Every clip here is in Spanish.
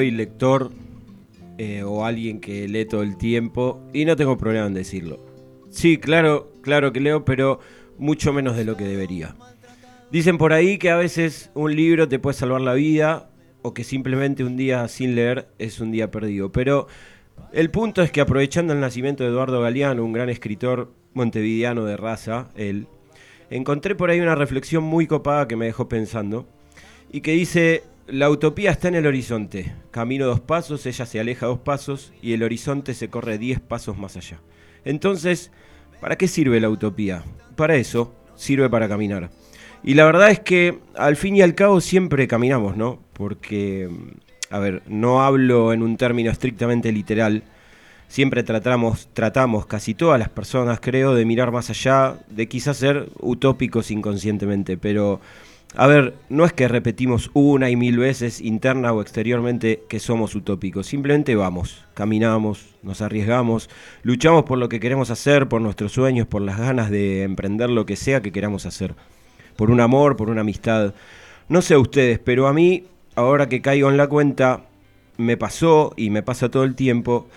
hábil lector eh, o alguien que lee todo el tiempo y no tengo problema en decirlo. Sí, claro, claro que leo, pero mucho menos de lo que debería. Dicen por ahí que a veces un libro te puede salvar la vida o que simplemente un día sin leer es un día perdido. Pero el punto es que aprovechando el nacimiento de Eduardo Galeano, un gran escritor montevideano de raza, él, encontré por ahí una reflexión muy copada que me dejó pensando y que dice, la utopía está en el horizonte. Camino dos pasos, ella se aleja dos pasos y el horizonte se corre diez pasos más allá. Entonces, ¿para qué sirve la utopía? Para eso, sirve para caminar. Y la verdad es que al fin y al cabo siempre caminamos, ¿no? Porque, a ver, no hablo en un término estrictamente literal. Siempre tratamos, tratamos, casi todas las personas creo, de mirar más allá, de quizás ser utópicos inconscientemente, pero a ver, no es que repetimos una y mil veces interna o exteriormente que somos utópicos, simplemente vamos, caminamos, nos arriesgamos, luchamos por lo que queremos hacer, por nuestros sueños, por las ganas de emprender lo que sea que queramos hacer, por un amor, por una amistad. No sé ustedes, pero a mí, ahora que caigo en la cuenta, me pasó y me pasa todo el tiempo,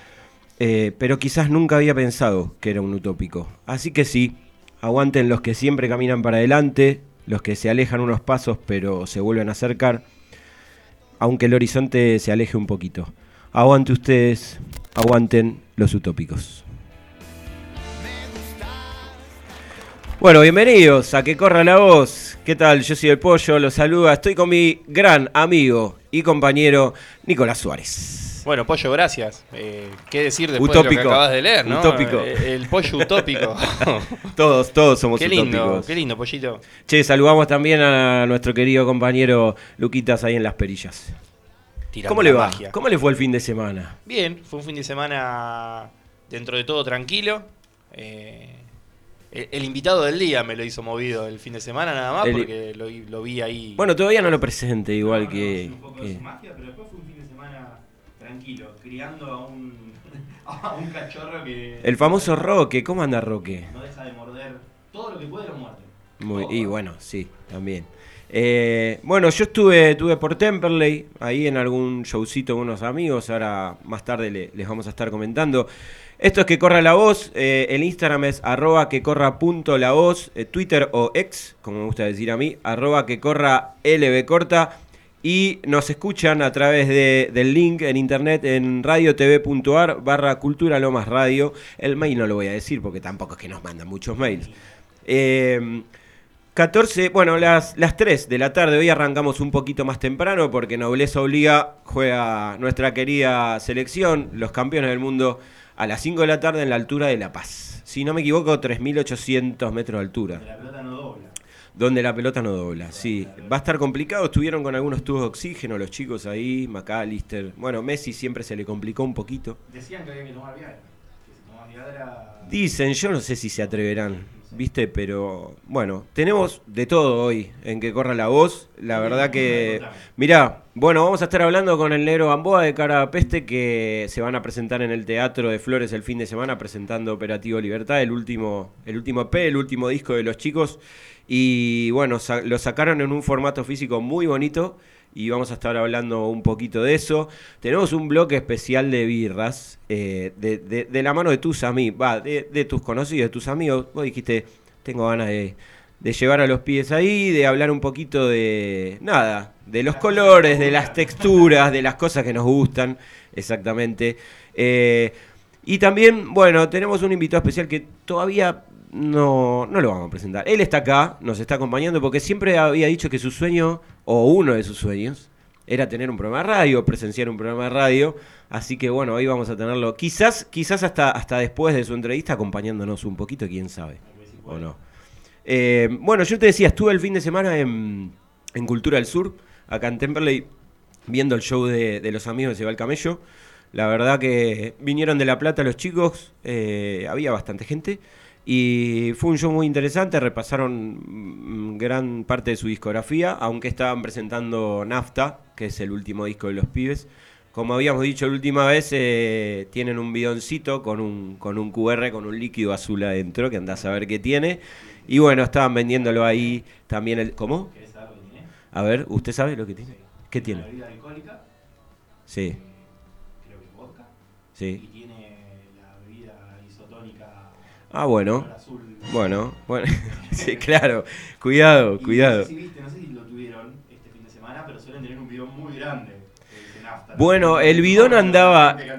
eh, pero quizás nunca había pensado que era un utópico. Así que sí, aguanten los que siempre caminan para adelante, los que se alejan unos pasos pero se vuelven a acercar, aunque el horizonte se aleje un poquito. Aguante ustedes, aguanten los utópicos. Bueno, bienvenidos a Que Corra la Voz. ¿Qué tal? Yo soy el Pollo, los saluda. Estoy con mi gran amigo y compañero Nicolás Suárez. Bueno, Pollo, gracias. Eh, ¿Qué decir después de lo que acabas de leer, no? Utópico. Eh, el pollo utópico. todos, todos somos qué lindo, utópicos. Qué lindo, Pollito. Che, saludamos también a nuestro querido compañero Luquitas ahí en Las Perillas. Tirando ¿Cómo le va? magia. ¿Cómo le fue el fin de semana? Bien, fue un fin de semana dentro de todo tranquilo. Eh, el, el invitado del día me lo hizo movido el fin de semana nada más El- porque lo, lo vi ahí. Bueno, todavía no lo presente igual que... un poco que- de su magia, pero después fue un fin de semana tranquilo, criando a un, a un cachorro que El famoso Roque, ¿cómo anda Roque? no deja de morder todo lo que puede lo muerde. Muy, y bueno, sí, también. Eh, bueno, yo estuve, estuve por Temperley, ahí en algún showcito con unos amigos, ahora más tarde le- les vamos a estar comentando. Esto es que corra la voz, eh, el Instagram es arroba que corra punto la voz, eh, Twitter o ex, como me gusta decir a mí, arroba que corra lb corta. Y nos escuchan a través de- del link en internet en radiotv.ar barra cultura lo más radio. El mail no lo voy a decir porque tampoco es que nos mandan muchos mails. Eh, 14, bueno, las, las 3 de la tarde, hoy arrancamos un poquito más temprano porque Nobleza Obliga juega nuestra querida selección, los campeones del mundo, a las 5 de la tarde en la altura de La Paz. Si no me equivoco, 3.800 metros de altura. La pelota no dobla. Donde la pelota no dobla, sí. Va a estar complicado, estuvieron con algunos tubos de oxígeno los chicos ahí, McAllister. Bueno, Messi siempre se le complicó un poquito. Decían que había que tomar Viagra. Que si tomaba Viagra. Dicen, yo no sé si se atreverán, ¿viste? Pero bueno, tenemos de todo hoy en que corra la voz. La verdad que. Mirá, bueno, vamos a estar hablando con el negro Gamboa de Cara a Peste que se van a presentar en el Teatro de Flores el fin de semana presentando Operativo Libertad, el último, el último EP, el último disco de los chicos. Y bueno, sa- lo sacaron en un formato físico muy bonito y vamos a estar hablando un poquito de eso. Tenemos un bloque especial de birras, eh, de, de- la mano de tus amigos, va, de, de tus conocidos, de tus amigos. Vos dijiste, tengo ganas de, de llevar a los pies ahí, de hablar un poquito de nada, de los colores, de las texturas, de las cosas que nos gustan, exactamente. Eh, y también, bueno, tenemos un invitado especial que todavía no, no lo vamos a presentar. Él está acá, nos está acompañando porque siempre había dicho que su sueño, o uno de sus sueños, era tener un programa de radio, presenciar un programa de radio. Así que bueno, hoy vamos a tenerlo. Quizás, quizás hasta, hasta después de su entrevista acompañándonos un poquito, quién sabe. O no. Eh, bueno, yo te decía, estuve el fin de semana en, en Cultura del Sur acá en Temperley, viendo el show de, de los amigos de Se el camello. La verdad que vinieron de La Plata los chicos, eh, había bastante gente. Y fue un show muy interesante, repasaron mm, gran parte de su discografía, aunque estaban presentando Nafta, que es el último disco de los pibes. Como habíamos dicho la última vez, eh, tienen un bidoncito con un, con un QR, con un líquido azul adentro, que andás a ver qué tiene. Y bueno, estaban vendiéndolo ahí también. El, ¿Cómo? A ver, ¿usted sabe lo que tiene? ¿Qué Una tiene? bebida alcohólica, Sí, creo que vodka. Sí. Ah, bueno. Bueno, bueno. sí, claro. Cuidado, Y cuidado. No sé, si viste, no sé si lo tuvieron este fin de semana, pero suelen tener un bidón muy grande. dice nafta. Bueno, el bidón andaba-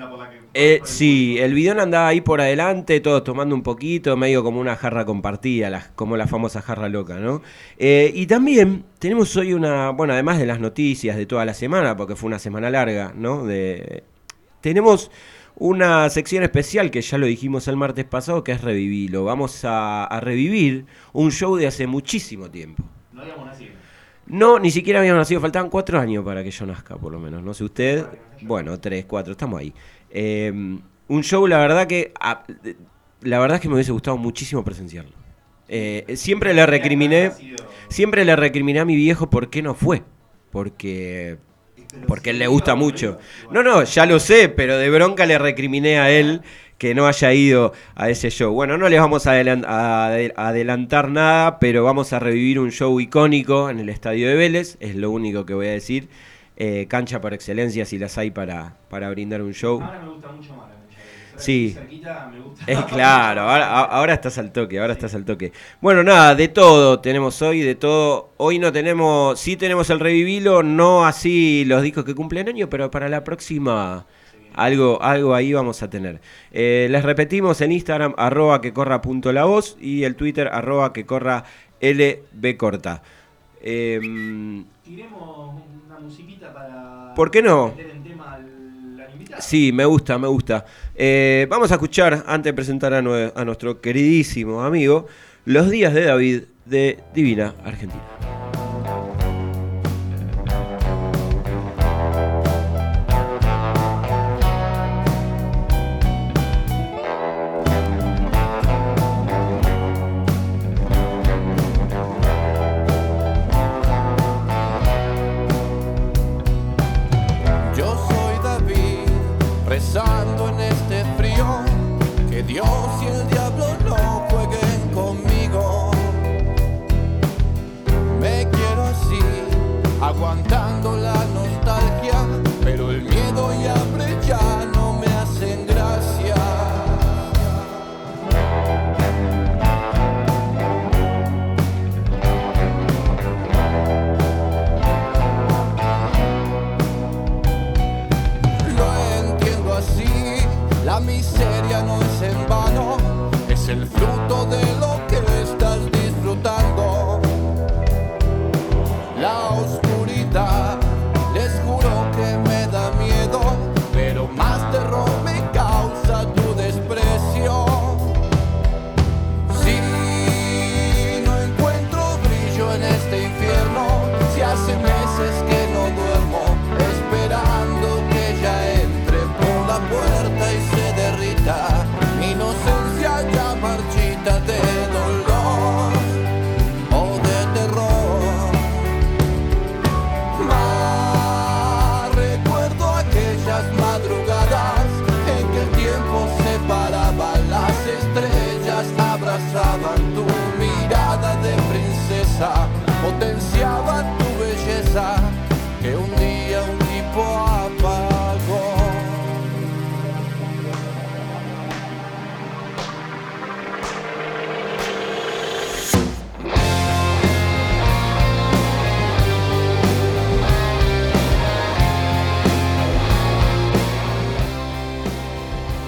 Eh, sí, el bidón andaba ahí por adelante, todos tomando un poquito, medio como una jarra compartida, la- como la famosa jarra loca, ¿no? Eh, y también tenemos hoy una, bueno, además de las noticias de toda la semana, porque fue una semana larga, ¿no? De, tenemos una sección especial que ya lo dijimos el martes pasado, que es Revivirlo. Vamos a, a revivir un show de hace muchísimo tiempo. No habíamos nacido. No, ni siquiera habíamos nacido, faltaban cuatro años para que yo nazca, por lo menos. No sé usted. Bueno, tres, cuatro, estamos ahí. Eh, un show, la verdad que. la verdad es que me hubiese gustado muchísimo presenciarlo. Eh, siempre le recriminé. Siempre le recriminé a mi viejo por qué no fue. Porque. Porque él le gusta mucho. No, no, ya lo sé, pero de bronca le recriminé a él que no haya ido a ese show. Bueno, no les vamos a, adelan- a adel- a adelantar nada, pero vamos a revivir un show icónico en el estadio de Vélez, es lo único que voy a decir. Eh, cancha por excelencia si las hay para, para brindar un show. Ahora me gusta mucho más Sí. Cerquita me gusta. Es claro, ahora estás al toque, ahora estás al toque. Bueno, nada, de todo tenemos hoy, de todo. Hoy no tenemos, sí tenemos el revivilo, no así los discos que cumplen año, pero para la próxima algo, algo ahí vamos a tener. Eh, les repetimos en Instagram, arroba que corra punto la voz y el Twitter, arroba que corra lb corta. Em, Tiremos una musiquita para. ¿Por qué no? meter en tema al, al invitado. Sí, me gusta, me gusta. Eh, vamos a escuchar, antes de presentar a, nue- a nuestro queridísimo amigo, Los días de David de Divina Argentina.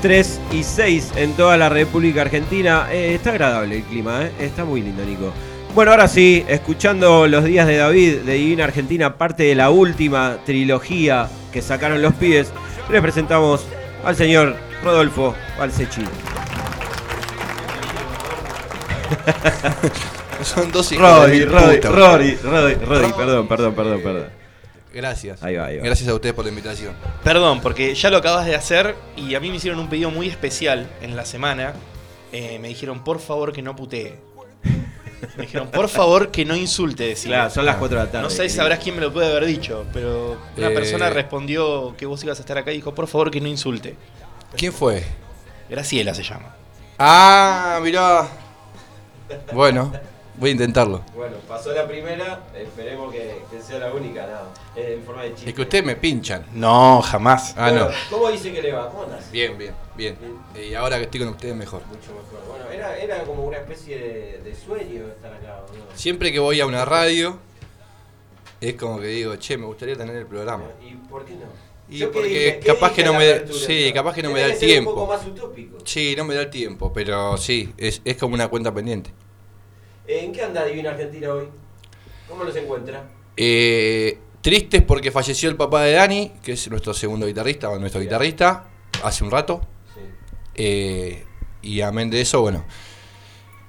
3 y 6 en toda la República Argentina. Eh, está agradable el clima, eh. está muy lindo, Nico. Bueno, ahora sí, escuchando Los Días de David de Divina Argentina, parte de la última trilogía que sacaron los pies les presentamos al señor Rodolfo Balsechi. Son dos hijos Roddy, de Roddy, Roddy, Roddy, Roddy, perdón, perdón, perdón, perdón. Gracias. Ahí va, ahí va. Gracias a ustedes por la invitación. Perdón, porque ya lo acabas de hacer y a mí me hicieron un pedido muy especial en la semana. Eh, me dijeron, por favor, que no putee. Me dijeron, por favor, que no insulte. Claro, son las 4 de la tarde. No sé si sabrás quién me lo puede haber dicho, pero una Eh. persona respondió que vos ibas a estar acá y dijo, por favor, que no insulte. ¿Quién fue? Graciela se llama. Ah, mirá. Bueno, voy a intentarlo. Bueno, pasó la primera, esperemos que, que sea la única, nada. En forma de chiste. Es que ustedes me pinchan. No, jamás. Ah, Bueno, no. ¿Cómo dice que le va? ¿Cómo andás? Bien, bien, bien. Y ahora que estoy con ustedes mejor. Mucho mejor. Bueno, era, era como una especie de, de sueño estar acá, ¿o ¿no? Siempre que voy a una radio, es como que digo, che, me gustaría tener el programa. ¿Y por qué no? Y Yo porque dije, ¿qué capaz dije que no la me da- apertura? sí, capaz que no me Tenés da el ser tiempo. un poco más utópico. Sí, no me da el tiempo, pero sí, es, es como una cuenta pendiente. ¿En qué anda Divina Argentina hoy? ¿Cómo los encuentra? Eh, tristes porque falleció el papá de Dani, que es nuestro segundo guitarrista, o nuestro guitarrista, hace un rato. Sí. Eh, y amén de eso, bueno,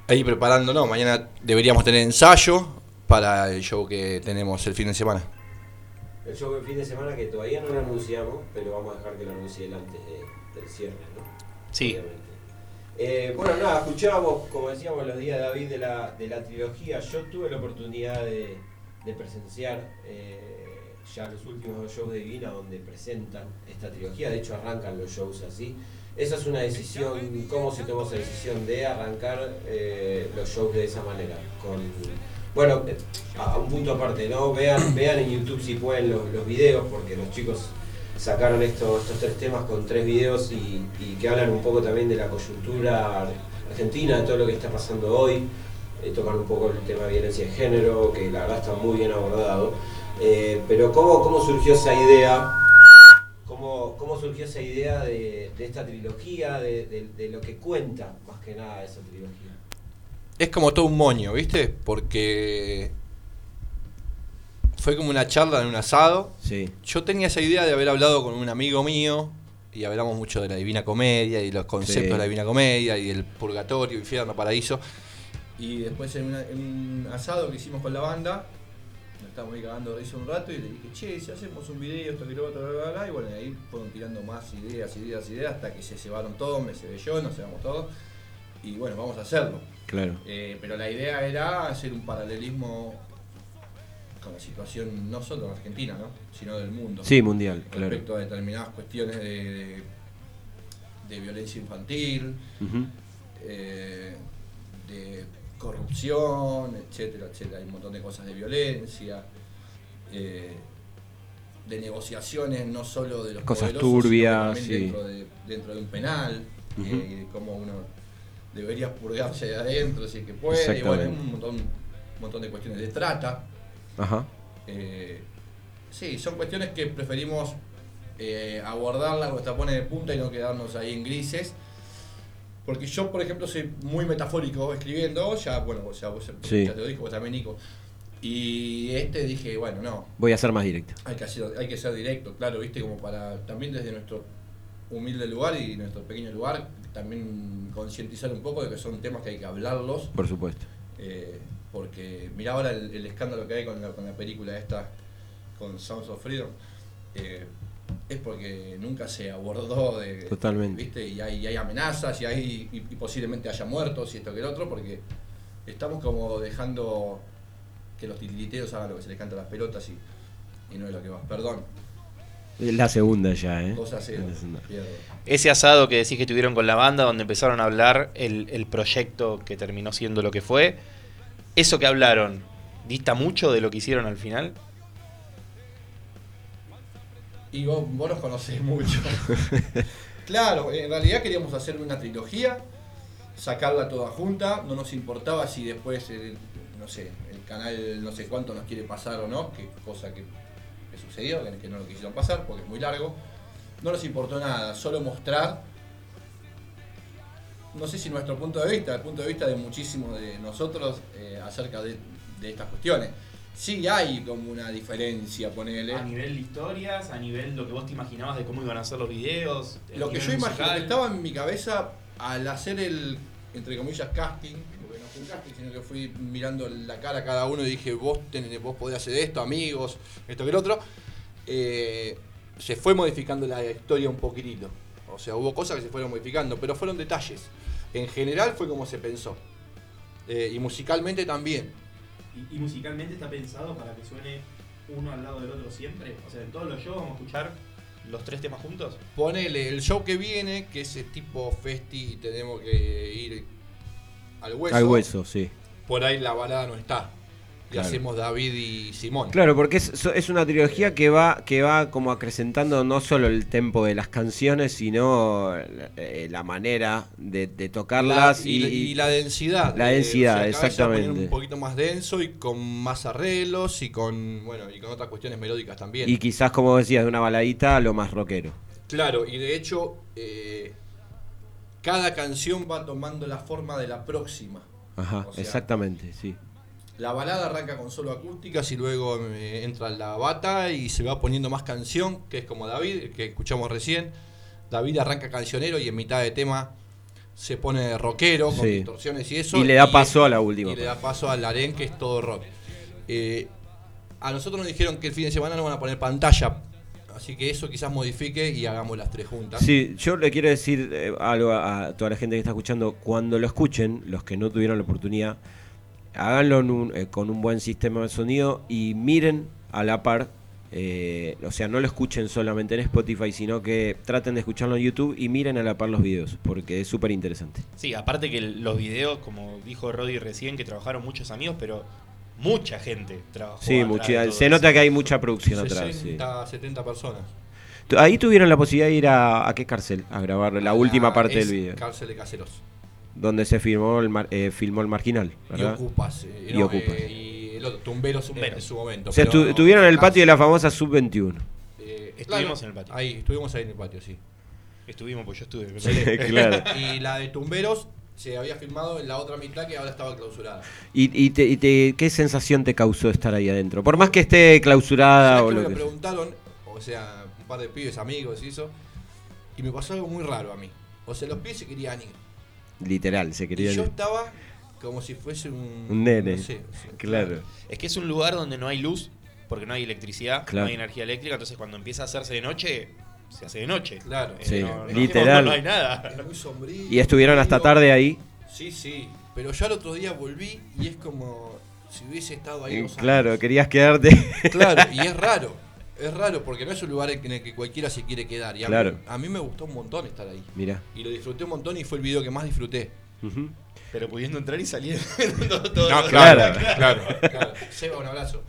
ahí preparándonos. Mañana deberíamos tener ensayo para el show que tenemos el fin de semana. El show del fin de semana que todavía no lo anunciamos, pero vamos a dejar que lo anuncie él antes de- del cierre, ¿no? Sí. Obviamente. Eh, bueno, nada, escuchábamos, como decíamos los días David, de la, de la trilogía. Yo tuve la oportunidad de, presenciar eh, ya los últimos shows de Divina donde presentan esta trilogía. De hecho, arrancan los shows así. Esa es una decisión, ¿cómo se tomó esa decisión de arrancar eh, los shows de esa manera? Con, bueno, eh, a un punto aparte, ¿no? Vean, vean en YouTube si pueden los videos, porque los chicos sacaron estos, estos tres temas con tres videos y, que hablan un poco también de la coyuntura argentina, de todo lo que está pasando hoy. Eh, tocan un poco el tema de violencia de género, que la verdad está muy bien abordado. Eh, pero ¿cómo, ¿cómo surgió esa idea? ¿Cómo, cómo surgió esa idea de, esta trilogía, de lo que cuenta más que nada esa trilogía? Es como todo un moño, ¿viste? Porque fue como una charla en un asado. Sí. Yo tenía esa idea de haber hablado con un amigo mío y hablamos mucho de la Divina Comedia y los conceptos Sí. de la Divina Comedia y el purgatorio, infierno, paraíso. Y después en, una- en un asado que hicimos con la banda, nos estábamos ahí cagando de un rato y le dije, che, si hacemos un video, esto que lo otro, bla, bla, bla", y bueno, ahí fueron tirando más ideas, ideas, ideas, hasta que se cebaron todos, me cebé yo, nos cebamos todos, y bueno, vamos a hacerlo. Claro. Eh, pero la idea era hacer un paralelismo con la situación no solo de Argentina, ¿no? sino del mundo. Sí, mundial, claro. Respecto a determinadas cuestiones de, de- de violencia infantil, eh, de corrupción, etcétera, etcétera. Hay un montón de cosas de violencia, eh, de negociaciones no solo de los Cosas turbias, sí. dentro, de, dentro de un penal, Ujú. eh, y de cómo uno debería purgarse de adentro si es que puede, y bueno, un montón, un montón de cuestiones de trata. Ajá. Eh, sí, son cuestiones que preferimos eh, abordarlas o tapones de punta y no quedarnos ahí en grises. Porque yo, por ejemplo, soy muy metafórico escribiendo, ya, bueno, sea, vos Sí. ya te lo dije, vos también, Nico. Y este dije, bueno, no, Voy a ser más directo. hay que, hacer, hay que ser directo, claro, viste, como para también desde nuestro humilde lugar y nuestro pequeño lugar, también concientizar un poco de que son temas que hay que hablarlos Por supuesto. eh, porque mira ahora el, el escándalo que hay con la, con la película esta, con Sounds of Freedom, eh, es porque nunca se abordó de... Totalmente. ¿viste? Y hay, y hay amenazas y, hay, y, y posiblemente haya muertos y esto que el otro, porque estamos como dejando que los titiriteros hagan lo que se les canta a las pelotas y, y no es lo que va. Perdón, Es la segunda ya, ¿eh? 2 a 0. Es la segunda. pierdo. Ese asado que decís que tuvieron con la banda, donde empezaron a hablar el, el proyecto que terminó siendo lo que fue, eso que hablaron, ¿dista mucho de lo que hicieron al final? Y vos, vos nos conocés mucho. claro, en realidad queríamos hacer una trilogía, sacarla toda junta, no nos importaba si después, el, no sé, el canal no sé cuánto nos quiere pasar o no, que cosa que, que sucedió, que, que no lo quisieron pasar porque es muy largo. No nos importó nada, solo mostrar, no sé si nuestro punto de vista, el punto de vista de muchísimos de nosotros eh, acerca de, de estas cuestiones. Sí hay como una diferencia, ponele. A nivel de historias, a nivel lo que vos te imaginabas de cómo iban a ser los videos. Lo que yo que estaba en mi cabeza al hacer el, entre comillas, casting, porque no fue un casting, sino que fui mirando la cara a cada uno y dije, vos, tenés, vos podés hacer esto, amigos, esto que el otro. eh, se fue modificando la historia un poquitito. O sea, hubo cosas que se fueron modificando, pero fueron detalles. En general fue como se pensó. Eh, y musicalmente también. ¿Y, y musicalmente está pensado para que suene uno al lado del otro siempre? O sea, en todos los shows vamos a escuchar. ¿Los tres temas juntos? Ponele el show que viene, que es el tipo festi y tenemos que ir al hueso. Al hueso, sí. Por ahí la balada no está. Claro. hacemos David y Simón. Claro, porque es, es una trilogía que va, que va como acrecentando no solo el tempo de las canciones, sino eh, la manera de, de tocarlas La- y, y, y la densidad. La Eh, densidad, exactamente. un poquito más denso y con más arreglos y con bueno y con otras cuestiones melódicas también. y quizás, como decías, de una baladita a lo más rockero. Claro, y de hecho eh, cada canción va tomando la forma de la próxima. Ajá, O sea, exactamente, sí. La balada arranca con solo acústicas y luego eh, entra la bata y se va poniendo más canción, que es como David, que escuchamos recién. David arranca cancionero y en mitad de tema se pone rockero con Sí. distorsiones y eso. Y le da paso a la última Y le da paso al aren que es todo rock. Eh, a nosotros nos dijeron que el fin de semana no van a poner pantalla, así que eso quizás modifique y hagamos las tres juntas. Sí, yo le quiero decir eh, algo a toda la gente que está escuchando. Cuando lo escuchen, los que no tuvieron la oportunidad, háganlo en un- eh, con un buen sistema de sonido y miren a la par. eh, o sea, no lo escuchen solamente en Spotify, sino que traten de escucharlo en YouTube y miren a la par los videos, porque es súper interesante. Sí, aparte que los videos, como dijo Roddy recién, que trabajaron muchos amigos, pero mucha gente trabajó. Sí, mucha- se eso. nota que hay mucha producción atrás. sí. 60, 70 personas. Ahí tuvieron la posibilidad de ir a, a qué cárcel a grabar la última Ah, parte es del video, Cárcel de caseros. Donde se filmó el, mar- eh, filmó el marginal, Y ¿verdad? ocupas. eh, Y Ocupas. eh, y el otro, Tumberos, Tumberos. en su momento. O sea, estuvieron en el patio de la famosa Sub-21. eh, Estuvimos en el patio. Ahí, estuvimos ahí en el patio, sí. Estuvimos, pues yo estuve. claro. Y la de Tumberos se había filmado en la otra mitad que ahora estaba clausurada. ¿Y, y te- y te- qué sensación te causó estar ahí adentro? Por más que esté clausurada ¿Sabes o qué lo me que sea. preguntaron, o sea, un par de pibes amigos y eso, y me pasó algo muy raro a mí. O sea, los pibes se querían ir. Literal, se quería y yo estaba como si fuese un... Un nene. no sé, Claro. Es que es un lugar donde no hay luz, porque no hay electricidad, Claro. no hay energía eléctrica, entonces cuando empieza a hacerse de noche, se hace de noche. Claro. Eh, Sí, no- literal. No, hay nada. Es muy sombrío. Y estuvieron hasta tarde ahí. Sí, sí. Pero yo al otro día volví y es como si hubiese estado ahí dos años. Claro, querías quedarte. Claro, y es raro. Es raro porque no es un lugar en el que cualquiera se quiere quedar. Y a, Claro. mí, a mí me gustó un montón estar ahí. Mira. Y lo disfruté un montón y fue el video que más disfruté. Pero pudiendo entrar y salir. todo- todo- No, claro. claro. claro. Seba, un abrazo.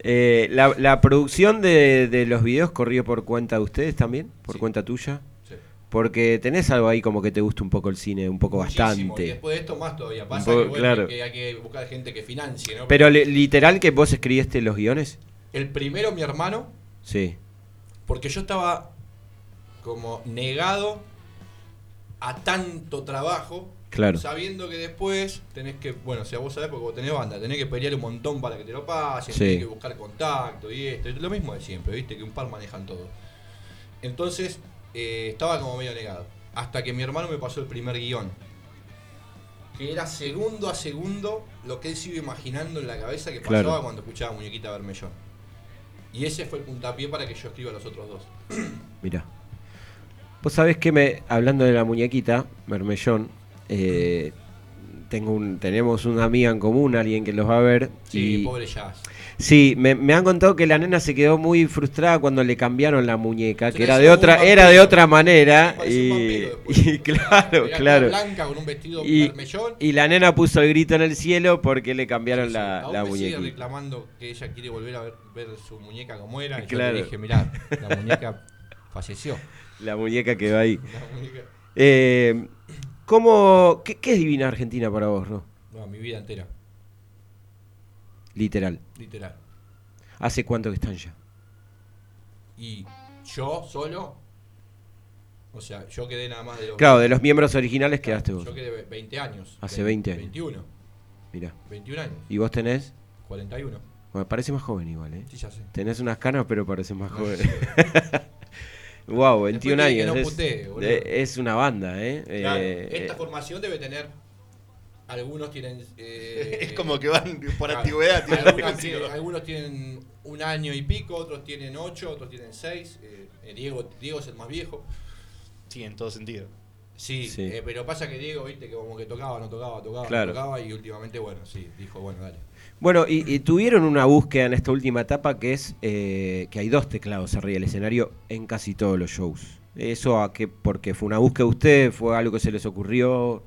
Eh, la, la producción de, de los videos corrió por cuenta de ustedes también, por Sí. cuenta tuya. Sí. Porque tenés algo ahí como que te gusta un poco el cine, un poco Muchísimo. Y bastante. después de esto más todavía. Pasa poco, que, bueno, claro. que hay que buscar gente que financie, ¿no? Pero li- literal que vos escribiste los guiones. El primero, mi hermano, Sí. porque yo estaba como negado a tanto trabajo, Claro. sabiendo que después tenés que, bueno, o sea, vos sabés porque vos tenés banda, tenés que pelear un montón para que te lo pasen, Sí. tenés que buscar contacto y esto, es lo mismo de siempre, viste, que un par manejan todo. Entonces, eh, estaba como medio negado, hasta que mi hermano me pasó el primer guion, que era segundo a segundo lo que él se iba imaginando en la cabeza que pasaba Claro. cuando escuchaba Muñequita Bermellón. Y ese fue el puntapié para que yo escriba los otros dos. Mira. Vos sabés que me, hablando de la muñequita, Mermellón, eh, tengo un, tenemos una amiga en común, alguien que los va a ver. Sí, y, pobre Jazz. Sí, me, me han contado que la nena se quedó muy frustrada cuando le cambiaron la muñeca, que era de otra, era de otra manera. Y, y claro, Era claro. blanca con un vestido Y, y la nena puso el grito en el cielo porque le cambiaron Sí, la, aún la me sigue muñequita. reclamando que ella quiere volver a ver, ver su muñeca como era. Y Claro. yo le dije, mirá, la muñeca falleció. La muñeca quedó ahí. La muñeca... Eh, ¿cómo, qué, qué es Divina Argentina para vos, Ro? No, mi vida entera, Literal. literal. ¿Hace cuánto que están ya? Y yo solo, o sea, yo quedé nada más de los... Claro, de los miembros originales quedaste vos. Yo quedé ve- 20 años. Hace Ve- 20 años. 21, Mira. 21 años, ¿Y vos tenés? 41. Bueno, parece más joven igual, ¿eh? Sí, ya sé. Tenés unas canas, pero parece más joven. wow, 21 Después dije que años. no es, putee, boludo. es una banda, ¿eh? Claro, Eh, esta eh, formación debe tener Algunos tienen. eh, es como que van por claro, antigüedad. tienen Algunos tienen, decirlo. algunos tienen un año y pico, otros tienen ocho, otros tienen seis. eh, eh, Diego, Diego es el más viejo. Sí, en todo sentido. Sí, Sí. eh, pero pasa que Diego, viste, que como que tocaba, no tocaba, tocaba, Claro. no tocaba, y últimamente, bueno, sí, dijo, bueno, dale. Bueno, y, y tuvieron una búsqueda en esta última etapa que es eh, que hay dos teclados arriba del escenario en casi todos los shows. ¿Eso a qué? Porque fue una búsqueda de ustedes, fue algo que se les ocurrió.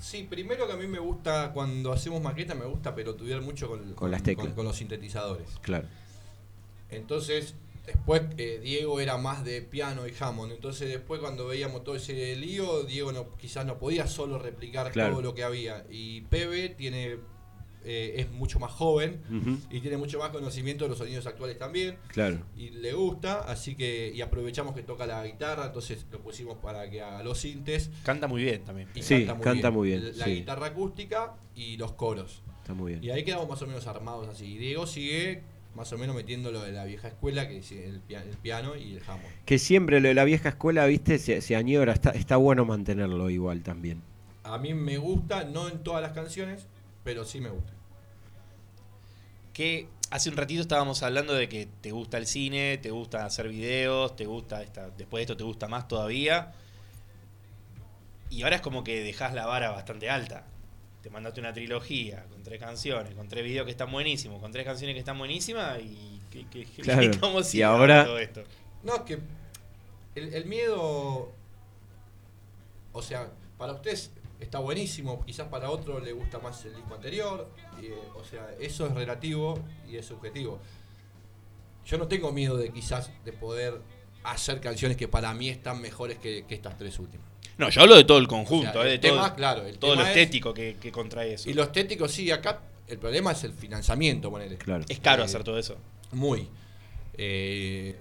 Sí, primero que a mí me gusta, cuando hacemos maqueta, me gusta pelotudear mucho con, Con las teclas. con- con los sintetizadores. Claro. Entonces, después eh, Diego era más de piano y Hammond. Entonces, después cuando veíamos todo ese lío, Diego no, quizás no podía solo replicar Claro. todo lo que había. Y Pebe tiene, eh, es mucho más joven y tiene mucho más conocimiento de los sonidos actuales también. Claro. Y le gusta, así que. Y aprovechamos que toca la guitarra, entonces lo pusimos para que haga los sintes. Canta muy bien también. Y Sí, canta muy bien, La sí. guitarra acústica y los coros. Está muy Y bien. ahí quedamos más o menos armados así. Y Diego sigue más o menos metiendo lo de la vieja escuela, que es el, pia- el piano y el jamón. Que siempre lo de la vieja escuela, viste, se, se añora. Está, está bueno mantenerlo igual también. A mí me gusta, no en todas las canciones, pero sí me gusta. Que hace un ratito estábamos hablando de que te gusta el cine, te gusta hacer videos, te gusta esta, después de esto te gusta más todavía. Y ahora es como que dejas la vara bastante alta. Te mandaste una trilogía con tres canciones, con tres videos que están buenísimos, con tres canciones que están buenísimas y que, que, que- Claro. ¿cómo Y ahora- todo esto? No, es que el, el miedo, o sea, para ustedes está buenísimo, quizás para otro le gusta más el disco anterior, y, eh, o sea, eso es relativo y es subjetivo. Yo no tengo miedo de quizás de poder hacer canciones que para mí están mejores que, que estas tres últimas. No, yo hablo de todo el conjunto, O sea, eh, el de todo, claro, el todo lo es- estético que, que contrae eso. Y lo estético sí, acá el problema es el financiamiento, ponele. Claro. Es caro Eh, hacer todo eso. Muy. Eh,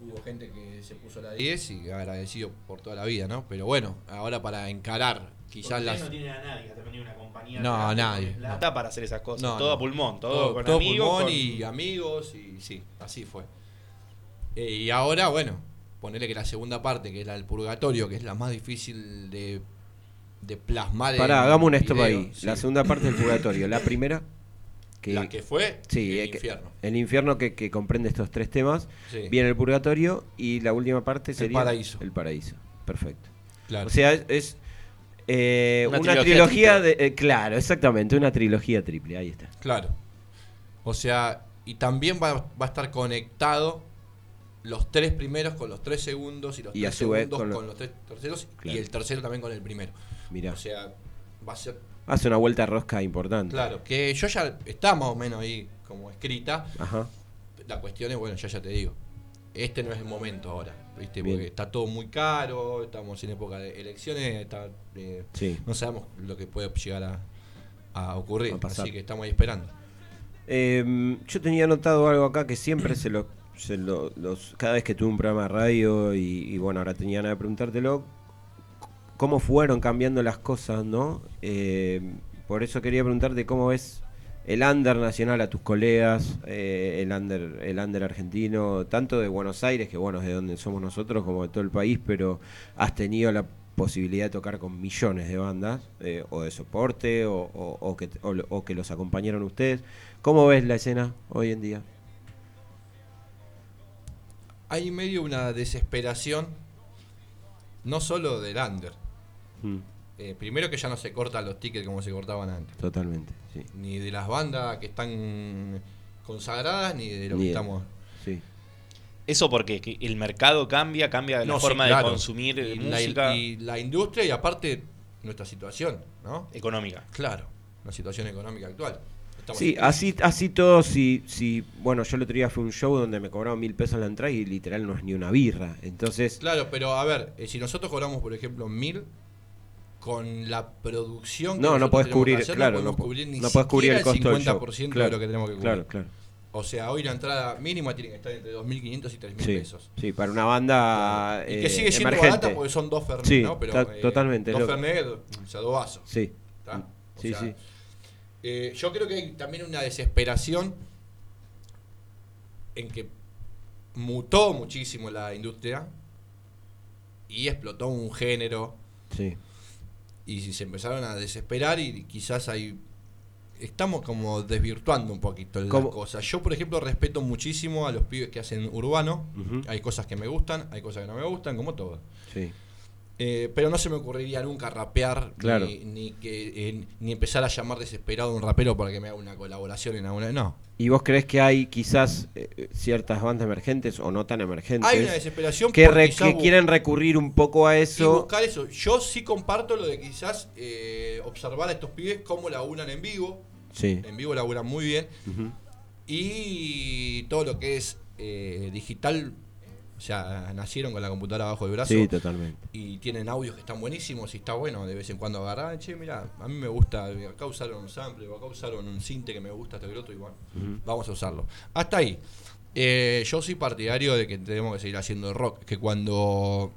hubo gente que se puso la 10 y agradecido por toda la vida, ¿no? Pero bueno, ahora para encarar quizás las... no tiene a nadie, hasta venir una compañía. No, nadie. plata. Está para hacer esas cosas, No, todo no. a pulmón, todo, todo, con todo amigos. pulmón con- y amigos y sí, así fue. Eh, y ahora, bueno, ponerle que la segunda parte, que es la del purgatorio, que es la más difícil de, de plasmar en Pará, hagamos un stop ahí. sí. La segunda parte del purgatorio. La primera. Que, La que fue sí, el eh, que- infierno. el infierno que, que comprende estos tres temas. Sí. Viene el purgatorio y la última parte sería. paraíso. El paraíso. Perfecto. Claro. O sea, es. es, eh, Una una, trilogía trilogía, de. eh, claro, exactamente, una trilogía triple. Ahí está. Claro. O sea, y también va, va a estar conectado los tres primeros con los tres segundos y los Y tres segundos con con, lo- los tres terceros Claro. y el tercero también con el primero. Mirá. O sea, va a ser Hace una vuelta rosca importante. claro. Que yo ya está más o menos ahí como escrita. Ajá. La cuestión es, bueno, ya ya te digo. Este no es el momento ahora, ¿viste? Bien. Porque está todo muy caro, estamos en época de elecciones, está, eh, Sí. no sabemos lo que puede llegar a, a ocurrir. A así que estamos ahí esperando. Eh, yo tenía anotado algo acá que siempre se lo, se lo- los, cada vez que tuve un programa de radio y, y bueno, ahora tenía nada de preguntártelo, cómo fueron cambiando las cosas, ¿no? Eh, por eso quería preguntarte cómo ves el under nacional a tus colegas, eh, el under, el under argentino, tanto de Buenos Aires, que bueno, es de donde somos nosotros, como de todo el país, pero has tenido la posibilidad de tocar con millones de bandas, eh, o de soporte, o, o- o que, o que los acompañaron ustedes. ¿Cómo ves la escena hoy en día? hay medio una desesperación, no solo del under. Mm, Eh, primero que ya no se cortan los tickets como se cortaban antes. totalmente, sí. Ni de las bandas que están consagradas, ni de lo Ni que estamos. sí. Eso porque que el mercado cambia, cambia la sí, forma claro. de consumir y música La, y la industria y aparte nuestra situación, ¿no? económica. Claro, la situación económica actual. Estamos Sí, así, así todo, si, si, bueno, yo el otro día fue un show donde me cobraron mil pesos la entrada y literal no es ni una birra. Entonces, Claro, pero a ver, eh, si nosotros cobramos, por ejemplo, mil, con la producción que no, no podés cubrir, hacer, claro, no no, cubrir ni no podés cubrir el costo del show. 50% Claro, de lo que tenemos que cubrir. Claro, claro. O sea, hoy la entrada mínima tiene que estar entre 2.500 y 3.000 Sí, pesos. sí, para una banda y que eh, sigue siendo emergente. barata porque son dos Fernet, Sí, ¿no? Pero, eh, totalmente, Dos Fernet, o sea, dos vasos. Sí, ¿tá? O sí, sea, sí. eh, yo creo que hay también una desesperación en que mutó muchísimo la industria y explotó un género sí. Y se empezaron a desesperar y quizás hay estamos como desvirtuando un poquito la ¿Cómo? cosa. Yo, por ejemplo, respeto muchísimo a los pibes que hacen urbano. Hay cosas que me gustan, hay cosas que no me gustan, como todo. Sí. Eh, pero no se me ocurriría nunca rapear Claro. ni, ni que eh, ni empezar a llamar desesperado a un rapero para que me haga una colaboración en alguna. No. ¿Y vos crees que hay quizás eh, ciertas bandas emergentes o no tan emergentes Hay una desesperación que, re- quieren recurrir un poco a y eso? buscar eso. Yo sí comparto lo de quizás eh, observar a estos pibes cómo laburan en vivo. Sí. En vivo laburan muy bien. Y todo lo que es eh, digital, o sea, nacieron con la computadora abajo del brazo. Sí, totalmente. y tienen audios que están buenísimos y está bueno de vez en cuando agarrar, che, mira, a mí me gusta, acá usaron un sample, o acá usaron un cinte que me gusta, lo otro, y bueno, vamos a usarlo. Hasta ahí. Eh, yo soy partidario de que tenemos que seguir haciendo rock, que cuando,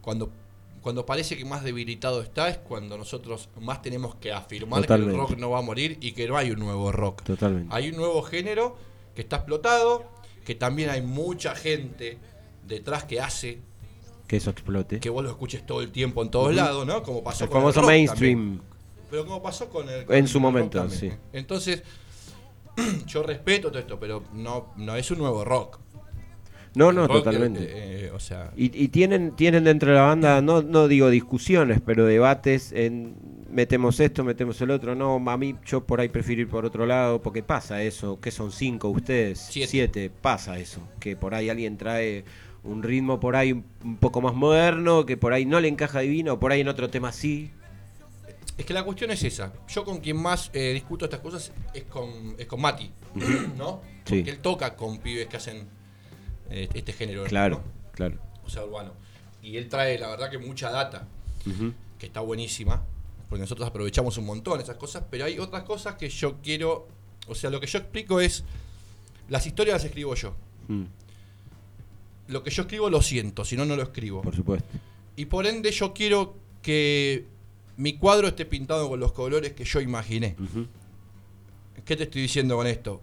cuando, cuando parece que más debilitado está es cuando nosotros más tenemos que afirmar Totalmente. que el rock no va a morir y que no hay un nuevo rock. Totalmente. Hay un nuevo género que está explotado, que también hay mucha gente detrás que hace Que eso explote. que vos lo escuches todo el tiempo en todos lados, ¿no? Como pasó El con famoso el rock mainstream. también. Pero como pasó con el En con su el momento, también. sí. Entonces, yo respeto todo esto, pero no, no es un nuevo rock. No, no, rock, totalmente. eh, eh, o sea, Y, y tienen, tienen dentro de la banda, no, no digo discusiones, pero debates en metemos esto, metemos el otro. No, a mí yo por ahí prefiero ir por otro lado, porque pasa eso, que son cinco ustedes, Siete. siete, pasa eso, que por ahí alguien trae un ritmo por ahí un, poco más moderno, que por ahí no le encaja divino, o por ahí en otro tema sí. es que la cuestión es esa. Yo con quien más eh, discuto estas cosas es con, es con Mati, ¿no? Sí. Porque él toca con pibes que hacen eh, este género. Claro, ¿no? claro. O sea, urbano. Y él trae, la verdad, que mucha data. Que está buenísima, porque nosotros aprovechamos un montón esas cosas, pero hay otras cosas que yo quiero, o sea, lo que yo explico es, las historias las escribo yo. Mm, Lo que yo escribo lo siento, si no, no lo escribo. por supuesto. Y por ende yo quiero que mi cuadro esté pintado con los colores que yo imaginé. ¿Qué te estoy diciendo con esto?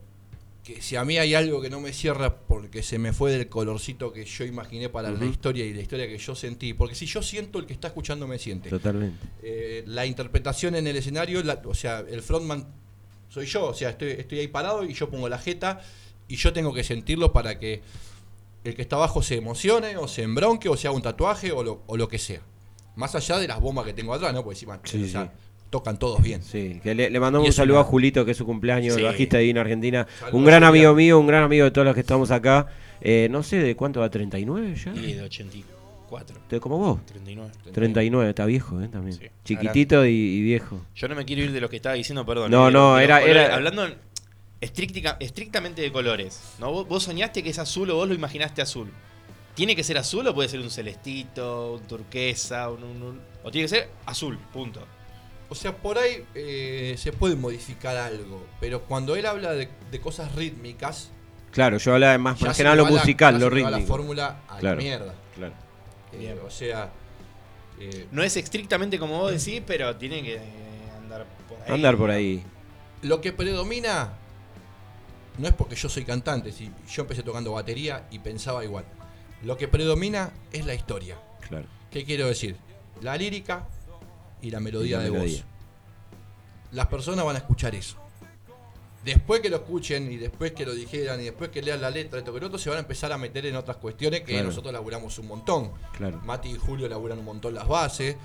Que si a mí hay algo que no me cierra porque se me fue del colorcito que yo imaginé para la historia y la historia que yo sentí, porque si yo siento, el que está escuchando me siente. Totalmente. Eh, la interpretación en el escenario, la- o sea, el frontman soy yo, o sea, estoy, estoy ahí parado y yo pongo la jeta y yo tengo que sentirlo para que el que está abajo se emocione o se embronque o se haga un tatuaje o lo, o lo que sea. Más allá de las bombas que tengo atrás, ¿no? Porque encima Sí, o sea, sí. tocan todos bien. Sí, que le, le mandamos un saludo una- a Julito, que es su cumpleaños, Sí. el bajista de Divina Argentina. Saludos, un gran Julián. amigo mío, un gran amigo de todos los que estamos acá. Eh, no sé de cuánto va, ¿39 ya? Y de 84, De como vos. 39. 39, está viejo, ¿eh? También. Sí. Chiquitito y, y viejo. Yo no me quiero ir de lo que estaba diciendo, perdón. No, eh, no, era- era- Hablando estrictica- estrictamente de colores. ¿no? Vos, vos soñaste que es azul o vos lo imaginaste azul. ¿Tiene que ser azul o puede ser un celestito, un turquesa, un, un- un- o tiene que ser azul, punto? O sea, por ahí eh, se puede modificar algo, pero cuando él habla de, de cosas rítmicas, Claro, yo hablaba de más, más que nada lo musical, ya lo va la rítmico. fórmula a Claro. la mierda. Claro. Eh, Bien. o sea, eh, No es estrictamente como vos decís, pero tiene que eh, andar por ahí. Andar por ahí. Lo que predomina no es porque yo soy cantante, si yo empecé tocando batería y pensaba igual. Lo que predomina es la historia. Claro. ¿Qué quiero decir? La lírica y la melodía Y la de melodía. voz. Las personas van a escuchar eso. Después que lo escuchen y después que lo dijeran y después que lean la letra, esto que lo otro, se van a empezar a meter en otras cuestiones que Claro. nosotros laburamos un montón. Claro. Mati y Julio laburan un montón las bases.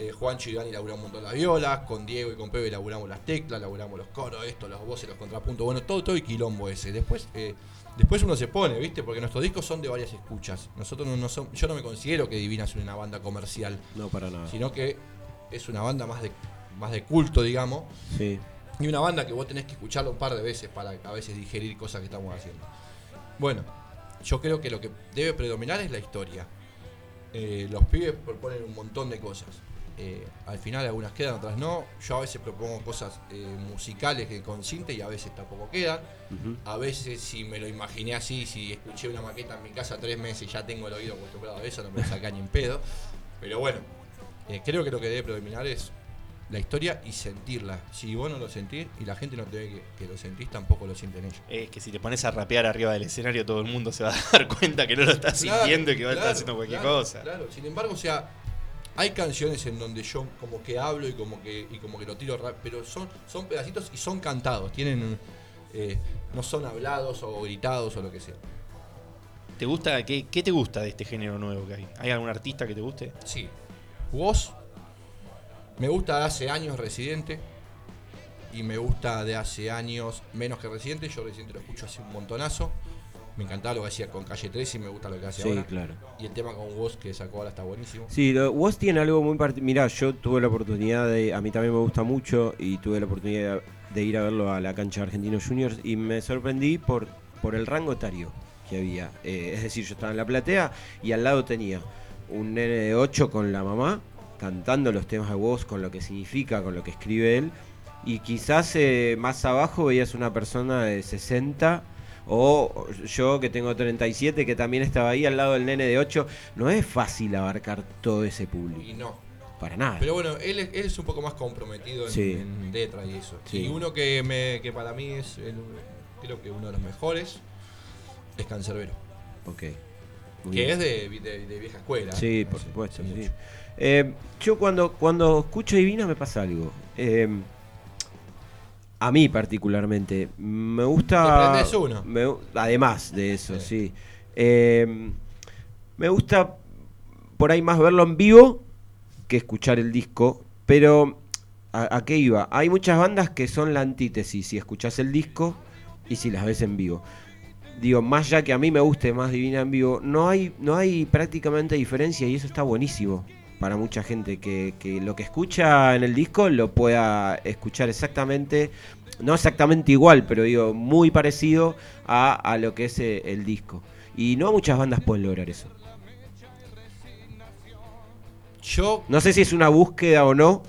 Eh, Juancho y Dani laburan un montón las violas. Con Diego y con Pepe laburamos las teclas, laburamos los coros, esto, los voces, los contrapuntos. Bueno, todo, todo y quilombo ese. Después, eh, después uno se pone, ¿viste? Porque nuestros discos son de varias escuchas. Nosotros no, no son, yo no me considero que Divina es una banda comercial, No, para nada. sino que es una banda más de, más de culto, digamos. Sí. Y una banda que vos tenés que escucharlo un par de veces para a veces digerir cosas que estamos haciendo. Bueno, yo creo que lo que debe predominar es la historia. Eh, los pibes proponen un montón de cosas. Eh, al final algunas quedan, otras no. Yo a veces propongo cosas eh, musicales que con cinta y a veces tampoco quedan. A veces si me lo imaginé así, si escuché una maqueta en mi casa tres meses y ya tengo el oído acostumbrado a eso, no me lo saca ni en pedo. Pero bueno, eh, creo que lo que debe predominar es la historia y sentirla. Si vos no lo sentís y la gente no te ve que, que lo sentís, tampoco lo sienten ellos. Es que si te pones a rapear arriba del escenario, todo el mundo se va a dar cuenta que no lo estás Claro, sintiendo y que va a estar haciendo cualquier claro, cosa. Claro, sin embargo, o sea, Hay canciones en donde yo como que hablo y como que, y como que lo tiro rap, pero son, son pedacitos y son cantados, tienen eh, no son hablados o gritados o lo que sea. ¿Te gusta, qué, qué te gusta de este género nuevo que hay? ¿Hay algún artista que te guste? Sí. Vos me gusta de hace años Residente y me gusta de hace años menos que Residente. Yo Residente lo escucho hace un montonazo. Me encantaba lo que hacía con Calle 3 y me gusta lo que hace Sí, ahora. claro. Y el tema con vos que sacó ahora está buenísimo. Sí, Woz tiene algo muy particular. Mirá, yo tuve la oportunidad de. A mí también me gusta mucho y tuve la oportunidad de ir a verlo a la cancha de Argentinos Juniors y me sorprendí por, por el rango etario que había. Eh, es decir, yo estaba en la platea y al lado tenía un nene de 8 con la mamá cantando los temas de Woz con lo que significa, con lo que escribe él. Y quizás eh, más abajo veías una persona de 60 o yo que tengo 37 que también estaba ahí al lado del nene de 8. No es fácil abarcar todo ese Y público. no. Para nada. Pero bueno, él es, él es un poco más comprometido en, Sí. en letra y eso. Sí. Y uno que, me, que para mí es, el- creo que uno de los mejores, es Cancerbero. Ok. Muy Que bien. es de, de- de vieja escuela. Sí, por supuesto. sí. Eh, yo cuando, cuando escucho Divina me pasa algo. Eh, a mí particularmente. Me gusta... ¿Te uno? me además de eso, Sí. sí. Eh, me gusta por ahí más verlo en vivo que escuchar el disco. Pero, ¿a, a qué iba? Hay muchas bandas que son la antítesis si escuchás el disco y si las ves en vivo. Digo, más ya que a mí me guste más Divina en vivo, no hay, no hay prácticamente diferencia y eso está buenísimo para mucha gente. Que, que lo que escucha en el disco lo pueda escuchar exactamente, no exactamente igual, pero digo, muy parecido a, a lo que es eh, el disco. Y no muchas bandas pueden lograr eso. Yo, No sé si es una búsqueda o no,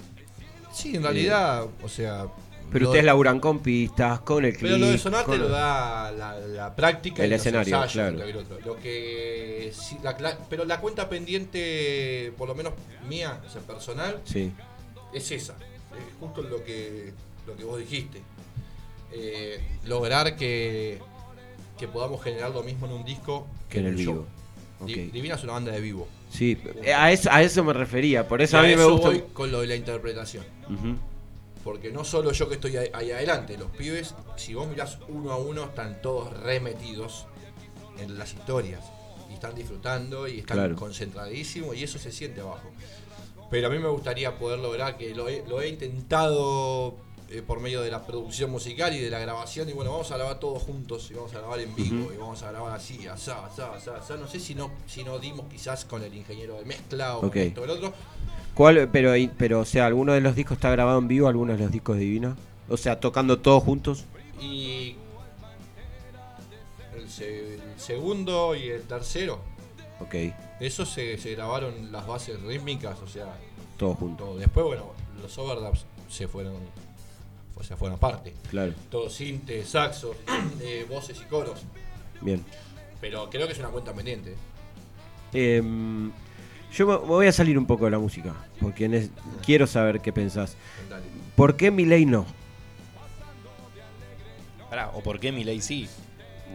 sí, en realidad, o sea. Pero ustedes laburan con pistas, con el clip. Pero lo de sonar te lo da la, la práctica El y los escenario, ensayos, claro. lo que el otro. Lo que sí, la cla- pero la cuenta pendiente, por lo menos mía, o sea, personal, Sí, es esa. Es justo lo que, lo que vos dijiste. Eh, lograr que, que podamos generar lo mismo en un disco que en el vivo. Ok. Di- Divina es una banda de vivo. Sí, a eso, a eso me refería, por eso Y a mí me gusta. voy con lo de la interpretación. Ujú. Porque no solo yo que estoy ahí, adelante, los pibes, si vos mirás uno a uno, están todos remetidos en las historias. Y están disfrutando y están Claro. concentradísimos y eso se siente abajo. Pero a mí me gustaría poder lograr que lo he, lo he intentado eh, por medio de la producción musical y de la grabación. Y bueno, vamos a grabar todos juntos y vamos a grabar en vivo y vamos a grabar así, asá, asá, asá, asá. No sé si no, si no dimos quizás con el ingeniero de mezcla o Ok. con esto o el otro. ¿Cuál, pero, pero, o sea, ¿alguno de los discos está grabado en vivo? ¿Algunos de los discos de Divina? O sea, tocando todos juntos. Y el, se- el segundo y el tercero, Ok, esos se, se grabaron las bases rítmicas, o sea, todos juntos. todo. Después, bueno, los overdubs se fueron, o sea, fueron aparte. Claro, Todo sinte, saxos, eh, voces y coros. bien. Pero creo que es una cuenta pendiente. Em, yo me voy a salir un poco de la música, porque es- quiero saber qué pensás. Dale. ¿Por qué Milei no? Pará, ¿o por qué Milei sí?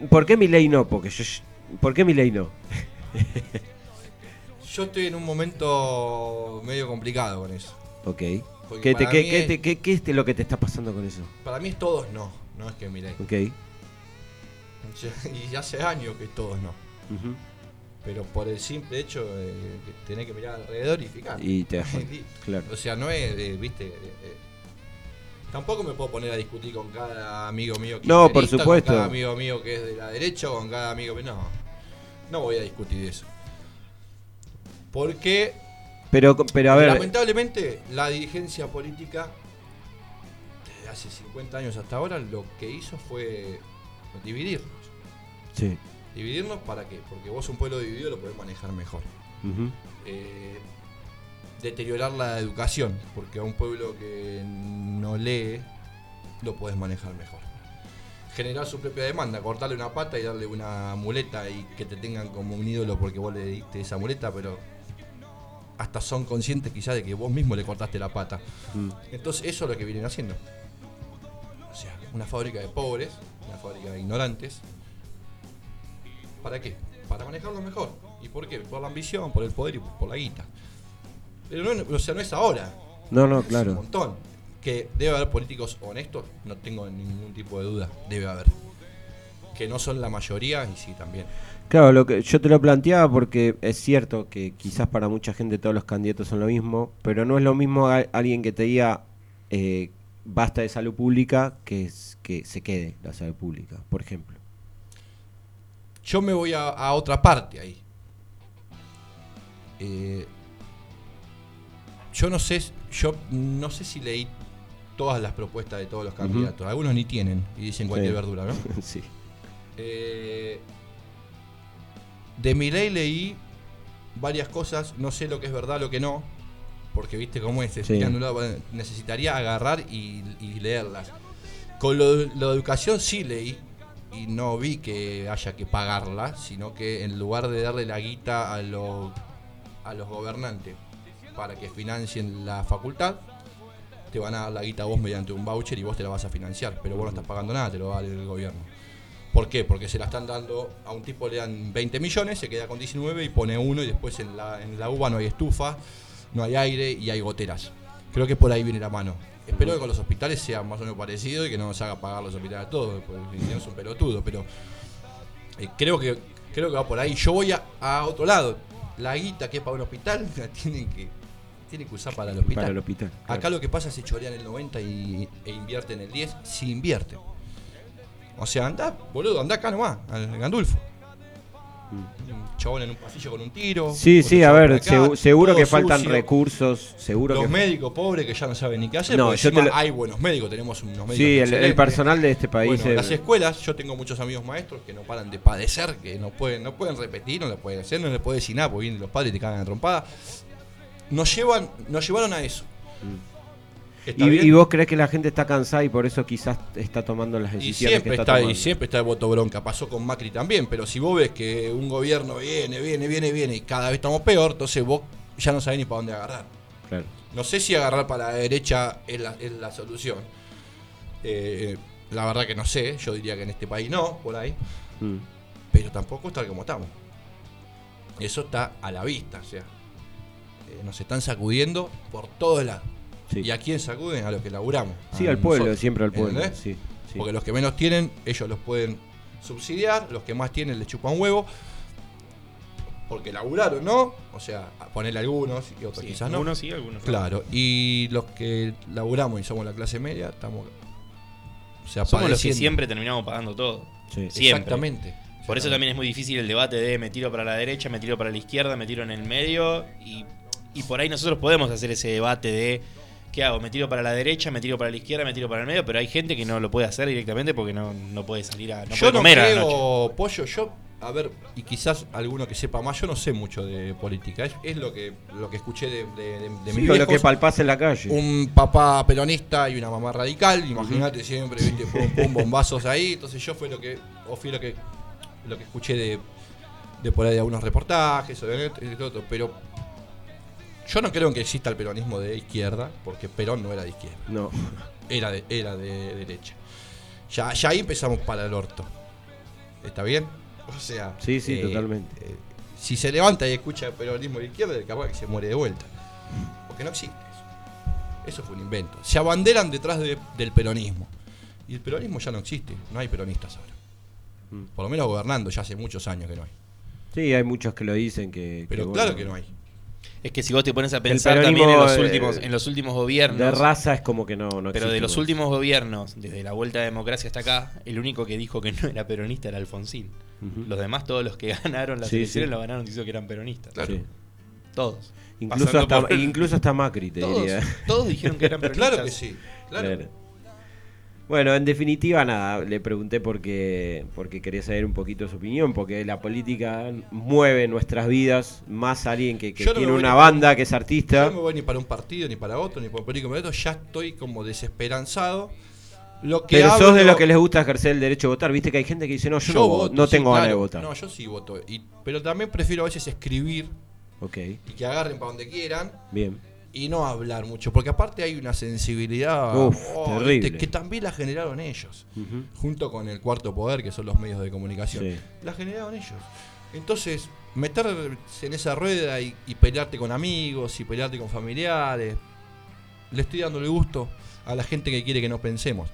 ¿Por qué Milei no? Porque yo, ¿Por qué Milei no? Yo estoy en un momento medio complicado con eso. Ok. ¿Qué, te- para qué- mí qué es- te- qué- qué es lo que te está pasando con eso? Para mí es todos no, no es que miré. Ok. Y hace años que todos no. ujú. Pero por el simple hecho de que tenés que mirar alrededor y fijar. Y te das cuenta, Y- claro. O sea, no es, de, viste. de- de- tampoco me puedo poner a discutir con cada amigo mío que No, es por supuesto. Con cada amigo mío que es de la derecha o con cada amigo. No, no voy a discutir eso. Porque, Pero, pero a ver, lamentablemente, la dirigencia política, desde hace 50 años hasta ahora, lo que hizo fue dividirnos. sí. Dividirnos para qué? Porque vos un pueblo dividido lo podés manejar mejor. eh, deteriorar la educación, porque a un pueblo que no lee lo puedes manejar mejor. Generar su propia demanda, cortarle una pata y darle una muleta y que te tengan como un ídolo porque vos le diste esa muleta, pero hasta son conscientes quizás de que vos mismo le cortaste la pata. Mm. Entonces eso es lo que vienen haciendo. O sea, una fábrica de pobres, una fábrica de ignorantes. ¿Para qué? Para manejarlo mejor. ¿Y por qué? Por la ambición, por el poder y por la guita. Pero no, o sea, no es ahora. No, no, Es un claro. montón. Que debe haber políticos honestos, no tengo ningún tipo de duda. Debe haber. Que no son la mayoría y sí también. Claro, lo que yo te lo planteaba porque es cierto que quizás para mucha gente todos los candidatos son lo mismo, pero no es lo mismo a- alguien que te diga eh, basta de salud pública que, es- que se quede la salud pública, por ejemplo. Yo me voy a, a otra parte ahí. Eh, yo no sé, yo no sé si leí todas las propuestas de todos los candidatos. Algunos ni tienen y dicen cualquier Sí. verdura, ¿no? sí. Eh, de mi ley leí varias cosas, no sé lo que es verdad, lo que no, porque viste cómo es, Sí. lado, necesitaría agarrar y, y leerlas. Con lo de educación sí leí y no vi que haya que pagarla, sino que en lugar de darle la guita a, los a los gobernantes para que financien la facultad, te van a dar la guita a vos mediante un voucher y vos te la vas a financiar, pero vos no estás pagando nada, te lo va a dar el gobierno. ¿Por qué? Porque se la están dando, a un tipo le dan 20 millones, se queda con 19 y pone uno y después en la, en la uva no hay estufa, no hay aire y hay goteras. Creo que por ahí viene la mano. Espero que con los hospitales sea más o menos parecido y que no nos haga pagar los hospitales a todos, porque si no es un pelotudo, pero eh, creo que creo que va por ahí. Yo voy a, a otro lado. La guita que es para un hospital la tienen que, tienen que usar para el hospital. Para el hospital. Acá claro. lo que pasa es que chorean el 90 y, e invierten el 10, si invierten. O sea, anda, boludo, anda acá nomás, al Gandulfo. Un chabón en un pasillo con un tiro. Mm. Sí, sí, a ver, acá, seguro que faltan sucio. recursos, seguro Los que... médicos pobres que ya no saben ni qué hacer. No, yo te encima lo- hay buenos médicos, tenemos unos médicos. Sí, el, el personal de este país... Bueno, eh, las escuelas, yo tengo muchos amigos maestros que no paran de padecer, que no pueden, no pueden repetir, no lo pueden hacer, no le pueden decir nada, porque vienen los padres y te cagan a trompada. Nos llevan, nos llevaron a eso. ¿Está y, vos crees que la gente está cansada y por eso quizás está tomando las Y decisiones siempre que está, está, tomando. y siempre está el voto bronca. Pasó con Macri también, pero si vos ves que un gobierno viene, viene, viene, viene y cada vez estamos peor, entonces vos ya no sabés ni para dónde agarrar. Claro. No sé si agarrar para la derecha es la, es la solución. Eh, la verdad que no sé, yo diría que en este país no, por ahí. Mm. pero tampoco estar como estamos. Eso está a la vista, o sea, eh, nos están sacudiendo por todos lados. Sí. ¿Y a quién sacuden? A los que laburamos. Sí, al pueblo, nosotros, siempre al pueblo. Sí, sí. Porque los que menos tienen, ellos los pueden subsidiar, los que más tienen les chupan huevo. Porque laburaron, ¿no? O sea, a ponerle algunos y otros Sí, quizás no. algunos sí, algunos no. Claro, y los que laburamos y somos la clase media, estamos. O sea, Somos los que siempre terminamos pagando todo. Sí. Siempre. Exactamente. Por eso también es muy difícil el debate de me tiro para la derecha, me tiro para la izquierda, me tiro en el medio. Y, y por ahí nosotros podemos hacer ese debate de ¿qué hago? ¿Me tiro para la derecha, me tiro para la izquierda, me tiro para el medio? Pero hay gente que no lo puede hacer directamente porque no, no puede salir a. No yo puede no comer a la noche. creo, pollo, yo, a ver, y quizás alguno que sepa más, yo no sé mucho de política, es, es lo que lo que escuché de, de, de- de Sí, mis con lo que palpás en la calle. un papá peronista y una mamá radical, imagínate siempre, viste, pum, pum, bombazos ahí, entonces yo fue lo que, o fui lo que, lo que escuché de, de por ahí de algunos reportajes, o de, de otro, pero yo no creo que exista el peronismo de izquierda, porque Perón no era de izquierda, No. era de, era de derecha. Ya, ya ahí empezamos para el orto. ¿Está bien? O sea, Sí, sí, eh, totalmente. eh, si se levanta y escucha el peronismo de izquierda, capaz que se muere de vuelta. Porque no existe eso. Eso fue un invento. Se abanderan detrás de- del peronismo. Y el peronismo ya no existe. No hay peronistas ahora. Mm. Por lo menos gobernando, ya hace muchos años que no hay. Sí, hay muchos que lo dicen que... Pero que, claro bueno, que no hay. Es que si vos te pones a pensar también en los eh, últimos, en los últimos gobiernos. De raza es como que no, no Pero de los últimos gobiernos, desde la vuelta a la democracia hasta acá, el único que dijo que no era peronista era Alfonsín. Los demás, todos los que ganaron las Sí, elecciones, sí. lo ganaron diciendo que eran peronistas. Claro. Sí. Todos. Incluso hasta, por- incluso hasta Macri, te Todos, diría. todos dijeron que eran peronistas. Claro que sí. Claro. Claro. Bueno, en definitiva, nada, le pregunté porque, porque quería saber un poquito su opinión, porque la política mueve nuestras vidas, más alguien que, que Yo no tiene una banda, para- que es Yo artista. no me voy ni para un partido, ni para otro, ni para un político. Ya estoy como desesperanzado. Lo que Pero sos de los que les gusta ejercer el derecho a votar. Viste que hay gente que dice, no, yo, no, voto, no sí, tengo ganas de votar. No, yo sí voto. Y- pero también prefiero a veces escribir Ok, y que agarren para donde quieran bien. Y no hablar mucho. Porque aparte hay una sensibilidad Uf, oh, terrible. ¿viste? que también la generaron ellos. Junto con el cuarto poder, que son los medios de comunicación. Sí. La generaron ellos. Entonces, meterse en esa rueda y, y pelearte con amigos y pelearte con familiares, le estoy dando el gusto a la gente que quiere que no pensemos.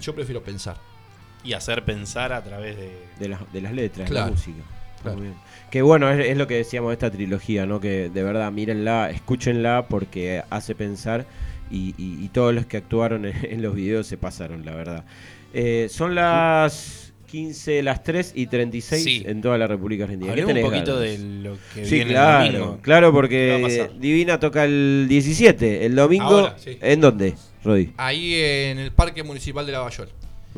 Yo prefiero pensar. Y hacer pensar a través de. de, las, de las letras, de la música. Claro. Muy bien. Que bueno, es, es lo que decíamos de esta trilogía, ¿no? Que de verdad, mírenla, escúchenla porque hace pensar y, y- y todos los que actuaron en, en los videos se pasaron, la verdad. Eh, son las 15, las 3 y 36 Sí. en toda la República Argentina. ¿Qué un poquito ganas? de lo que Sí, viene claro, el domingo. claro, ¿Qué va a porque? Divina toca el 17, el domingo. Ahora, sí. ¿En dónde, Rodi? Ahí en el Parque Municipal de Lavallol.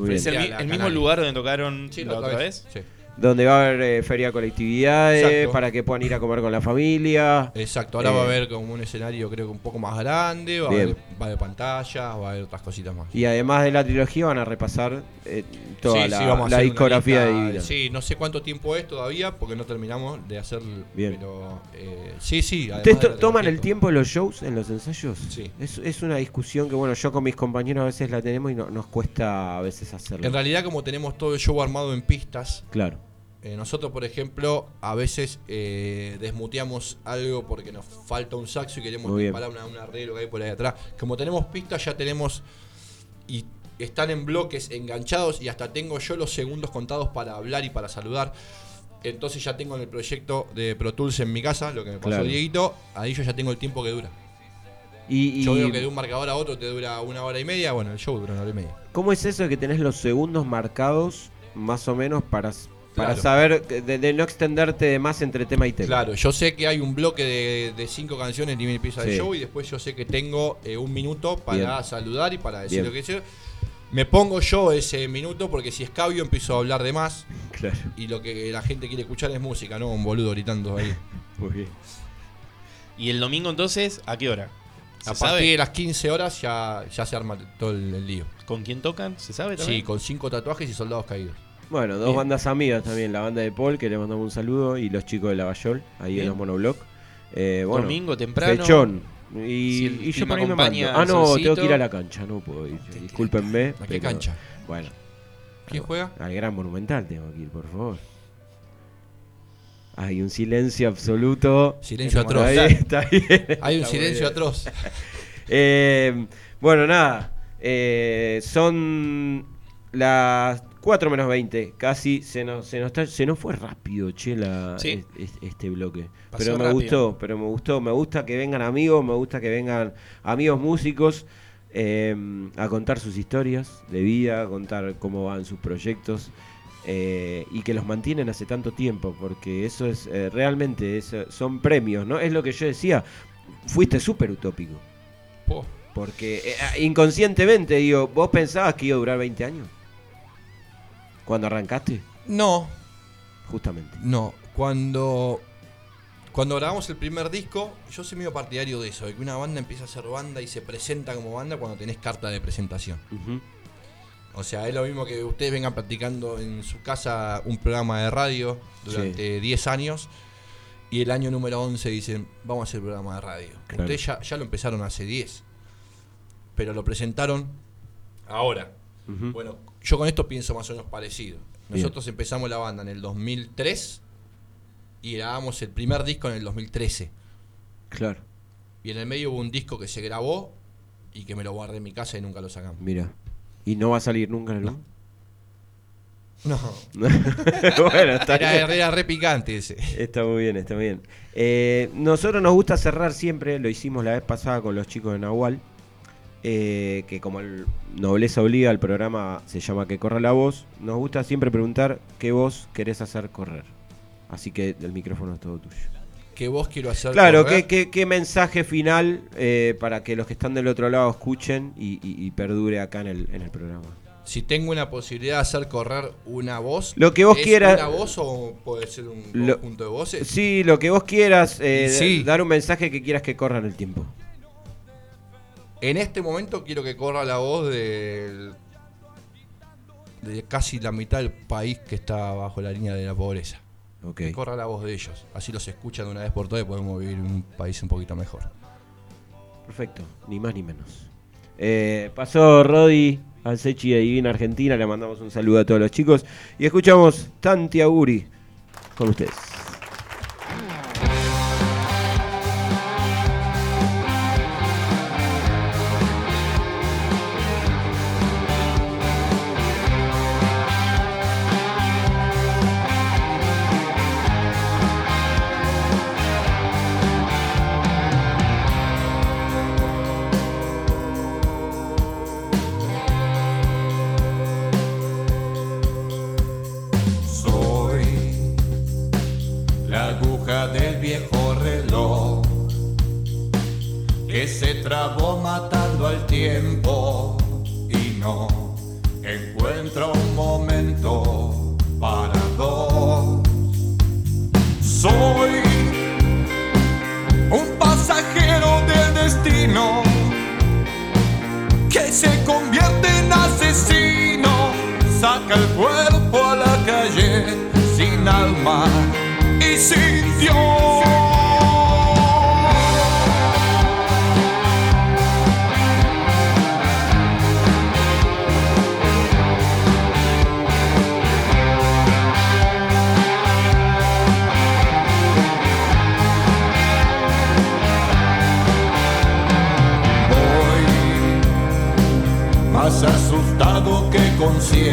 ¿Es el, mismo lugar donde tocaron Sí, la otra vez? Sí. Donde va a haber eh, feria de colectividades Exacto. para que puedan ir a comer con la familia. Exacto, ahora Eh, va a haber como un escenario creo que un poco más grande, va a, haber, va a haber pantallas, va a haber otras cositas más. Y además de la trilogía van a repasar eh, toda Sí, la, sí, discografía de Divina. Sí, no sé cuánto tiempo es todavía porque no terminamos de hacer. Bien. Pero eh, sí, sí. ¿Ustedes to- toman el tiempo en los shows, en los ensayos? Sí. Es, es una discusión que, bueno, yo con mis compañeros a veces la tenemos y no- nos cuesta a veces hacerlo. En realidad, como tenemos todo el show armado en pistas, Claro, eh, nosotros, por ejemplo, a veces eh, desmuteamos algo porque nos falta un saxo y queremos disparar una, un arreglo que hay por ahí atrás. Como tenemos pistas, ya tenemos. Y están en bloques enganchados y hasta tengo yo los segundos contados para hablar y para saludar. Entonces ya tengo en el proyecto de Pro Tools en mi casa, lo que me pasó Claro. Dieguito, ahí yo ya tengo el tiempo que dura. y, y Yo veo que de un marcador a otro te dura una hora y media, bueno, el show dura una hora y media. ¿cómo es eso de que tenés los segundos marcados más o menos para, para Claro. saber de, de no extenderte de más entre tema y tema? Claro, yo sé que hay un bloque de, de cinco canciones ni empieza el Sí. show y después yo sé que tengo eh, un minuto para Bien. saludar y para decir Bien. lo que sea. Me pongo yo ese minuto porque si escabio empiezo a hablar de más Claro, y lo que la gente quiere escuchar es música, no un boludo gritando ahí. muy bien. ¿Y el domingo entonces, a qué hora? ¿Se A sabe? partir de las 15 horas ya, ya se arma todo el, el lío. ¿Con quién tocan? ¿Se sabe también? Sí, con cinco tatuajes y soldados caídos. Bueno, dos Bien. bandas amigas también, la banda de Paul, que le mandamos un saludo, y los chicos de Lavallol, ahí Bien. en los monobloc. Eh, bueno, Domingo temprano. Fechón. Y, Si el y yo por ahí me mando. Ah, no, solcito. tengo que ir a la cancha, no puedo ir. Discúlpenme. ¿A qué cancha? Bueno, ¿Quién juega? al Gran Monumental tengo que ir, por favor. Hay un silencio absoluto. Silencio atroz. ahí está bien. Hay un silencio atroz. Eh, bueno, nada. eh, son las 4 menos 20. Casi se nos, se nos, se nos fue rápido, che, la- Sí. es- es- este bloque. Pasó pero me rápido. gustó, pero me gustó. Me gusta que vengan amigos, me gusta que vengan amigos músicos eh, a contar sus historias de vida, a contar cómo van sus proyectos. eh, y que los mantienen hace tanto tiempo, porque eso es eh, realmente es, son premios, ¿no? Es lo que yo decía, fuiste súper utópico. Po. Porque inconscientemente, digo, ¿vos pensabas que iba a durar 20 años? Cuando arrancaste, No, justamente. No, cuando cuando grabamos el primer disco, yo soy medio partidario de eso, de que una banda empieza a ser banda y se presenta como banda cuando tenés carta de presentación. O sea, es lo mismo que ustedes vengan practicando en su casa un programa de radio durante 10 años y el año número 11 dicen, vamos a hacer programa de radio. Claro. Ustedes ya, ya lo empezaron hace 10, pero lo presentaron ahora. Bueno, yo con esto pienso más o menos parecido. Bien. Nosotros empezamos la banda en el 2003 y grabamos el primer disco en el 2013. Claro, Y en el medio hubo un disco que se grabó y que me lo guardé en mi casa y nunca lo sacamos. mira. ¿Y no va a salir nunca la luz? No, bueno, está era, bien. era re picante ese. Está muy bien, está muy bien. Eh, nosotros nos gusta cerrar siempre, lo hicimos la vez pasada con los chicos de Nahual, eh, que como el Nobleza Obliga, el programa se llama Que Corra la Voz, nos gusta siempre preguntar qué voz querés hacer correr. Así que el micrófono es todo tuyo. Que vos quiero hacer. Claro, correr. ¿qué, qué, qué mensaje final eh, para que los que están del otro lado escuchen y, y- y perdure acá en el, en el programa? Si tengo una posibilidad de hacer correr una voz. Lo que vos ¿es quieras- ¿Una voz o puede ser un Lo- conjunto de voces? Sí, lo que vos quieras, eh, sí. dar un mensaje que quieras que corra en el tiempo. En este momento quiero que corra la voz del- de casi la mitad del país que está bajo la línea de la pobreza. Ok. Que corra la voz de ellos. Así los escuchan de una vez por todas y podemos vivir en un país un poquito mejor. Perfecto, ni más ni menos. Eh, pasó Rodi al Sechi de Divina Argentina, le mandamos un saludo a todos los chicos y escuchamos Tanti Auguri con ustedes.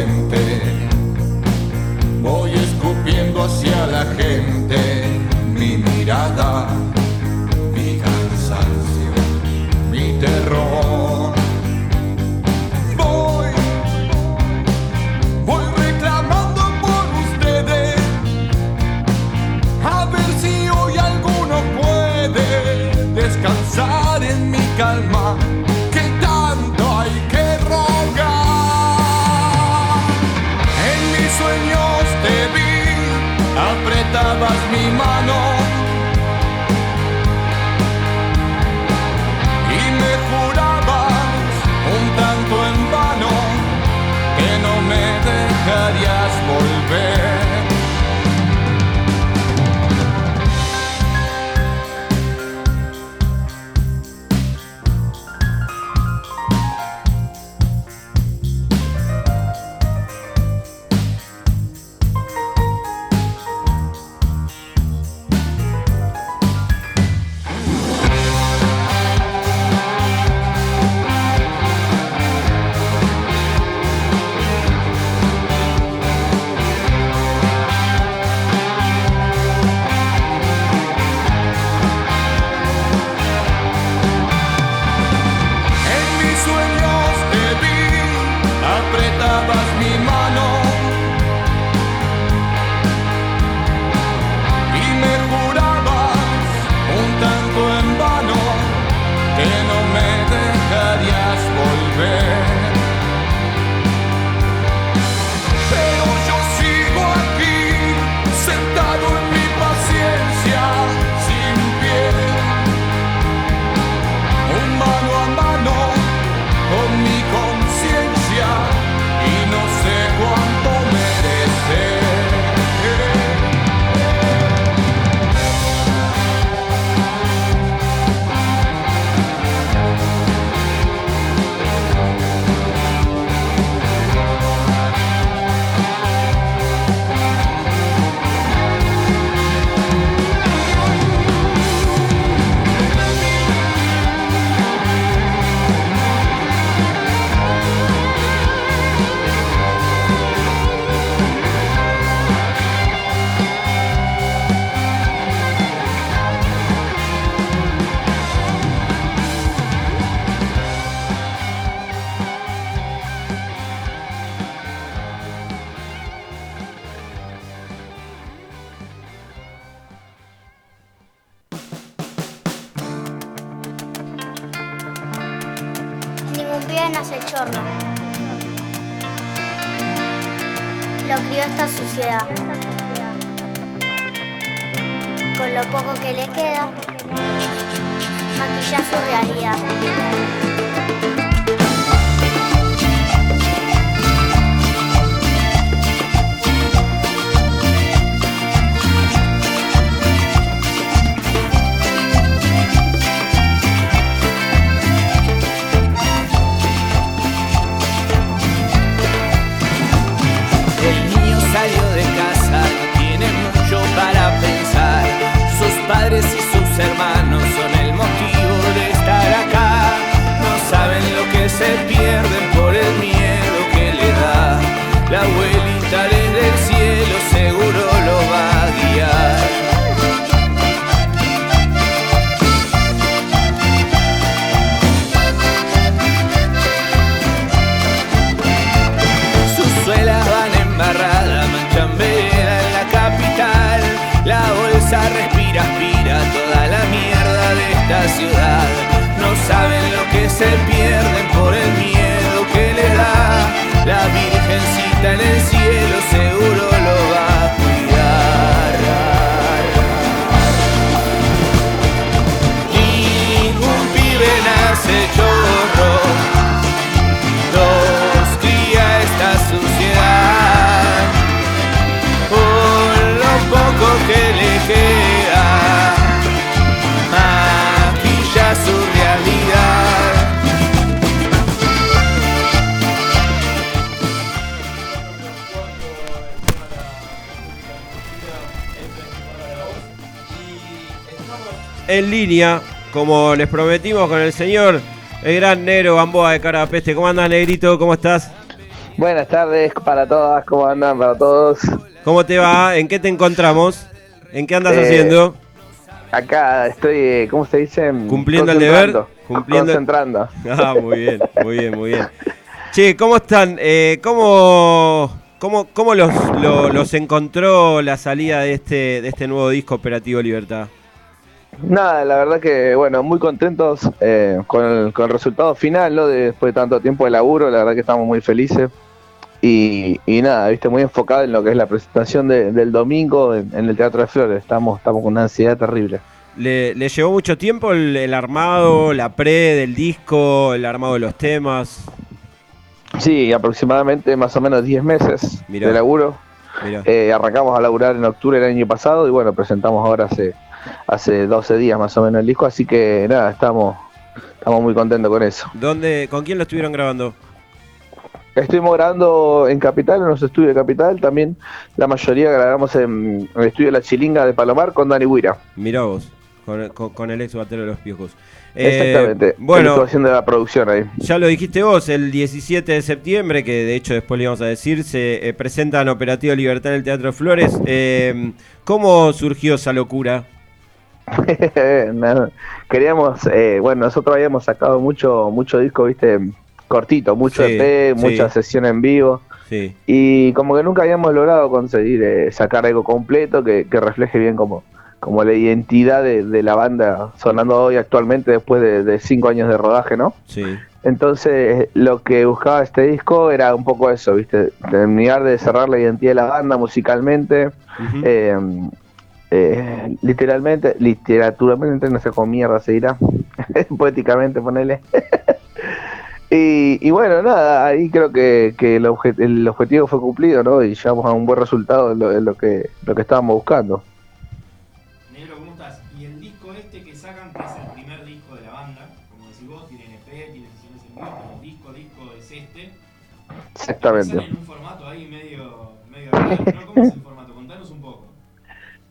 gente. Línea, como les prometimos con el señor, el gran Nero Gamboa de Cara Peste. ¿Cómo andas, Negrito? ¿Cómo estás? Buenas tardes para todas, ¿cómo andan para todos? ¿Cómo te va? ¿En qué te encontramos? ¿En qué andas Eh, haciendo? Acá estoy, eh, ¿cómo se dice? ¿Cumpliendo el deber? Concentrando. Cumpliendo- Concentrando. Ah, muy bien, muy bien, muy bien. Che, ¿cómo están? Eh, ¿Cómo, cómo, cómo los, lo- los encontró la salida de este, de este nuevo disco Operativo Libertad? Nada, la verdad que, bueno, muy contentos eh, con, el, con el resultado final, ¿no? De- después de tanto tiempo de laburo, la verdad que estamos muy felices. Y, y nada, viste, muy enfocado en lo que es la presentación de- del domingo en, en el Teatro de Flores. Estamos, estamos con una ansiedad terrible. ¿Le, le llevó mucho tiempo el, el armado, la pre del disco, el armado de los temas? Sí, aproximadamente más o menos 10 meses Mirá. de laburo. Eh, arrancamos a laburar en octubre del año pasado y bueno, presentamos ahora hace, hace 12 días más o menos el disco, así que nada, estamos, estamos muy contentos con eso. ¿Dónde, ¿Con quién lo estuvieron grabando? Estuvimos grabando en Capital, en los estudios de Capital, también la mayoría grabamos en, el estudio La Chilinga de Palomar con Dani Huira. Mirá vos, con, con- con el ex batero de los piojos. Eh, Exactamente. Él bueno, haciendo la producción ahí. Ya lo dijiste vos, el 17 de septiembre, que de hecho después le íbamos a decir, se eh, presentan Operativo Libertad en el Teatro Flores. Eh, ¿Cómo surgió esa locura? Queríamos, eh, bueno, nosotros habíamos sacado mucho, mucho disco, viste, cortito, mucho Sí, EP, sí. mucha sesión en vivo. Sí, Y como que nunca habíamos logrado conseguir eh, sacar algo completo que, que refleje bien como, como la identidad de, de la banda sonando hoy actualmente después de, de cinco años de rodaje, ¿no? sí. Entonces lo que buscaba este disco era un poco eso, ¿viste? Terminar de cerrar la identidad de la banda musicalmente, eh, eh, literalmente, literaturamente, no sé cómo mierda se dirá, poéticamente ponele. y, y bueno, nada, ahí creo que, que el, obje- el objetivo fue cumplido, ¿no? Y llegamos a un buen resultado en lo, en lo que, lo que estábamos buscando. Negro, ¿cómo estás? Y el disco este que sacan, que es el primer disco de la banda, como decís vos, tiene EP, tiene sesiones en vivo, pero el disco, disco es este. Exactamente. En un formato ahí medio, medio raro, ¿no? ¿Cómo es el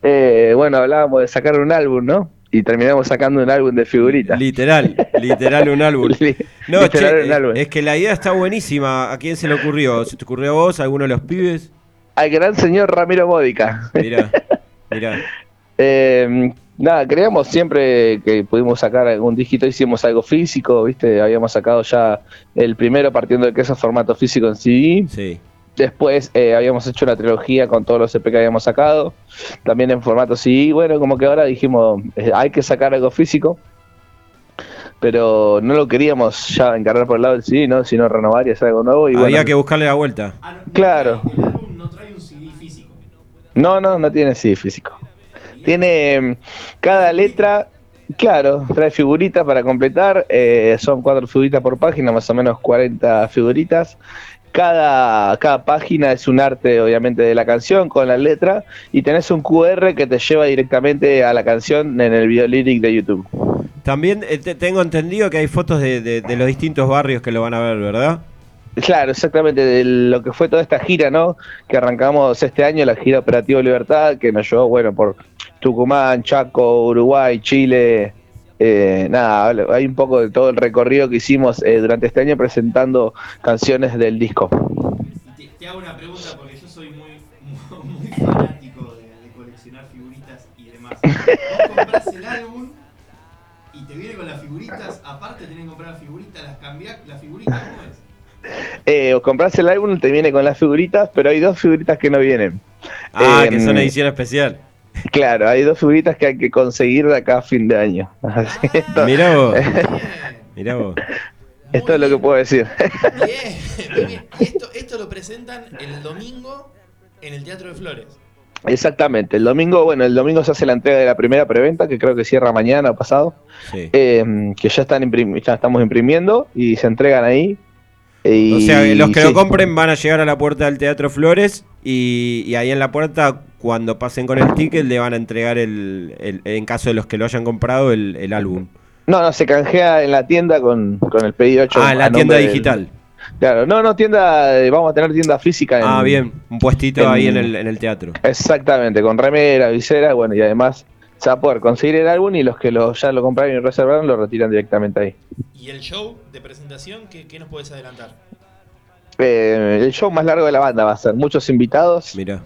Eh, bueno, hablábamos de sacar un álbum, ¿no? Y terminamos sacando un álbum de figuritas. Literal, literal un álbum. No, literal che, un álbum. es que la idea está buenísima. ¿A quién se le ocurrió? ¿Se te ocurrió a vos, a alguno de los pibes? Al gran señor Ramiro Módica. Mirá, mirá. Eh, nada, creíamos siempre que pudimos sacar algún dígito, hicimos algo físico, ¿viste? Habíamos sacado ya el primero partiendo de que es formato físico en CD. Sí, Después eh, habíamos hecho una trilogía con todos los EP que habíamos sacado, también en formato CD. Bueno, como que ahora dijimos, eh, hay que sacar algo físico, pero no lo queríamos ya encargar por el lado del CD, ¿no? sino renovar y hacer algo nuevo. Y había bueno, que buscarle la vuelta. Ah, Claro. trae- el álbum no trae un CD físico. No, no, no tiene CD físico. Tiene mm, cada letra, claro, trae figuritas para completar. eh, son cuatro figuritas por página, más o menos 40 figuritas. Cada, cada página es un arte, obviamente, de la canción con la letra. Y tenés un QR que te lleva directamente a la canción en el video lyric de YouTube. También eh, te- tengo entendido que hay fotos de, de- de los distintos barrios que lo van a ver, ¿verdad? Claro, exactamente, de lo que fue toda esta gira, ¿no? Que arrancamos este año, la gira Operativo Libertad, que nos llevó, bueno, por Tucumán, Chaco, Uruguay, Chile, eh, nada, hay un poco de todo el recorrido que hicimos eh, durante este año presentando canciones del disco. Te, te hago una pregunta porque yo soy muy, muy, fanático de, de coleccionar figuritas y demás. Vos comprás el álbum y te viene con las figuritas, aparte tenés que comprar las figuritas, las cambiás, las figuritas, ¿cómo es? Eh, o compras el álbum, te viene con las figuritas, pero hay dos figuritas que no vienen. Ah, que Em, son edición especial. Claro, hay dos figuritas que hay que conseguir de acá a fin de año. Así que esto, Mirá vos, mirá vos. esto es lo que puedo decir. Bien, muy bien. Y esto, esto lo presentan el domingo en el Teatro de Flores. Exactamente, el domingo, bueno, el domingo se hace la entrega de la primera preventa, que creo que cierra mañana o pasado, Sí. eh, que ya están ya estamos imprimiendo y se entregan ahí. Y- O sea, los que sí. lo compren van a llegar a la puerta del Teatro Flores y, y ahí en la puerta, cuando pasen con el ticket, le van a entregar, el, el- en caso de los que lo hayan comprado, el, el álbum. No, no, se canjea en la tienda con, con el pedido hecho. Ah, en la tienda del- digital. Claro, no, no, tienda, eh, vamos a tener tienda física. En, Ah, bien, un puestito en- ahí en el, en el teatro. Exactamente, con remera, visera, bueno, y además se va a poder conseguir el álbum y los que lo, ya lo compraron y reservaron lo retiran directamente ahí. ¿Y el show de presentación? ¿Qué, qué nos puedes adelantar? Eh, el show más largo de la banda va a ser muchos invitados, Mirá.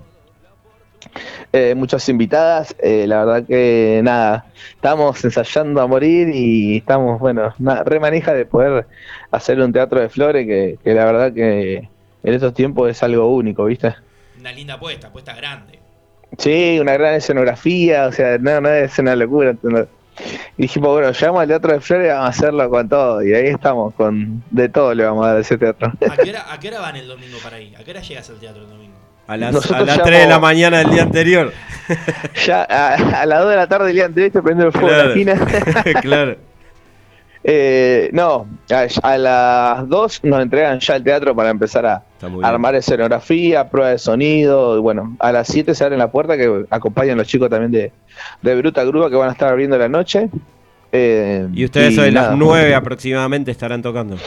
Eh, muchas invitadas. eh, la verdad que nada, estamos ensayando a morir y estamos, bueno, una re manija de poder hacer un teatro de flores que, que la verdad que en estos tiempos es algo único, ¿viste? Una linda apuesta, apuesta grande. Sí, una gran escenografía, o sea, no, no es una locura. no. Y dijimos, bueno, llegamos al Teatro de Flores, vamos a hacerlo con todo. Y ahí estamos, con de todo le vamos a dar a ese teatro. ¿A qué, hora, ¿A qué hora van el domingo para ahí? ¿A qué hora llegas al teatro el domingo? A las, Nosotros a las llamo- 3 de la mañana del día anterior. ya a, a las 2 de la tarde del día anterior te prende el fuego Claro. en la esquina. claro. Eh, no, a, a las 2 nos entregan ya el teatro para empezar a armar escenografía, prueba de sonido. Y bueno, a las 7 se abren la puerta que acompañan los chicos también de, de Bruta Grúa que van a estar abriendo la noche. Eh, Y ustedes nada. las 9 aproximadamente estarán tocando.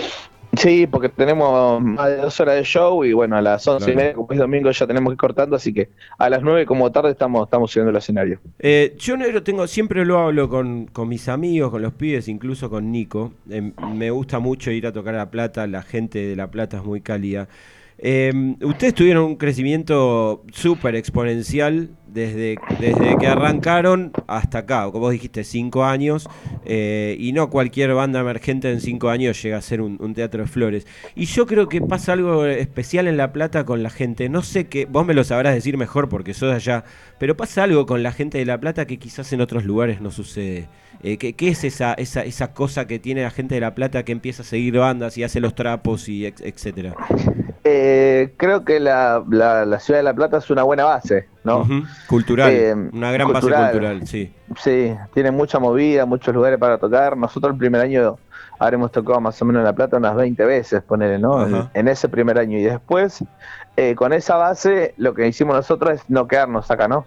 Sí, porque tenemos más de dos horas de show y bueno, a las once y media, como es domingo, ya tenemos que ir cortando, así que a las nueve como tarde estamos, estamos subiendo el escenario. Eh, yo negro tengo, siempre lo hablo con, con mis amigos, con los pibes, incluso con Nico. Eh, me gusta mucho ir a tocar a La Plata, la gente de La Plata es muy cálida. Eh, ustedes tuvieron un crecimiento súper exponencial desde, desde que arrancaron hasta acá, como vos dijiste, cinco años, eh, y no cualquier banda emergente en cinco años llega a ser un, teatro de flores. Y yo creo que pasa algo especial en La Plata con la gente, no sé qué, vos me lo sabrás decir mejor porque sos allá, pero pasa algo con la gente de La Plata que quizás en otros lugares no sucede. Eh, ¿qué, qué es esa, esa, esa cosa que tiene la gente de La Plata que empieza a seguir bandas y hace los trapos y etcétera? Eh, creo que la, la, la ciudad de La Plata es una buena base, ¿no? Cultural, Eh, una gran cultural. base cultural, sí. Sí, tiene mucha movida, muchos lugares para tocar. Nosotros el primer año habremos tocado más o menos en La Plata unas 20 veces, ponele, ¿no? En, ese primer año. Y después, eh, con esa base, lo que hicimos nosotros es no quedarnos acá, ¿no?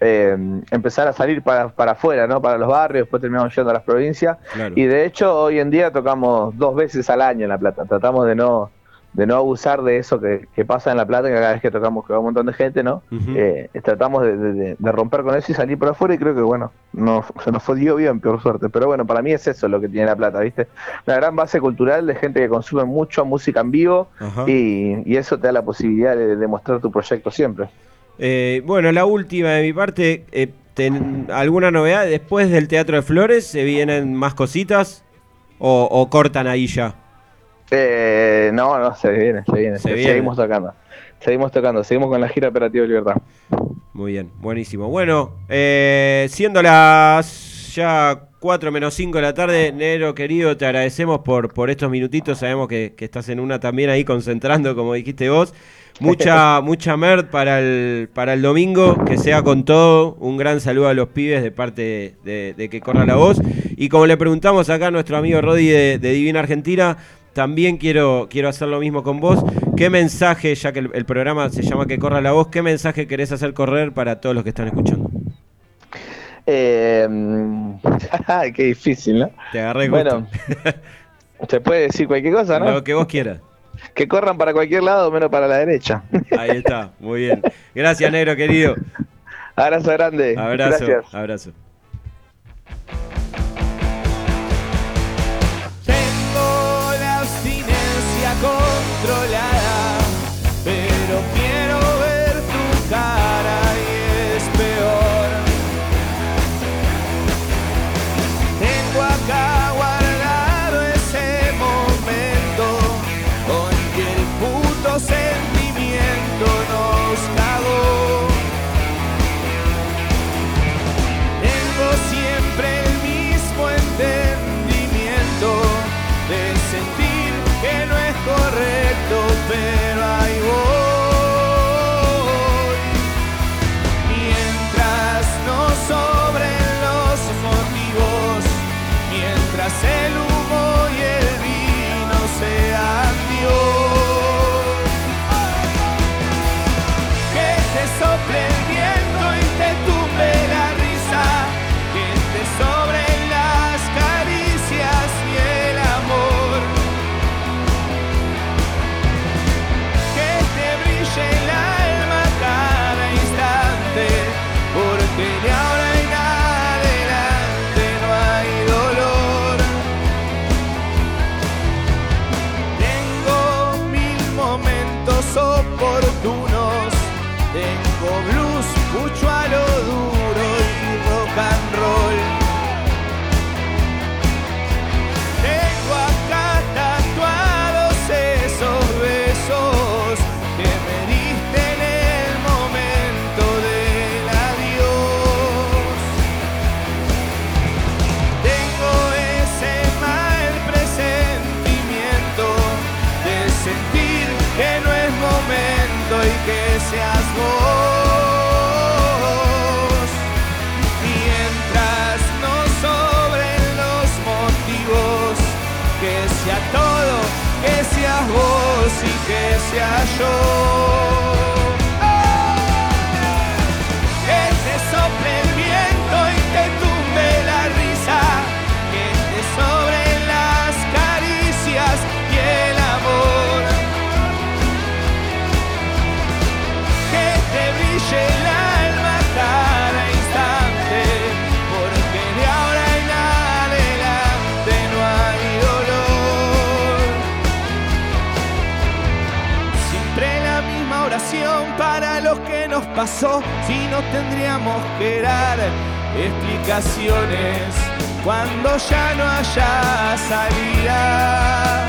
Eh, empezar a salir para, para afuera, ¿no? Para los barrios, después terminamos yendo a las provincias. Claro. Y de hecho, hoy en día tocamos dos veces al año en La Plata. Tratamos de no de no abusar de eso que, que pasa en La Plata, que cada vez que tocamos que va un montón de gente, ¿no? Eh, tratamos de, de- romper con eso y salir por afuera y creo que, bueno, no, se nos fue dio bien, peor suerte. Pero bueno, para mí es eso lo que tiene La Plata, ¿viste? Una gran base cultural de gente que consume mucho música en vivo y, y eso te da la posibilidad de, de mostrar tu proyecto siempre. Eh, bueno, la última de mi parte, eh, ten- ¿alguna novedad? Después del Teatro de Flores, ¿se vienen más cositas? ¿O, o cortan ahí ya? Eh, no, no, se viene, se viene. Se viene. Seguimos tocando. Seguimos tocando, seguimos con la gira Operativa Libertad. Muy bien, buenísimo. Bueno, eh, siendo las ya 4 menos 5 de la tarde, Nero querido, te agradecemos por, por estos minutitos. Sabemos que, que estás en una también ahí concentrando, como dijiste vos. Mucha, mucha merd para el, para el domingo, que sea con todo. Un gran saludo a los pibes de parte de, de que corra la voz. Y como le preguntamos acá a nuestro amigo Rodi de, de Divina Argentina, también quiero, quiero hacer lo mismo con vos. ¿Qué mensaje, ya que el, el programa se llama Que corra la voz, qué mensaje querés hacer correr para todos los que están escuchando? Eh, qué difícil, ¿no? Te agarré Bueno, se puede decir cualquier cosa, ¿no? Lo que vos quieras. que corran para cualquier lado menos para la derecha. Ahí está, muy bien. Gracias, negro querido. Abrazo grande. Abrazo, Gracias. abrazo. Que seas vos. Mientras no sobren los motivos, que sea todo, que seas vos y que sea yo. Pasó, si no tendríamos que dar explicaciones cuando ya no haya salida.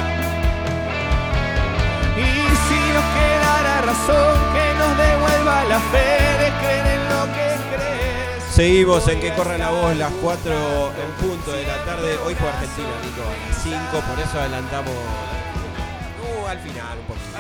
Y si nos quedara razón, que nos devuelva la fe de creer en lo que crees. Seguimos en que corre la voz las 4 en punto de la tarde. Hoy fue Argentina, Nico, a las 5, por eso adelantamos al final un poquito.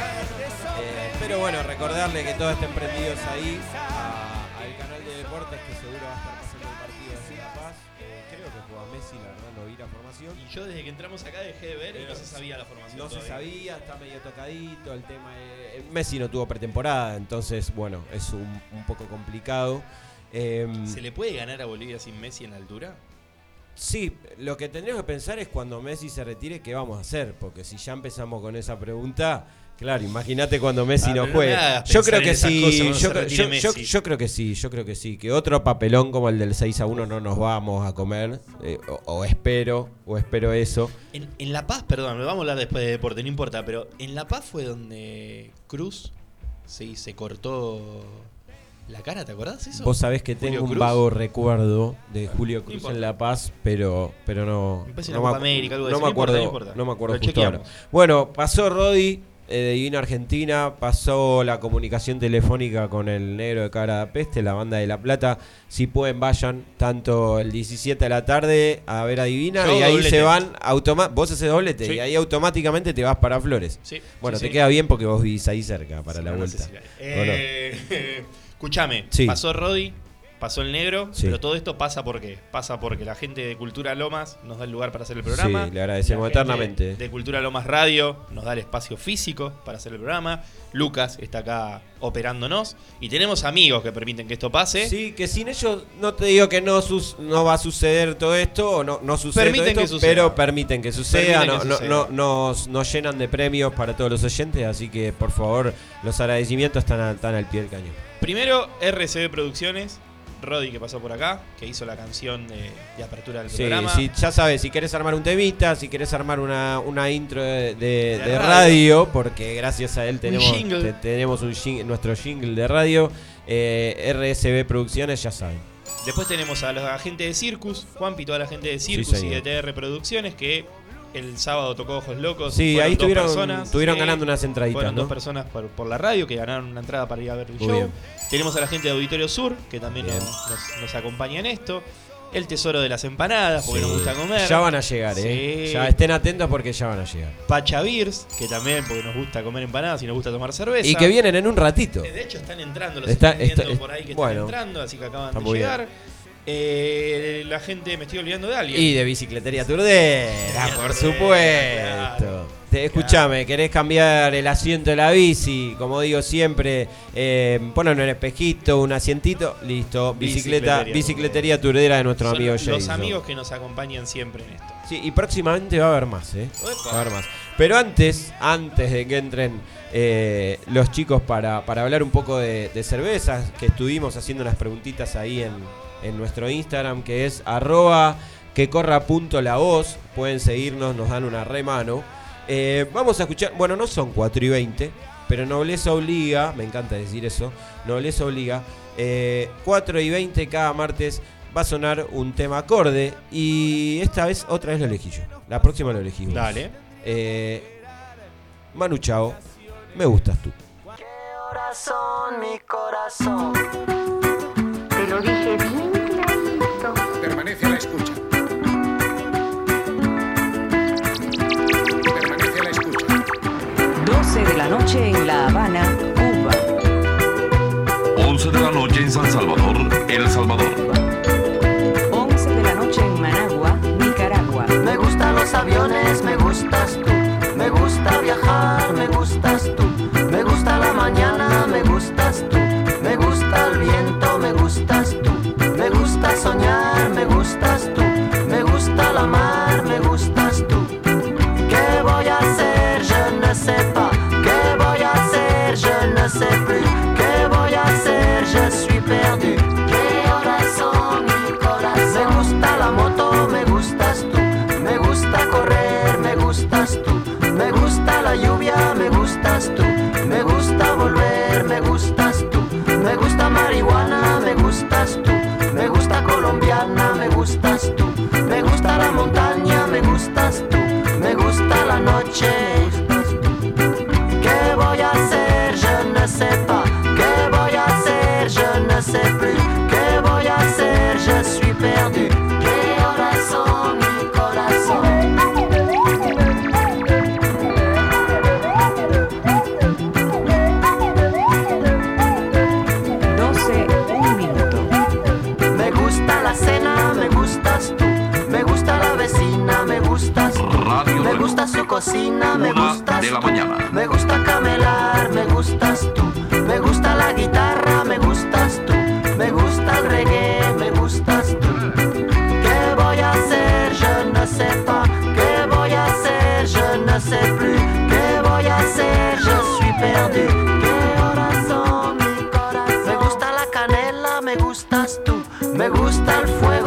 Eh, pero bueno, recordarle que todos estén prendidos ahí a- al canal de deportes que seguro va a estar pasando el partido de La Paz. Eh, creo que juega Messi, la verdad no vi la formación. Y yo desde que entramos acá dejé de ver y no se sabía la formación. No se sabía, está medio tocadito el tema. de- Messi no tuvo pretemporada, entonces bueno, es un, un poco complicado. Em, ¿Se le puede ganar a Bolivia sin Messi en la altura? Sí, lo que tendríamos que pensar es cuando Messi se retire, ¿qué vamos a hacer? Porque si ya empezamos con esa pregunta, claro, imagínate cuando Messi Ah, no juegue. yo creo que sí, yo, yo- yo- Messi. yo creo que sí, yo creo que sí, que otro papelón como el del 6 a 1 no nos vamos a comer, eh, o, o espero, o espero eso. En, en La Paz, perdón, vamos a hablar después de deporte, no importa, pero en La Paz fue donde Cruz sí, se cortó la cara, ¿te acordás eso? Vos sabés que Julio tengo un vago recuerdo de Julio Cruz en La Paz, pero, pero no, Me parece no, una me, América, algo de no eso, me no importa, acuerdo, no importa. no me acuerdo Lo justo ahora. Bueno, pasó Rodi eh, de Divina Argentina, pasó la comunicación telefónica con el negro de cara de peste, la banda de La Plata. Si pueden, vayan tanto el 17 de la tarde a ver a Divina Yo y ahí doblete. se van, automa vos haces doblete Sí. y ahí automáticamente te vas para Flores. Sí, Bueno, sí, te sí. queda bien porque vos vivís ahí cerca para Sí, la vuelta. Sí. pasó Rodi, pasó el negro, Sí. pero todo esto pasa porque pasa porque la gente de Cultura Lomas nos da el lugar para hacer el programa. Sí, le agradecemos La gente eternamente. De Cultura Lomas Radio nos da el espacio físico para hacer el programa. Lucas está acá operándonos y tenemos amigos que permiten que esto pase. Sí, que sin ellos no te digo que no sus- no va a suceder todo esto o no, no sucede Permiten todo que esto, suceda. pero permiten que suceda, Permiten no- que no- suceda. no- nos, nos llenan de premios para todos los oyentes, así que por favor los agradecimientos están, a- están al pie del cañón. Primero, RCB Producciones, Rodi que pasó por acá, que hizo la canción de, de apertura del Sí, programa. sí, ya sabes, si querés armar un temita, si querés armar una, una intro de, de- De de radio. radio, porque gracias a él tenemos, jingle. te- tenemos un nuestro jingle de radio, eh, RSB Producciones, ya saben. Después tenemos a la gente de Circus, Juanpi, toda la gente de Circus y de TR Producciones, que el sábado tocó Ojos Locos. Sí, Fueron ahí dos estuvieron, personas, estuvieron ganando unas entraditas, Fueron ¿no? dos personas por, por la radio que ganaron una entrada para ir a ver el Muy show. bien. Tenemos a la gente de Auditorio Sur, que también nos, Bien. nos- nos acompaña en esto. El tesoro de las empanadas, porque Sí. nos gusta comer. Ya van a llegar, eh. Ya estén atentos porque ya van a llegar. Pacha Beers, que también porque nos gusta comer empanadas y nos gusta tomar cerveza. Y que vienen en un ratito. De hecho, están entrando, los Está- están viendo por ahí que bueno. están entrando, así que acaban de llegar. Eh, la gente, me estoy olvidando de alguien. Y de bicicletería turdera, por supuesto. Te, escuchame, querés cambiar el asiento de la bici, como digo siempre, eh, ponen un espejito, un asientito, listo, bicicleta, Bicicletería bicicletería turdera de nuestro Son amigo los Jason. amigos que nos acompañan siempre en esto. Sí, y próximamente va a haber más, ¿eh? Va a haber más. Pero antes, antes de que entren eh, los chicos para, para hablar un poco de, de cervezas, que estuvimos haciendo unas preguntitas ahí en, en nuestro Instagram, que es arroba que corra punto la voz. Pueden seguirnos, nos dan una re mano. Eh, vamos a escuchar, bueno, no son 4 y 20, pero Nobleza Obliga, me encanta decir eso, Nobleza Obliga, eh, 4 y 20 cada martes va a sonar un tema acorde y esta vez otra vez lo elegí yo. La próxima lo elegí vos. Dale. Eh, Manu Chao, me gustas tú. Corazón, mi corazón. Te lo dije bien clarito. Permanece a la escucha. Permanece a la escucha. 12 de la noche en La Habana, Cuba. 11 de la noche en San Salvador, El Salvador. 11 de la noche en Managua, Nicaragua. Me gustan los aviones, me Me gusta soñar, me gustas tú. Me gusta la mar, cocina, me Una gustas de la tú. mañana. Me gusta camelar, me gustas tú. Me gusta la guitarra, me gustas tú. Me gusta el reggae, me gustas tú. ¿Qué voy a hacer? Je ne sais pas. ¿Qué voy a hacer? Je ne sais plus. ¿Qué voy a hacer? Je suis perdu. ¿Qué horas son mi corazón? Me gusta la canela, me gustas tú. Me gusta el fuego,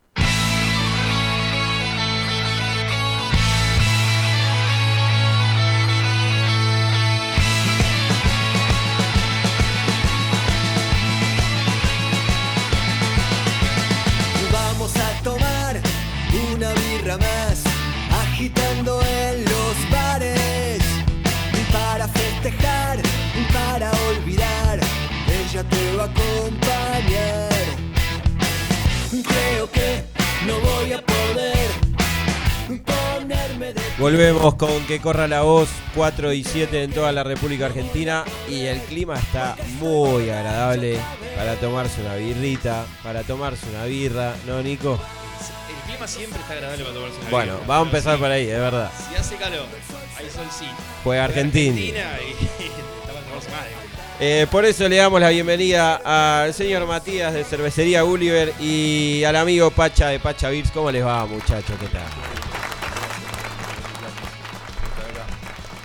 Volvemos con que corra la voz 4 y 7 en toda la República Argentina y el clima está muy agradable para tomarse una birrita, para tomarse una birra, ¿no, Nico? El clima siempre está agradable para tomarse una Bueno, birra. vamos a empezar por ahí, es verdad. Si hace calor, hay solcito. Juega Argentina. y está para tomarse más. Eh, por eso le damos la bienvenida al señor Matías de Cervecería Gulliver y al amigo Pacha de Pacha Beers. ¿Cómo les va, muchachos? ¿Qué tal?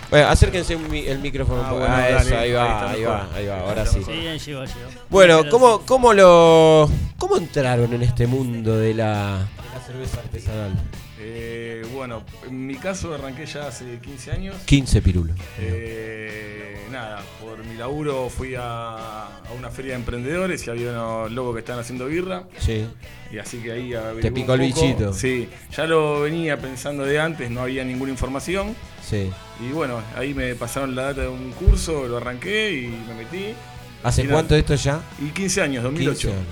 Bueno, acérquense un mi- el micrófono un Ah, poco. bueno, Ah, eso, ahí ahí va, ahí va, ahí va, ahora sí. Sí, ahí llegó, llegó. Bueno, ¿cómo, cómo lo cómo entraron en este mundo de la, de la cerveza artesanal? Eh, bueno, en mi caso arranqué ya hace 15 años. 15 pirulos. Eh, nada, por mi laburo fui a, a una feria de emprendedores y había unos locos que estaban haciendo birra. Sí. Y así que ahí averigué Te un picó el poco. bichito. Sí, ya lo venía pensando de antes, no había ninguna información. Sí. Y bueno, ahí me pasaron la data de un curso, lo arranqué y me metí. ¿Hace Y cuánto esto ya? Y 15 años, 2008. 15 años.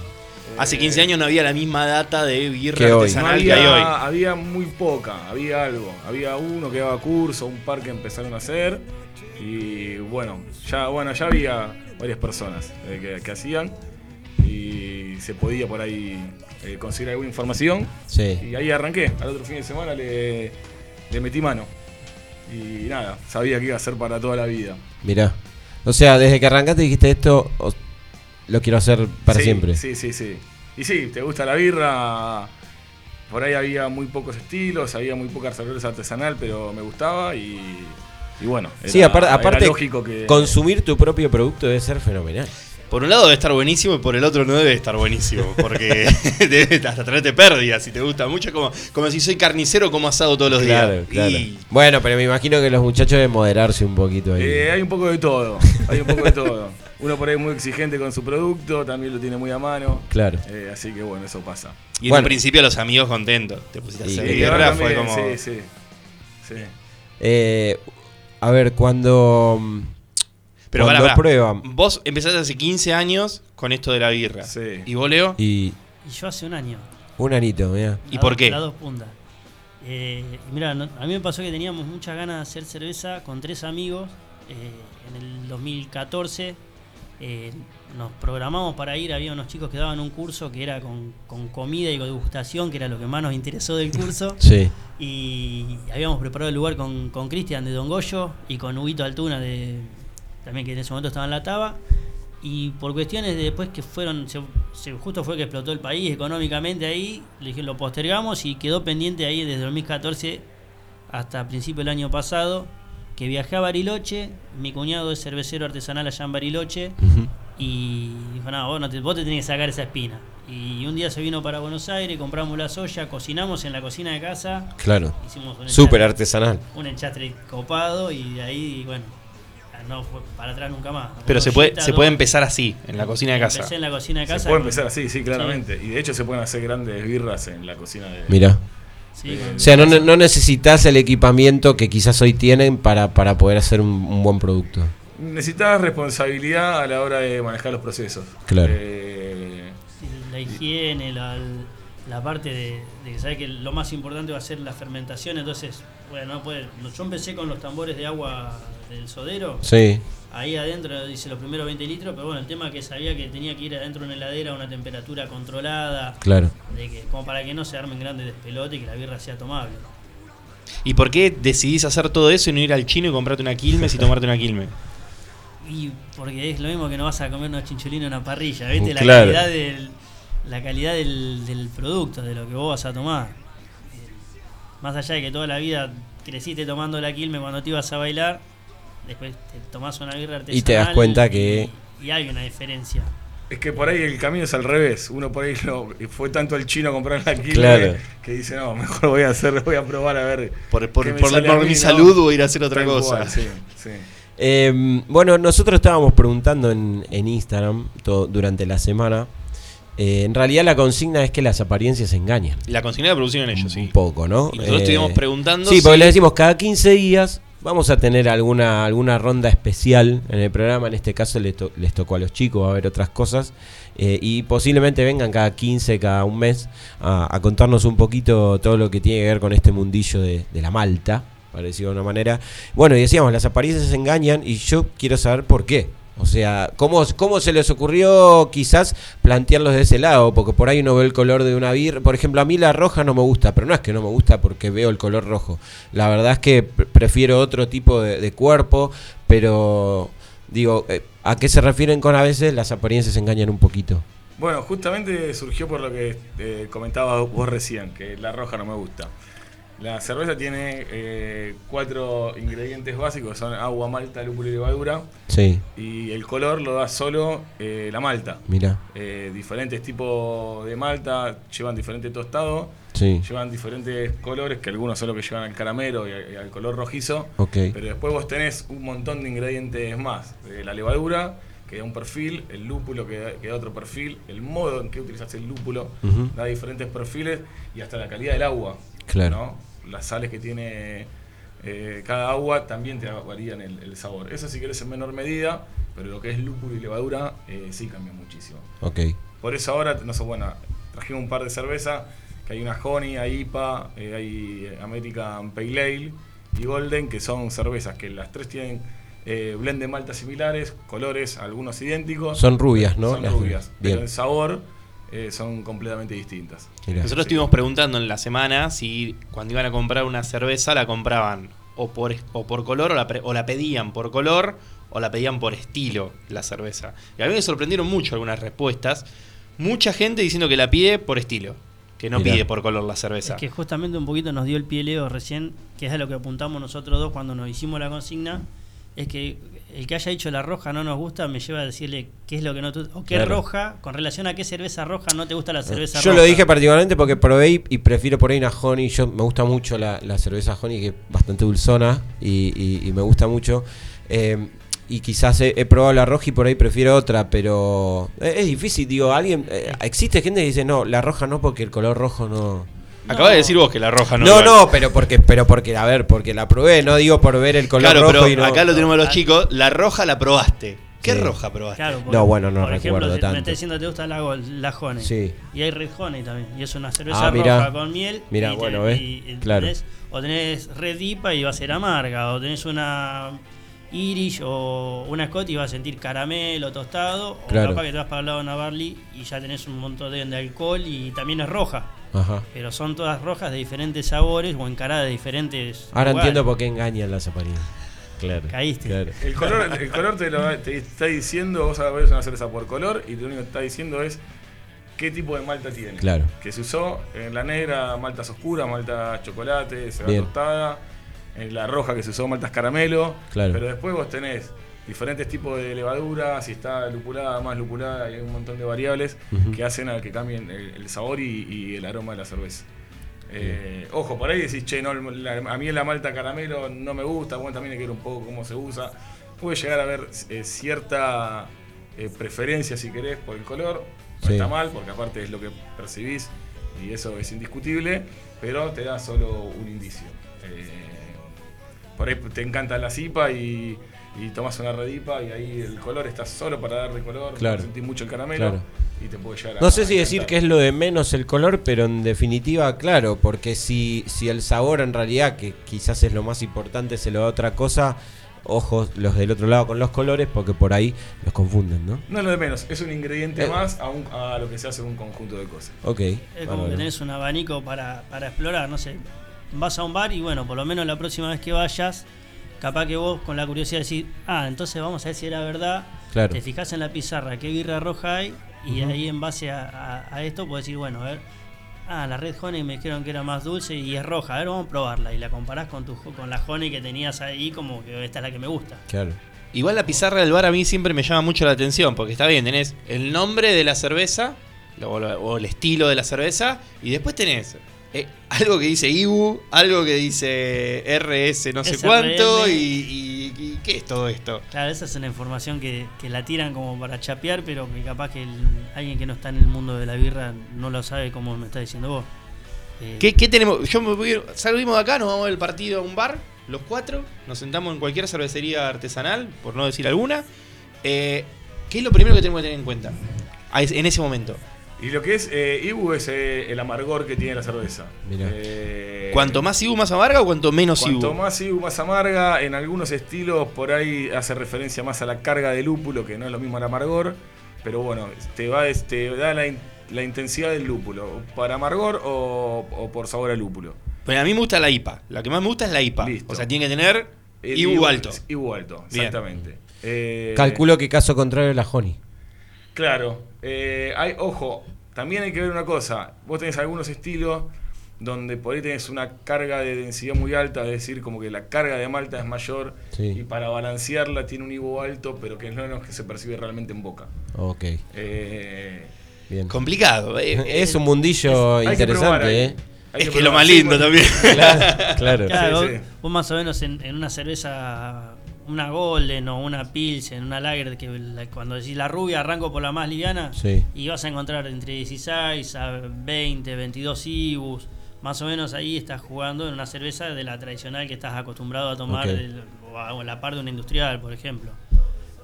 Hace 15 años no había la misma data de birra Que hoy. No artesanal que había, hay hoy. había muy poca, había algo. Había uno que daba curso, un par que empezaron a hacer. Y bueno, ya, bueno, ya había varias personas eh, que, que hacían. Y se podía por ahí eh, conseguir alguna información. Sí. Y ahí arranqué. Al otro fin de semana le, le metí mano. Y nada, sabía que iba a ser para toda la vida. Mirá. O sea, desde que arrancaste dijiste esto, lo quiero hacer para Sí, siempre. Sí, sí, sí. Y sí, te gusta la birra. Por ahí había muy pocos estilos, había muy poca cerveza artesanal, pero me gustaba y, y bueno. Sí, era- apar- era aparte, lógico que. consumir tu propio producto debe ser fenomenal. Por un lado debe estar buenísimo y por el otro no debe estar buenísimo. Porque debe hasta traerte pérdidas si te gusta mucho. Como, como si soy carnicero, como asado todos los Claro, días. claro. Y Bueno, pero me imagino que los muchachos deben moderarse un poquito ahí. Eh, hay un poco de todo. Hay un poco de todo. Uno por ahí muy exigente con su producto, también lo tiene muy a mano. Claro. Eh, así que bueno, eso pasa. Y en Bueno. un principio los amigos contentos. Te pusiste a Y- hacer Y ahora fue como. Sí, sí. sí. Eh, a ver, cuando, Pero cuando pará. prueban Vos empezaste hace 15 años con esto de la birra. Sí. ¿Y vos, Leo? y Y yo hace un año. un anito, mira. ¿Y por dos- qué? Las dos puntas. Eh, mira, no- a mí me pasó que teníamos muchas ganas de hacer cerveza con tres amigos. eh, en el 2014 eh, nos programamos para ir. Había unos chicos que daban un curso que era con, con comida y con degustación, que era lo que más nos interesó del curso. Sí. Y habíamos preparado el lugar con con Cristian de Don Goyo y con Huguito Altuna de también que en ese momento estaba en la Taba. Y por cuestiones de después que fueron, se, se- justo fue que explotó el país económicamente ahí, le dije, lo postergamos y quedó pendiente ahí desde 2014 hasta principio del año pasado, que viajé a Bariloche, mi cuñado es cervecero artesanal allá en Bariloche, Ujú. y dijo, no, vos, no te, vos te tenés que sacar esa espina. Y un día se vino para Buenos Aires, compramos la soya, cocinamos en la cocina de casa, Claro. hicimos un Súper artesanal. un enchastre copado y de ahí, bueno, no fue para atrás nunca más. Pero se puede, se puede empezar así, en la cocina de casa. Empecé en la cocina de casa. Se puede con- empezar así, sí, claramente. Y de hecho se pueden hacer grandes birras en la cocina de. Mira. Sí, O sea, no, ne- no necesitas el equipamiento que quizás hoy tienen para, para poder hacer un, un buen producto. Necesitas responsabilidad a la hora de manejar los procesos. Claro. Eh, la higiene, la, la parte de, de que sabes que lo más importante va a ser la fermentación, entonces, bueno, no puede, yo empecé con los tambores de agua del sodero. Sí. Ahí adentro hice los primeros 20 litros, pero bueno, el tema es que sabía que tenía que ir adentro de una heladera a una temperatura controlada. Claro. De que, como para que no se armen grandes despelotes y que la birra sea tomable. ¿Y por qué decidís hacer todo eso y no ir al chino y comprarte una Quilmes y tomarte una Quilmes? Y porque es lo mismo que no vas a comer unos chinchulines en una parrilla, ¿viste? La Claro. calidad, del, la calidad del, del producto, de lo que vos vas a tomar. Más allá de que toda la vida creciste tomando la Quilme cuando te ibas a bailar, después te tomás una birra artesanal. Y te das cuenta que- Y, y hay una diferencia. Es que por ahí el camino es al revés. Uno por ahí lo- fue tanto el chino a comprar la quilme Claro. que dice, no, mejor voy a hacer, voy a probar a ver. Por, por- por- mí, mi ¿no? salud voy a ir a hacer otra cosa. cual, sí, sí. Eh, bueno, nosotros estábamos preguntando en, en Instagram to- durante la semana. Eh, en realidad la consigna es que las apariencias engañan. La consigna la producieron ellos, sí. Un poco, ¿no? Y nosotros estuvimos preguntando Sí, si- porque le decimos cada 15 días vamos a tener alguna, alguna ronda especial en el programa. En este caso les, to- les tocó a los chicos, va a haber otras cosas. Eh, y posiblemente vengan cada 15, cada un mes a, a contarnos un poquito todo lo que tiene que ver con este mundillo de, de la malta, para decirlo de una manera. Bueno, y decíamos, las apariencias engañan y yo quiero saber por qué. O sea, ¿cómo, ¿cómo se les ocurrió quizás plantearlos de ese lado? Porque por ahí uno ve el color de una birra. Por ejemplo, a mí la roja no me gusta, pero no es que no me gusta porque veo el color rojo. La verdad es que pre- prefiero otro tipo de, cuerpo, pero digo, eh, ¿a qué se refieren con a veces las apariencias engañan un poquito? Bueno, justamente surgió por lo que eh, comentaba vos recién, que la roja no me gusta. La cerveza tiene eh, cuatro ingredientes básicos, son agua, malta, lúpulo y levadura. Sí. Y el color lo da solo eh, la malta. Mira. Eh, diferentes tipos de malta llevan diferente tostado. Sí. Llevan diferentes colores, que algunos son los que llevan al caramelo y, a- y al color rojizo. Ok. Pero después vos tenés un montón de ingredientes más. La levadura, que da un perfil, el lúpulo, que da, que da otro perfil, el modo en que utilizas el lúpulo, da diferentes perfiles y hasta la calidad del agua. Claro. ¿no? Las sales que tiene eh, cada agua también te varían el, el sabor. Eso si querés en menor medida, pero lo que es lúpulo y levadura eh, sí cambia muchísimo. Ok. Por eso ahora, no sé, bueno, trajimos un par de cerveza, que hay una Honey, hay IPA, eh, hay American Pale Ale y Golden, que son cervezas que las tres tienen blend de maltas similares, colores, algunos idénticos. Son rubias, ¿no? Son Las- rubias, bien. pero el sabor eh, son completamente distintas. Mirá. Nosotros estuvimos preguntando en la semana si cuando iban a comprar una cerveza la compraban o por, o por color o la, o la pedían por color o la pedían por estilo la cerveza. Y a mí me sorprendieron mucho algunas respuestas. Mucha gente diciendo que la pide por estilo, que no Mirá. pide por color la cerveza. Es que justamente un poquito nos dio el pie Leo recién, que es a lo que apuntamos nosotros dos cuando nos hicimos la consigna, es que el que haya dicho la roja no nos gusta me lleva a decirle qué es lo que no te o qué Claro. roja, con relación a qué cerveza roja no te gusta la cerveza Yo roja. lo dije particularmente porque probé y, y prefiero por ahí una Honey. Yo me gusta mucho la, la cerveza Honey, que es bastante dulzona y, y- y me gusta mucho. Eh, y quizás he, he probado la roja y por ahí prefiero otra, pero es, es difícil, digo, alguien eh, existe gente que dice, "No, la roja no porque el color rojo no." Acabas de decir vos que la roja no. No, no, pero porque pero porque a ver, porque la probé, no digo por ver el color Claro, rojo pero y no. acá lo tenemos los chicos. La roja la probaste. ¿Qué Sí. roja probaste? Claro, porque, No, bueno, no por ejemplo, tanto. me está diciendo te gusta la, la Honey. Sí. Y hay Red Honey también. Y es una cerveza Ah, mirá. roja con miel. Te- bueno, ¿ves? y- Claro. tenés- o tenés Red IPA y va a ser amarga. O tenés una Irish o una Scott y va a sentir caramelo tostado. O Claro. capaz que te vas para el lado de una Barley y ya tenés un montón de alcohol y también es roja. Ajá. Pero son todas rojas de diferentes sabores o encaradas de diferentes. Ahora lugares. entiendo por qué engañan las apariencias. Claro. Caíste. claro. El color, el color te, lo, te está diciendo, vos sabés una cerveza por color y lo único que está diciendo es qué tipo de malta tiene. Claro. Que se usó en la negra, maltas oscuras, malta chocolate, cebada tostada. En la roja que se usó maltas caramelo. Claro. Pero después vos tenés diferentes tipos de levadura, si está lupulada, más lupulada, hay un montón de variables que hacen a que cambien el, el sabor y, y el aroma de la cerveza. Eh, ojo, por ahí decís, che, no, la- a mí la malta caramelo no me gusta, bueno, también hay que ver un poco cómo se usa. Puede llegar a haber eh, cierta eh, preferencia, si querés, por el color. No Sí. está mal, porque aparte es lo que percibís y eso es indiscutible, pero te da solo un indicio. Por ahí te encanta la cipa y, y tomas una redipa y ahí el color está solo para darle color, Claro. sentís mucho el caramelo Claro. y te puede llegar a No sé si decir que es lo de menos el color, pero en definitiva, claro, porque si, si el sabor en realidad, que quizás es lo más importante, se lo da otra cosa, ojos los del otro lado con los colores, porque por ahí los confunden, ¿no? No es lo de menos, es un ingrediente Eh. más a, un- a lo que se hace en un conjunto de cosas. Ok. Es como que tenés un abanico para, para explorar, no sé. Vas a un bar y bueno, por lo menos la próxima vez que vayas, capaz que vos con la curiosidad decís, ah, entonces vamos a ver si era verdad. Claro. Te fijas en la pizarra qué birra roja hay y ahí en base a, a- a esto puedes decir, bueno, a ver, ah, la Red Honey me dijeron que era más dulce y es roja, a ver, vamos a probarla. Y la comparás con, tu, con la Honey que tenías ahí, como que esta es la que me gusta. Claro. Igual la pizarra del bar a mí siempre me llama mucho la atención, porque está bien, tenés el nombre de la cerveza, o el estilo de la cerveza, y después tenés eh, algo que dice IBU, algo que dice RS no sé cuánto, y, y- y ¿qué es todo esto? Claro, esa es una información que, que la tiran como para chapear, pero que capaz que el- alguien que no está en el mundo de la birra no lo sabe como me está diciendo vos. Eh, ¿Qué, qué tenemos? Yo me voy, salimos de acá, nos vamos del partido a un bar, los cuatro, nos sentamos en cualquier cervecería artesanal, por no decir alguna. Eh, ¿Qué es lo primero que tenemos que tener en cuenta en ese momento? Y lo que es eh, Ibu es eh, el amargor que tiene la cerveza. Mirá. Eh, ¿Cuanto más IBU más amarga o cuanto menos Cuanto IBU? más Ibu más amarga, en algunos estilos por ahí hace referencia más a la carga de lúpulo, que no es lo mismo al amargor, pero bueno, te va te da la, in- la intensidad del lúpulo, para amargor o, o por sabor a lúpulo. Bueno, a mí me gusta la IPA. La que más me gusta es la IPA. Listo. O sea, tiene que tener El IBU alto. Ibu alto, exactamente. Eh, Calculo que caso contrario la Honey. Claro, eh, hay, ojo, también hay que ver una cosa. Vos tenés algunos estilos donde por ahí tenés una carga de densidad muy alta, es decir, como que la carga de malta es mayor Sí. y para balancearla tiene un Ivo alto, pero que no es lo que se percibe realmente en boca. Ok, Eh, bien. Complicado. eh, eh, Es un mundillo hay que probar interesante. ¿eh? hay es que lo más lindo también. Claro, claro. Claro, Sí, vos, sí. vos más o menos en, en una cerveza, una Golden o una Pilsen, una Lager, que la- cuando decís la rubia arranco por la más liviana, Sí. y vas a encontrar entre 16 a 20, 22 IBUs. Más o menos ahí estás jugando en una cerveza de la tradicional que estás acostumbrado a tomar del- o a la par de una industrial, por ejemplo.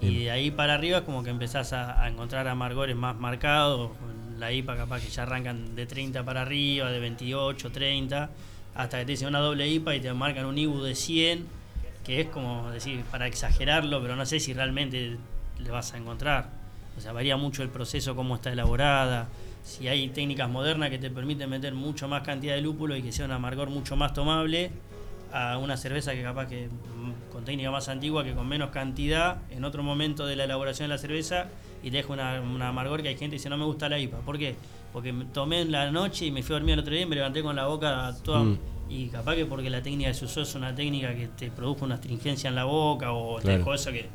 Y de ahí para arriba es como que empezás a, a encontrar amargores más marcados. La IPA capaz que ya arrancan de 30 para arriba, de 28, 30, hasta que te dicen una doble IPA y te marcan un IBU de 100, que es como decir, para exagerarlo, pero no sé si realmente le vas a encontrar. O sea, varía mucho el proceso, cómo está elaborada, si hay técnicas modernas que te permiten meter mucho más cantidad de lúpulo y que sea un amargor mucho más tomable, a una cerveza que capaz que mm, con técnica más antigua, que con menos cantidad, en otro momento de la elaboración de la cerveza, y te deja una, amargor que hay gente que dice no me gusta la IPA. ¿Por qué? Porque tomé en la noche y me fui a dormir el otro día y me levanté con la boca toda... Mm. Y capaz que porque la técnica que se usó es una técnica que te produjo una astringencia en la boca o te Claro. dejó eso que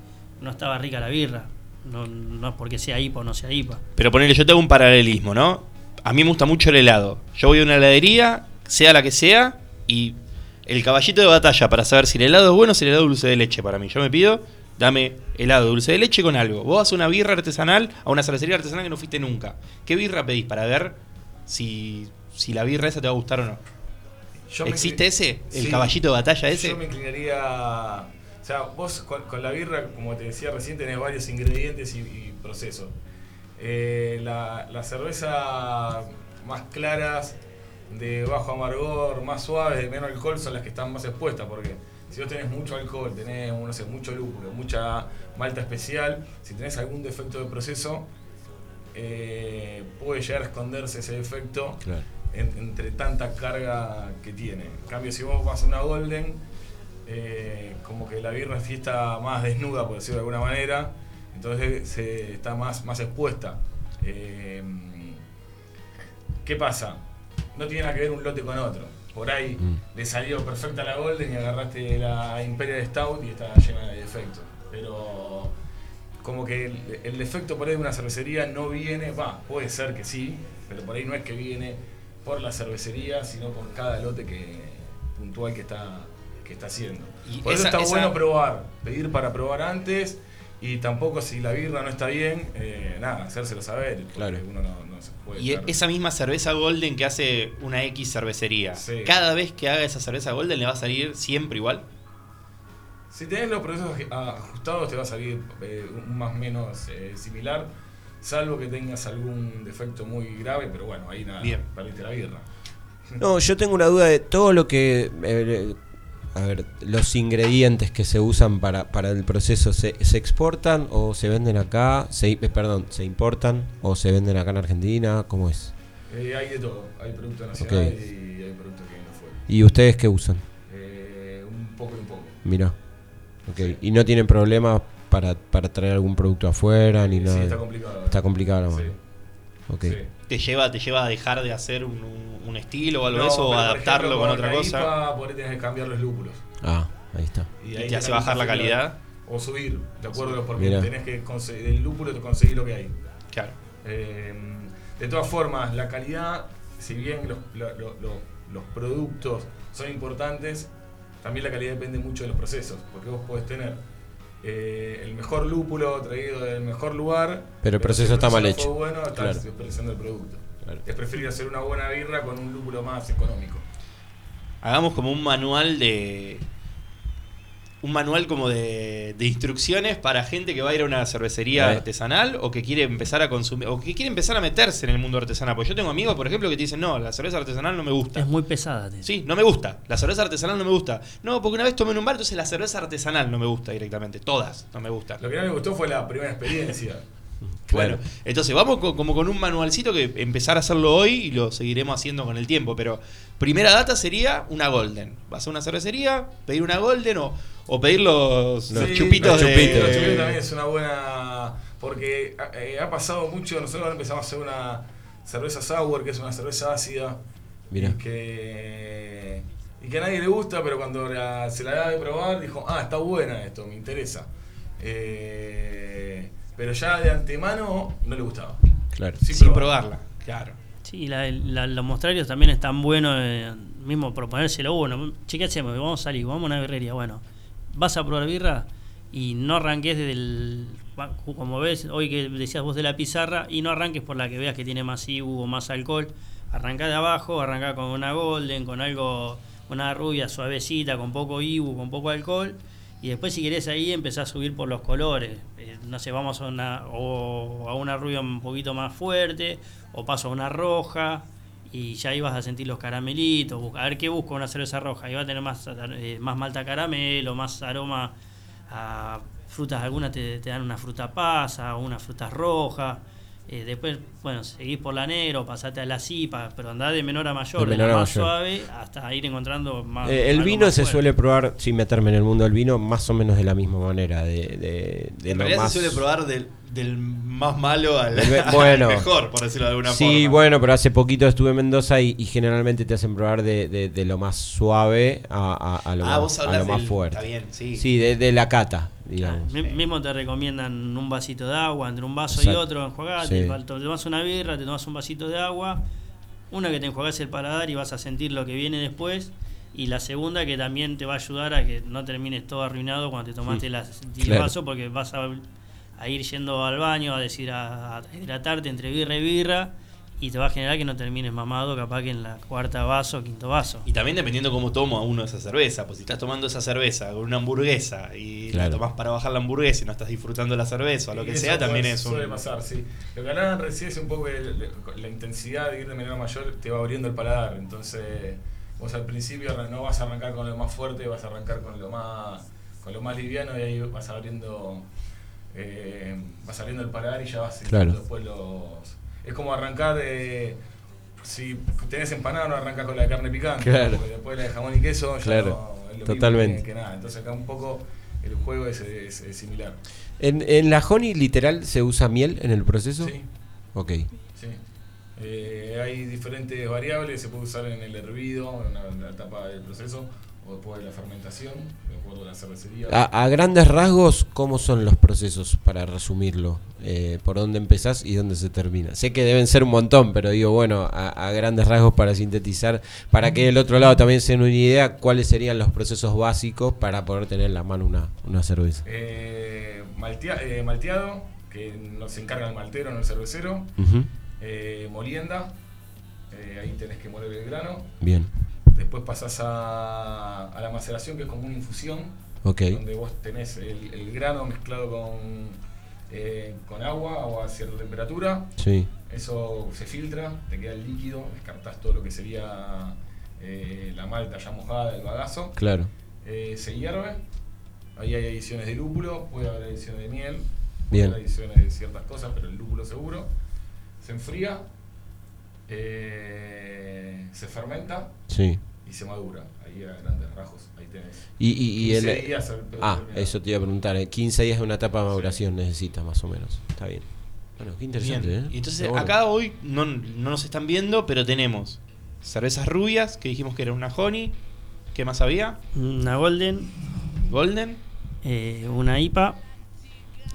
no estaba rica la birra. No, no es porque sea IPA o no sea IPA. Pero ponele, yo tengo un paralelismo, ¿no? A mí me gusta mucho el helado. Yo voy a una heladería, sea la que sea, y el caballito de batalla para saber si el helado es bueno es el helado dulce de leche para mí. Yo me pido, dame helado dulce de leche con algo. Vos vas a una birra artesanal, a una cervecería artesanal que no fuiste nunca. ¿Qué birra pedís para ver si, si la birra esa te va a gustar o no? Yo ¿Existe ese? ¿El Sí. caballito de batalla ese? Yo me inclinaría. O sea, vos con, con la birra, como te decía recién, tenés varios ingredientes y, y procesos. Eh, la, la cerveza más claras, de bajo amargor, más suaves, de menos alcohol, son las que están más expuestas. Porque si vos tenés mucho alcohol, tenés no sé, mucho lúpulo, mucha malta especial, si tenés algún defecto de proceso, eh, puede llegar a esconderse ese defecto Claro. En- entre tanta carga que tiene. En cambio, si vos vas a una Golden, eh, como que la birra sí está más desnuda, por decirlo de alguna manera, entonces se está más, más expuesta. Eh, ¿Qué pasa? No tiene nada que ver un lote con otro. Por ahí Mm. le salió perfecta la Golden y agarraste la Imperial Stout y está llena de defectos. Pero como que el, el defecto por ahí de una cervecería no viene, va, puede ser que sí, pero por ahí no es que viene por la cervecería, sino por cada lote que puntual que está, que está haciendo. Y por eso está esa- bueno probar, pedir para probar antes y tampoco si la birra no está bien, eh, nada, hacérselo saber, Claro. uno no, no se puede Y estar- esa misma cerveza Golden que hace una X cervecería, Sí. cada vez que haga esa cerveza Golden le va a salir siempre igual. Si tenés los procesos aju- ajustados te va a salir eh, un más o menos eh, similar, salvo que tengas algún defecto muy grave, pero bueno, ahí nada, Bien. perdiste la birra. No, yo tengo una duda de todo lo que. eh, a ver, los ingredientes que se usan para, para el proceso, ¿se, se exportan o se venden acá? Se, eh, perdón, ¿se importan o se venden acá en Argentina? ¿Cómo es? Eh, hay de todo, hay producto nacional y hay producto que no fue. ¿Y ustedes qué usan? Eh, un poco y un poco. Mira. Ok. ¿Y no tienen problemas para, para traer algún producto afuera ni Sí, nada? está complicado. Está complicado la Sí. mano. Ok. Sí. ¿Te lleva, ¿Te lleva a dejar de hacer un, un- estilo o algo de No, eso o adaptarlo ejemplo, con otra cosa? Por ahí tenés que cambiar los lúpulos. Ah, ahí está. ¿Y ahí te hace bajar la calidad? O subir, de acuerdo, porque Mirá. tenés que conseguir, el lúpulo te conseguir lo que hay. Claro. Eh, de todas formas, la calidad, si bien los, lo- lo- lo- los productos son importantes, también la calidad depende mucho de los procesos, porque vos podés tener eh, el mejor lúpulo traído del mejor lugar, Pero el proceso está mal hecho. bueno, estás Claro. desperdiciando el producto. Claro. Es preferible hacer una buena birra con un lúpulo más económico. Hagamos como un manual de. Un manual como de, de instrucciones para gente que va a ir a una cervecería Eh. artesanal o que quiere empezar a consumir o que quiere empezar a meterse en el mundo artesanal. Porque yo tengo amigos, por ejemplo, que te dicen, no, la cerveza artesanal no me gusta. Es muy pesada. te- Sí, no me gusta. La cerveza artesanal no me gusta. No, porque una vez tomé en un bar, entonces la cerveza artesanal no me gusta directamente. Todas no me gustan. Lo que no me gustó fue la primera experiencia. Bueno, entonces vamos co- como con un manualcito que empezar a hacerlo hoy y lo seguiremos haciendo con el tiempo. Pero primera data sería una Golden. Vas a una cervecería, pedir una Golden o, o pedir los, los Sí, chupitos los de. chupitos. Los chupitos también es una buena. Porque eh, ha pasado mucho. Nosotros ahora empezamos a hacer una cerveza sour, que es una cerveza ácida. Mirá. Y que, y que a nadie le gusta, pero cuando la- se la da de probar, dijo: Ah, está buena esto, me interesa. Eh, pero ya de antemano no le gustaba. Claro. Sin Sin probarla. probarla, claro. Sí, la- la- los mostrarios también están buenos, eh, mismo proponérselo bueno. Che, ¿qué hacemos? Vamos a salir, vamos a una birrería. Bueno, vas a probar birra y no arranques desde el. Como ves, hoy que decías vos de la pizarra, y no arranques por la que veas que tiene más IBU o más alcohol. Arrancá de abajo, arrancá con una Golden, con algo, una rubia suavecita, con poco IBU, con poco alcohol. Y después, si querés ahí, empezar a subir por los colores. Eh, no sé, vamos a una, o a una rubia un poquito más fuerte, o paso a una roja, y ya vas a sentir los caramelitos. A ver qué busco una cerveza roja. Va a tener más, eh, más malta caramelo, más aroma a frutas. Algunas te, dan una fruta pasa, unas frutas rojas. Eh, después, bueno, seguís por la negro, pasate a la cipa, pero andá de menor a mayor, De la a más mayor. suave hasta ir encontrando más. Eh, el vino más se fuerte. suele probar, sin meterme en el mundo del vino, más o menos de la misma manera. De, de, de En lo realidad más... se suele probar del, del más malo al, bueno. mejor, por decirlo de alguna Sí, forma. bueno, pero hace poquito estuve en Mendoza y, y generalmente te hacen probar de, de- de lo más suave a, a- a lo, Ah, más, vos a lo más del- fuerte. está bien, sí. de, de la cata, digamos. Mismo te recomiendan un vasito de agua entre un vaso y otro, enjuagás, Sí. te, tomas una birra, te tomas un vasito de agua, una que te enjuagás el paladar y vas a sentir lo que viene después, y la segunda que también te va a ayudar a que no termines todo arruinado cuando te tomaste las 10 Claro. vasos, porque vas a, a ir yendo al baño, a decir a, a hidratarte entre birra y birra, y te va a generar que no termines mamado capaz que en la cuarta vaso, quinto vaso. Y también dependiendo cómo toma uno esa cerveza. Pues si estás tomando esa cerveza con una hamburguesa y Claro. la tomás para bajar la hamburguesa y no estás disfrutando la cerveza o lo Y que sea, también es un. Suele pasar, sí. Lo que hablaban recién es un poco el- la intensidad de ir de menor a mayor, te va abriendo el paladar. Entonces, vos al principio no vas a arrancar con lo más fuerte, vas a arrancar con lo más, con lo más liviano y ahí vas abriendo, eh, vas abriendo el paladar y ya vas Claro. después los. Es como arrancar de. Si tenés empanada, no arrancas con la carne picante. Claro. Porque después la de jamón y queso ya Claro, no es lo totalmente. mismo que, que nada. Entonces, acá un poco el juego es, es- es similar. ¿En, ¿En la honey literal se usa miel en el proceso? Sí. Ok. Sí. Eh, hay diferentes variables, se puede usar en el hervido, en la, en la etapa del proceso, o después de la fermentación, de la cervecería. A, a grandes rasgos, ¿cómo son los procesos para resumirlo? Eh, ¿Por dónde empezás y dónde se termina? Sé que deben ser un montón, pero digo, bueno, a, a grandes rasgos para sintetizar, para que el otro lado también se den una idea, cuáles serían los procesos básicos para poder tener en la mano una, una cerveza. Eh, maltea- eh, malteado, que nos encarga el maltero, no el cervecero. Eh, molienda, ahí tenés que moler el grano. Bien. Después pasás a, a la maceración, que es como una infusión, Ok. donde vos tenés el, el grano mezclado con, eh, con agua, agua a cierta temperatura. Sí. Eso se filtra, te queda el líquido, descartás todo lo que sería eh, la malta ya mojada, el bagazo. Claro. Eh, se hierve, ahí hay adiciones de lúpulo, puede haber adiciones de miel, puede Bien. haber adiciones de ciertas cosas, pero el lúpulo seguro. Se enfría, eh, se fermenta Sí. y se madura. Ahí a grandes rasgos, ahí tenés. Y, y, y 15 el, días al- ah, eso te iba a preguntar. eh, 15 días de una etapa de maduración necesita más o menos. Está bien. Bueno, qué interesante, Bien. ¿eh? Y entonces bueno. acá hoy no, no nos están viendo, pero tenemos cervezas rubias, que dijimos que era una honey. ¿Qué más había? Una Golden. Golden. eh, una IPA.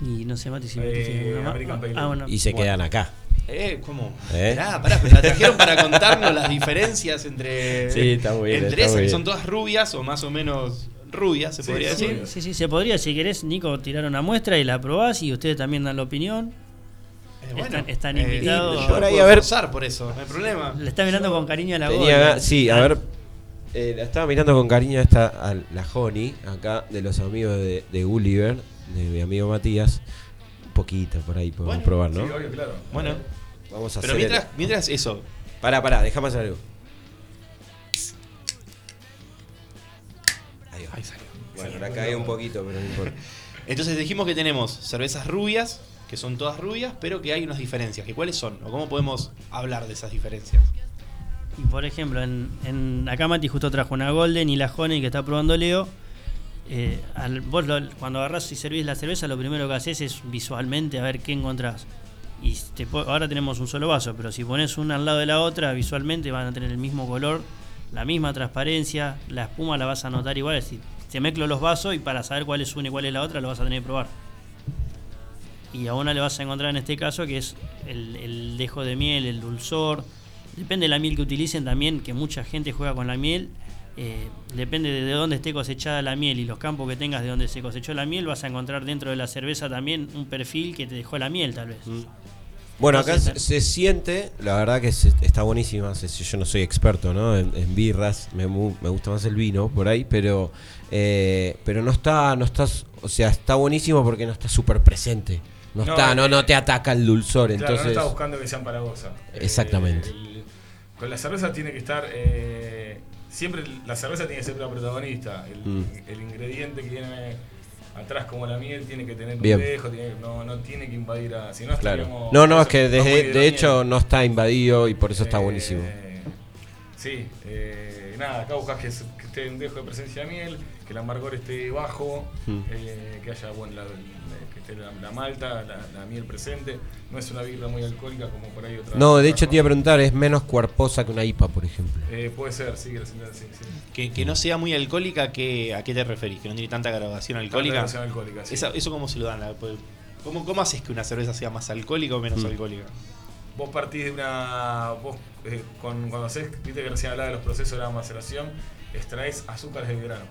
Y no sé, Mati, si me Eh. American Pale Ah, bueno. Y se quedan acá. Eh, ¿cómo? ¿Eh? Esperá, pará, pero la trajeron para contarnos las diferencias entre. Sí, está muy bien, Entre está esas muy que bien. son todas rubias o más o menos rubias, se Sí, podría sí, decir. Sí, sí, se podría. Si querés, Nico, tirar una muestra y la probás y ustedes también dan la opinión. bueno. están, están Eh, invitados. yo Por ahí, a ver- por eso, no hay problema. Le está mirando con cariño a la Tenía sí, a ver. eh, la estaba mirando con cariño esta, a la Honey, acá, de los amigos de, de Gulliver, de mi amigo Matías. Un poquito por ahí podemos Bueno, probar, ¿no? sí, obvio, claro. Bueno. Vamos a Pero hacer. mientras, mientras eso. Pará, pará, déjame hacer algo. Ahí va. Ahí salió. Bueno, la cagué un poquito, pero no importa. Entonces dijimos que tenemos cervezas rubias, que son todas rubias, pero que hay unas diferencias. ¿Y cuáles son? ¿O cómo podemos hablar de esas diferencias? Y por ejemplo, en, en acá Mati justo trajo una Golden y la Honey que está probando Leo. Eh, al- vos lo- cuando agarrás y servís la cerveza, lo primero que haces es visualmente a ver qué encontrás. Y ahora tenemos un solo vaso, pero si pones una al lado de la otra, visualmente van a tener el mismo color, la misma transparencia, la espuma la vas a notar igual. Decir, te mezclo los vasos y para saber cuál es una y cuál es la otra, lo vas a tener que probar. Y a una le vas a encontrar en este caso que es el, dejo de miel, el dulzor. Depende de la miel que utilicen también, que mucha gente juega con la miel. Eh, depende de, de dónde esté cosechada la miel y los campos que tengas de donde se cosechó la miel, vas a encontrar dentro de la cerveza también un perfil que te dejó la miel, tal vez. Bueno, acá se, Entonces, se siente, la verdad que se- está buenísima. se- Yo no soy experto ¿no? en, en birras, me, me gusta más el vino por ahí, pero eh, pero no está, no estás, o sea, está buenísimo porque no está súper presente. No, No, está, no, eh, no te ataca el dulzor, Claro, entonces. no está buscando que sean paragosa. Exactamente. el- con la cerveza tiene que estar. eh, siempre la cerveza tiene que ser la protagonista. El, Mm. el ingrediente que viene atrás, como la miel, tiene que tener Bien. un dejo, tiene- no, no tiene que invadir a. Si no, Claro. No, no, es que desde- de hecho no está invadido y por eso está Eh, buenísimo. Sí, eh, nada, acá buscas que, es- que esté un dejo de presencia de miel, que el amargor esté bajo, Mm. eh, que haya bueno, la, la, la malta, la, la miel presente. No es una birra muy alcohólica como por ahí otra. No, de hecho te iba a preguntar, es menos cuerposa que una IPA, por ejemplo. Eh, puede ser, sí, que la- sí, sí. Que, que no sea muy alcohólica, ¿qué- ¿a qué te referís? ¿Que no tiene tanta graduación alcohólica? graduación alcohólica, sí. Esa- ¿Eso cómo se lo dan? La- ¿Cómo, ¿Cómo haces que una cerveza sea más alcohólica o menos Mm. alcohólica? Vos partís de una. Vos, eh, con, cuando haces, viste que recién hablaba de los procesos de la maceración, extraes azúcares del grano.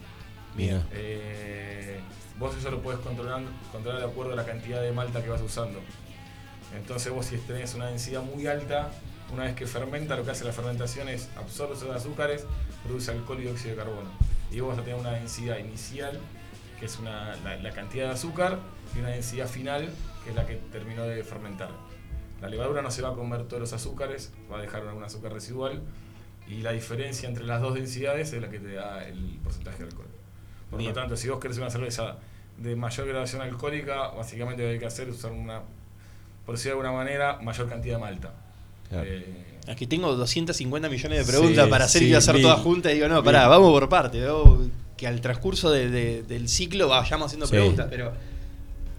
Mira. Eh, vos eso lo puedes controlar, controlar de acuerdo a la cantidad de malta que vas usando. Entonces vos si tenés una densidad muy alta, una vez que fermenta, lo que hace la fermentación es absorbe esos azúcares, produce alcohol y dióxido de carbono. Y vos vas a tener una densidad inicial, que es una, la, la cantidad de azúcar, y una densidad final, que es la que terminó de fermentar. La levadura no se va a comer todos los azúcares, va a dejar algún azúcar residual, y la diferencia entre las dos densidades es la que te da el porcentaje de alcohol. Por Bien. lo tanto, si vos querés una cerveza de mayor graduación alcohólica, básicamente lo que hay que hacer es usar una, por decirlo de alguna manera, mayor cantidad de malta. Claro. Eh, Aquí tengo 250 millones de preguntas Sí, para hacer y sí, hacer mil. todas juntas y digo, no, Mil. pará, vamos por parte. vamos- que al transcurso de- de- del ciclo vayamos haciendo Sí. preguntas, pero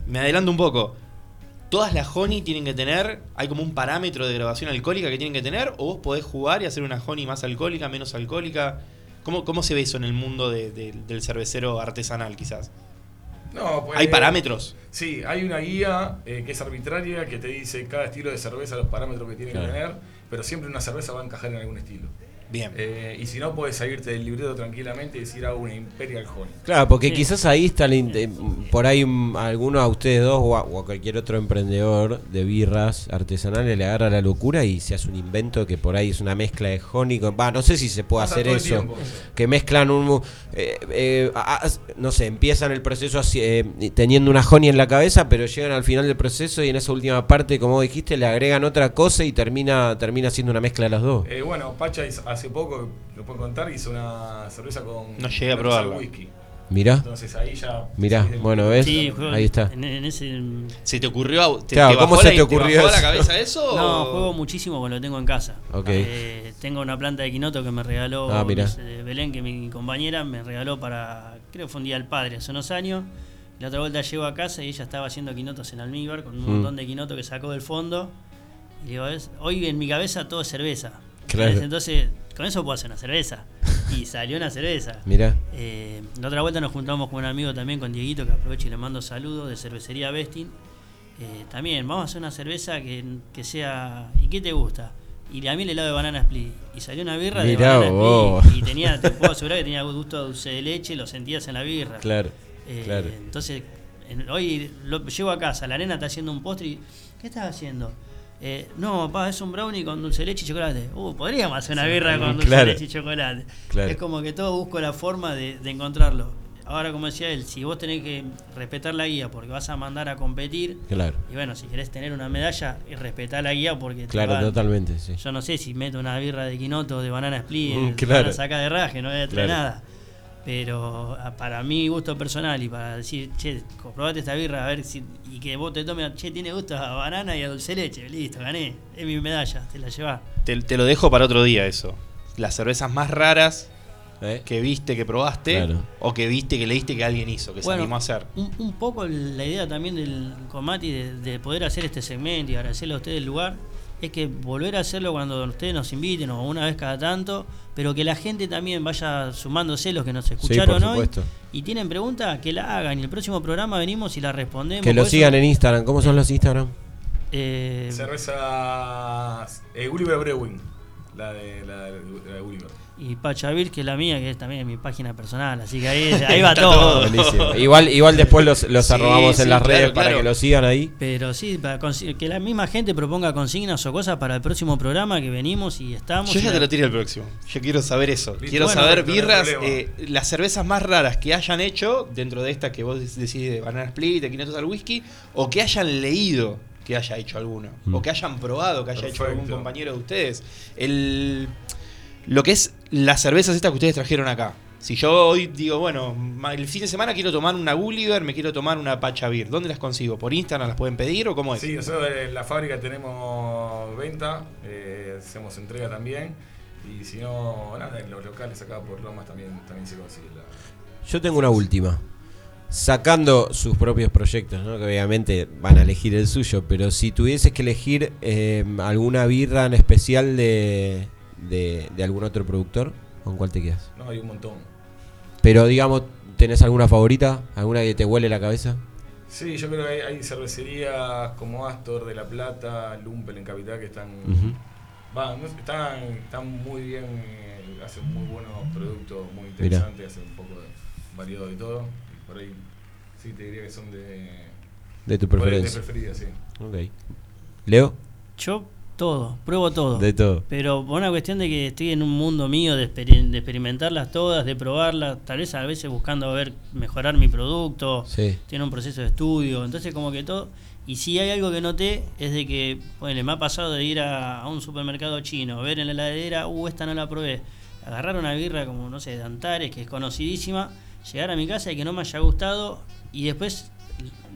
me adelanto un poco. ¿Todas las honey tienen que tener, hay como un parámetro de grabación alcohólica que tienen que tener? ¿O vos podés jugar y hacer una honey más alcohólica, menos alcohólica? ¿Cómo, cómo se ve eso en el mundo de- de- del cervecero artesanal quizás? no, pues, ¿Hay parámetros? Sí, hay una guía eh, que es arbitraria que te dice cada estilo de cerveza los parámetros que tiene Claro. que tener, pero siempre una cerveza va a encajar en algún estilo. Bien. Eh, y si no, puedes salirte del libreto tranquilamente y decir a una Imperial Honey. Claro, porque Sí. quizás ahí está el por ahí alguno a ustedes dos o a, o a cualquier otro emprendedor de birras artesanales le agarra la locura y se hace un invento que por ahí es una mezcla de honey con... Va, no sé si se puede Pasa hacer eso. tiempo. Que mezclan un... eh, eh, a- a- no sé, empiezan el proceso así, eh, teniendo una honey en la cabeza, pero llegan al final del proceso y en esa última parte, como dijiste, le agregan otra cosa y termina, termina siendo una mezcla de las dos. Eh, bueno, Pacha hace poco, lo puedo contar, hizo una cerveza con. No llegué a probarla. whisky. Mirá. Entonces ahí ya. Mirá, bueno, ¿ves? Sí, juego- Ahí está. En, en ese, ¿Se te ocurrió? a- Te, Claro, te ¿cómo se la- te ocurrió bajó a la eso? cabeza eso? No, o- juego muchísimo cuando lo tengo en casa. Eh, tengo una planta de quinoto que me regaló Ah, mirá. Belén, que mi compañera me regaló para, creo que fue un día del padre hace unos años. La otra vuelta llego a casa y ella estaba haciendo quinotos en almíbar con un Mm. montón de quinotos que sacó del fondo. Y digo, "Es- hoy en mi cabeza todo es cerveza. Claro. Entonces, con eso puedo hacer una cerveza. Y salió una cerveza. Mirá. Eh, la otra vuelta nos juntamos con un amigo también, con Dieguito, que aprovecho y le mando saludos, de cervecería Bestin. Eh, también, vamos a hacer una cerveza que, que sea... ¿Y qué te gusta? Y a mí el helado de banana split. Y salió una birra Mirá de banana vos. split. Y tenía, te puedo asegurar que tenía gusto a dulce de leche, lo sentías en la birra. Claro, Eh, claro. Entonces, en- hoy lo, llego a casa, la nena está haciendo un postre y... ¿Qué estás haciendo? Eh, no, papá, es un brownie con dulce de leche y chocolate. Uh, podríamos hacer una Sí, birra con dulce claro. de leche y chocolate. Claro. Es como que todo busco la forma de, de encontrarlo. Ahora, como decía él, si vos tenés que respetar la guía porque vas a mandar a competir, Claro. y bueno, si querés tener una medalla, y respetar la guía porque te Claro, van- totalmente, sí. Yo no sé si meto una birra de quinoto o de banana split, Mm, eh, claro. van a sacar de raje, no voy a traer nada. Pero a- para mi gusto personal y para decir, che, comprobate esta birra a ver si. y que vos te tomes, che, tiene gusto a banana y a dulce leche, listo, gané, es mi medalla, te la llevás. Te, te lo dejo para otro día eso. Las cervezas más raras ¿Eh? que viste, que probaste, Claro. o que viste, que leíste que alguien hizo, que se Bueno, animó a hacer. Un, un poco la idea también del Comati de, de poder hacer este segmento y agradecerle a ustedes el lugar es que volver a hacerlo cuando ustedes nos inviten o una vez cada tanto, pero que la gente también vaya sumándose los que nos escucharon por hoy y tienen preguntas que la hagan y el próximo programa venimos y la respondemos. Que lo sigan en Instagram. ¿Cómo son los Instagram? Eh, Cerveza eh, Gulliver Brewing. La de, la de, la de Gulliver. Y Pachavir, que es la mía, que es también mi página personal, así que ahí, ahí va todo. Buenísimo. Igual, igual después los, los Sí, arrobamos en las claro, redes para claro. que lo sigan ahí. Pero sí, para que la misma gente proponga consignas o cosas para el próximo programa que venimos y estamos. Yo y ya la- te lo tiré el próximo. Yo quiero saber eso. Quiero Bueno, saber birras, eh, las cervezas más raras que hayan hecho dentro de estas que vos decís de Banana Split, de 500 al whisky, o que hayan leído que haya hecho alguno, Mm. o que hayan probado que haya hecho algún compañero de ustedes. El, lo que es las cervezas estas que ustedes trajeron acá. Si yo hoy digo, bueno, el fin de semana quiero tomar una Gulliver, me quiero tomar una Pacha Beer, ¿dónde las consigo? ¿Por Instagram las pueden pedir o cómo es? Sí, nosotros en la fábrica tenemos venta, eh, hacemos entrega también. Y si no, nada, en los locales acá por Lomas también, también se consigue la. Yo tengo una última. Sacando sus propios proyectos, ¿no? que obviamente van a elegir el suyo, pero si tuvieses que elegir eh, alguna birra en especial de, de, de algún otro productor, ¿con cuál te quedas? No, hay un montón. Pero digamos, ¿tenés alguna favorita? ¿Alguna que te huele la cabeza? Sí, yo creo que hay, hay cervecerías como Astor de La Plata, Lumpel en Capital que están. Va, no están, están muy bien, eh, hacen muy buenos productos, muy Mirá. interesantes, hacen un poco de variado de todo. Y por ahí sí te diría que son de. De tu preferencia. De preferida, sí. Ok. ¿Leo? Yo todo, pruebo todo. De todo. Pero por una cuestión de que estoy en un mundo mío de, experi- de experimentarlas todas, de probarlas, tal vez a veces buscando ver mejorar mi producto, Sí. tiene un proceso de estudio, entonces como que todo. Y si hay algo que noté es de que, bueno, me ha pasado de ir a, a un supermercado chino, ver en la heladera, uh, esta no la probé, agarrar una birra como, no sé, de Antares, que es conocidísima, llegar a mi casa y que no me haya gustado, y después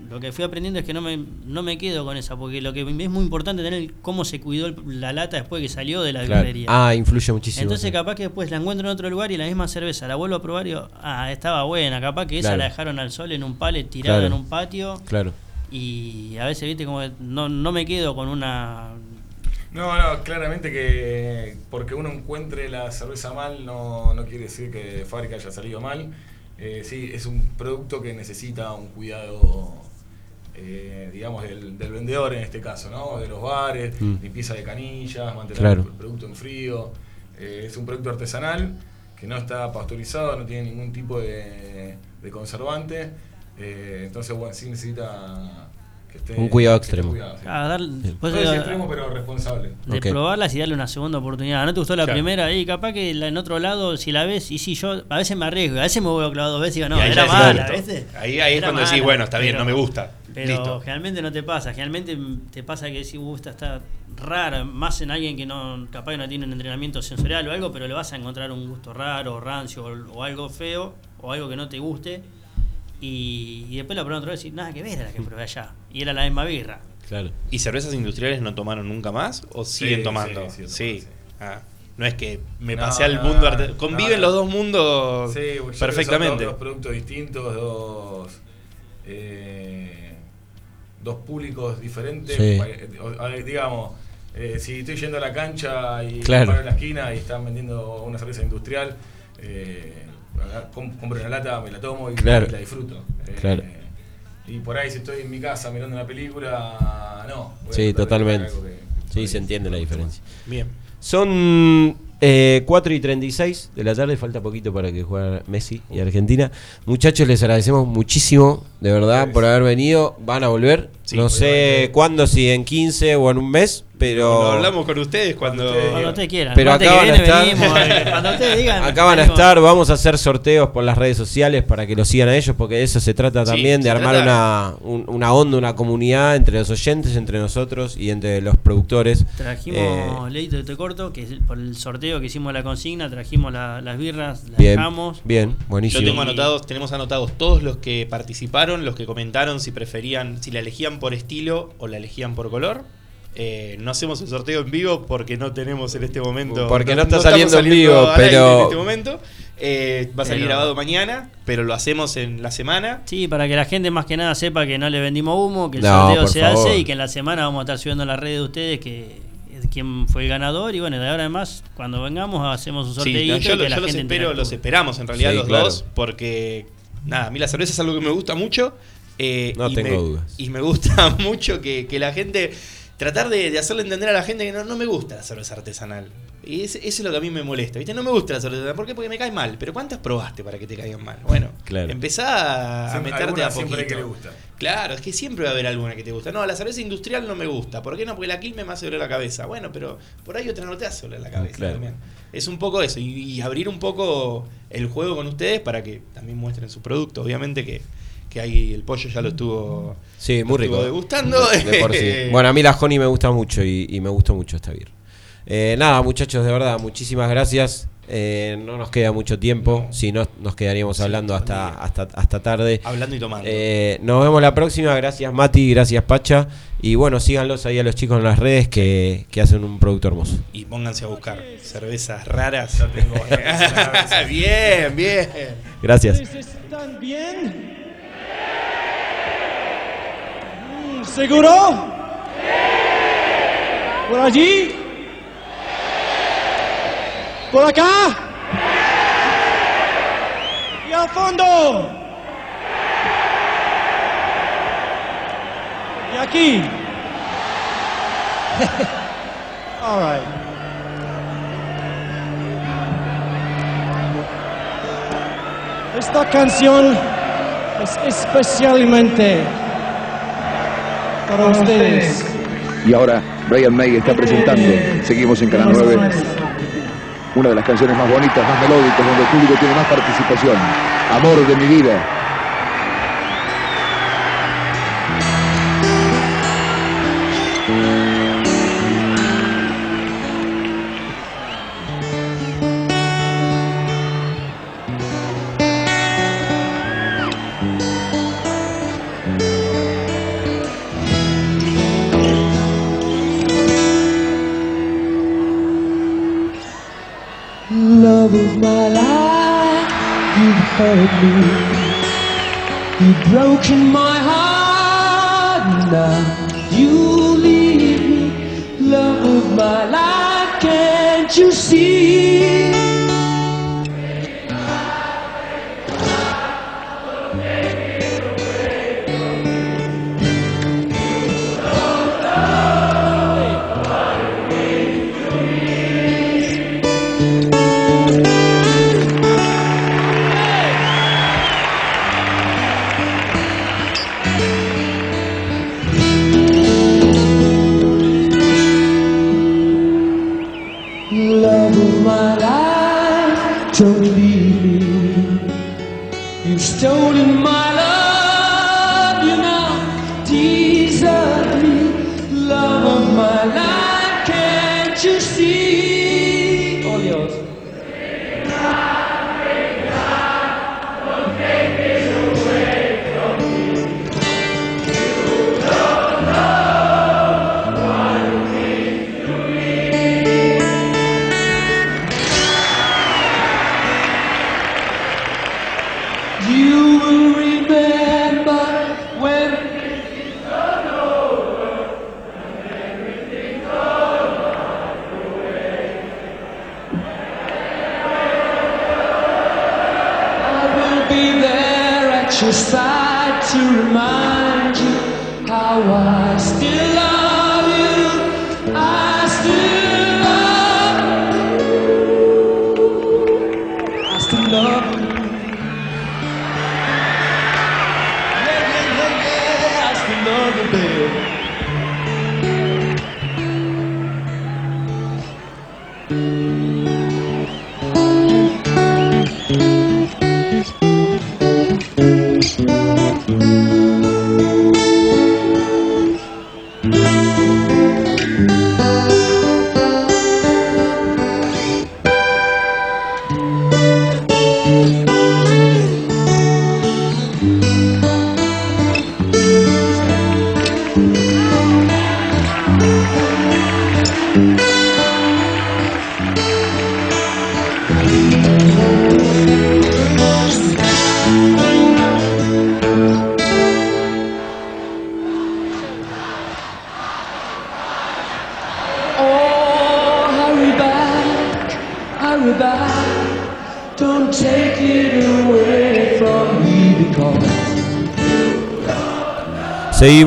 lo que fui aprendiendo es que no me, no me quedo con esa, porque lo que es muy importante tener cómo se cuidó el- la lata después que salió de la Claro. birrería. Ah, influye muchísimo. Entonces sí. capaz que después la encuentro en otro lugar y la misma cerveza la vuelvo a probar y digo, ah, estaba buena, capaz que esa Claro. la dejaron al sol en un palet tirada Claro. en un patio Claro. y a veces, viste, como que no, no me quedo con una... No, no, claramente que porque uno encuentre la cerveza mal no, no quiere decir que de fábrica haya salido mal. Eh, sí, es un producto que necesita un cuidado, eh, digamos, del, del vendedor en este caso, ¿no? De los bares, Mm. limpieza de canillas, mantener Claro. el producto en frío. Eh, es un producto artesanal que no está pasteurizado, no tiene ningún tipo de, de conservante. Entonces, bueno, sí necesita esté... Un cuidado extremo. cuidado, sí. Ah, dar- No pues, es eh, extremo, pero responsable. de probarlas y darle una segunda oportunidad. ¿No te gustó la Claro. primera? Y capaz que la, en otro lado, si la ves, y si yo a veces me arriesgo, a veces me vuelvo clavado dos veces y digo, no, Y ahí era mala. Ahí- ahí es cuando decís, bueno, está bien, pero- no me gusta. Pero Listo. generalmente no te pasa, generalmente te pasa que si gusta está rara, más en alguien que no capaz que no tiene un entrenamiento sensorial o algo, pero le vas a encontrar un gusto raro, rancio o, o algo feo o algo que no te guste y, y después la pruebas otra vez y nada que ver a la que probé allá y era la misma birra. Claro. ¿Y cervezas industriales no tomaron nunca más o Sí, siguen sí, tomando? Sí. Ah, no es que me No, pasé al no, mundo no, arte- Conviven no. los dos mundos Sí, son perfectamente. Dos, dos productos distintos, dos. eh, dos públicos diferentes. Sí. Eh, o- a ver, digamos, eh, si estoy yendo a la cancha y Claro. paro en la esquina y están vendiendo una cerveza industrial, eh, compro una lata, me la tomo y Claro. la disfruto. Eh. Y por ahí si estoy en mi casa mirando una película, no. voy a Sí, totalmente. que- Sí, se entiende la diferencia. Bien. Son eh, 4 y 36 de la tarde, falta poquito para que juegue Messi y Argentina. Muchachos, les agradecemos muchísimo, de verdad, por haber venido. Van a volver. Sí, no sé cuándo, si en 15 o en un mes, pero... Lo hablamos con ustedes cuando. Cuando ustedes quieran. Pero Martes acá que van a viene estar. venimos, eh, cuando ustedes digan. Acá van a venimos. estar, vamos a hacer sorteos por las redes sociales para que lo sigan a ellos, porque de eso se trata Sí, también, de se armar trata- una, un- una onda, una comunidad entre los oyentes, entre nosotros y entre los productores. Trajimos, Eh, Leito, te corto, que es el- por el sorteo que hicimos la consigna, trajimos la- las birras, las bien, dejamos. bien, Yo buenísimo. tengo anotados, tenemos anotados todos los que participaron, los que comentaron si preferían, si la elegían por estilo o la elegían por color. Eh, no hacemos el sorteo en vivo porque no tenemos en este momento. Porque no está saliendo en vivo, pero- En este momento. Eh, va a salir Pero- grabado mañana, pero lo hacemos en la semana. Sí, para que la gente más que nada sepa que no le vendimos humo, que el No, sorteo se favor. hace y que en la semana vamos a estar subiendo a las redes de ustedes que quién fue el ganador y bueno, de ahora en más, cuando vengamos hacemos un Sí, sorteo no, y yo, que lo- la yo los gente espero, interactúe. los esperamos en realidad Sí, los claro. dos, porque nada, a mí la cerveza es algo que me gusta mucho. eh, No y tengo me, dudas. Y me gusta mucho que, que la gente, tratar de, de hacerle entender a la gente que no, no me gusta la cerveza artesanal. Y ese- eso es lo que a mí me molesta, ¿viste? No me gusta la cerveza artesanal. ¿Por qué? Porque me cae mal. Pero ¿cuántas probaste para que te caigan mal? Bueno, Claro. empezá a Siempre- meterte a siempre hay poquito. que le gusta. Claro, es que siempre va a haber alguna que te gusta. No, la cerveza industrial no me gusta. ¿Por qué no? Porque la Quilmes me hace doler la cabeza. Bueno, pero por ahí otra no te hace doler la cabeza Claro. también. Es un poco eso. Y, y abrir un poco el juego con ustedes para que también muestren su producto. Obviamente que, que ahí el pollo ya lo estuvo, Sí, lo muy estuvo rico. degustando. De por sí. Bueno, a mí la Honey me gusta mucho y, y me gustó mucho esta birra. Eh, nada, muchachos, de verdad, muchísimas gracias. Eh, no nos queda mucho tiempo, si no nos quedaríamos hablando hasta, hasta, hasta tarde. Hablando y tomando. Eh, nos vemos la próxima, gracias Mati, gracias Pacha. Y bueno, síganlos ahí a los chicos en las redes que, que hacen un producto hermoso. Y pónganse a buscar cervezas raras. Ya tengo bien, bien. Gracias. ¿Están bien? ¿Seguro? ¿Por allí? ¿Por acá? ¿Y al fondo? ¿Y aquí? All right. Esta canción es especialmente para ustedes. Y ahora Brian May está presentando, seguimos en Canal 9, una de las canciones más bonitas, más melódicas, donde el público tiene más participación. Amor de mi vida. Broken my Love of my life, don't leave me. You've stolen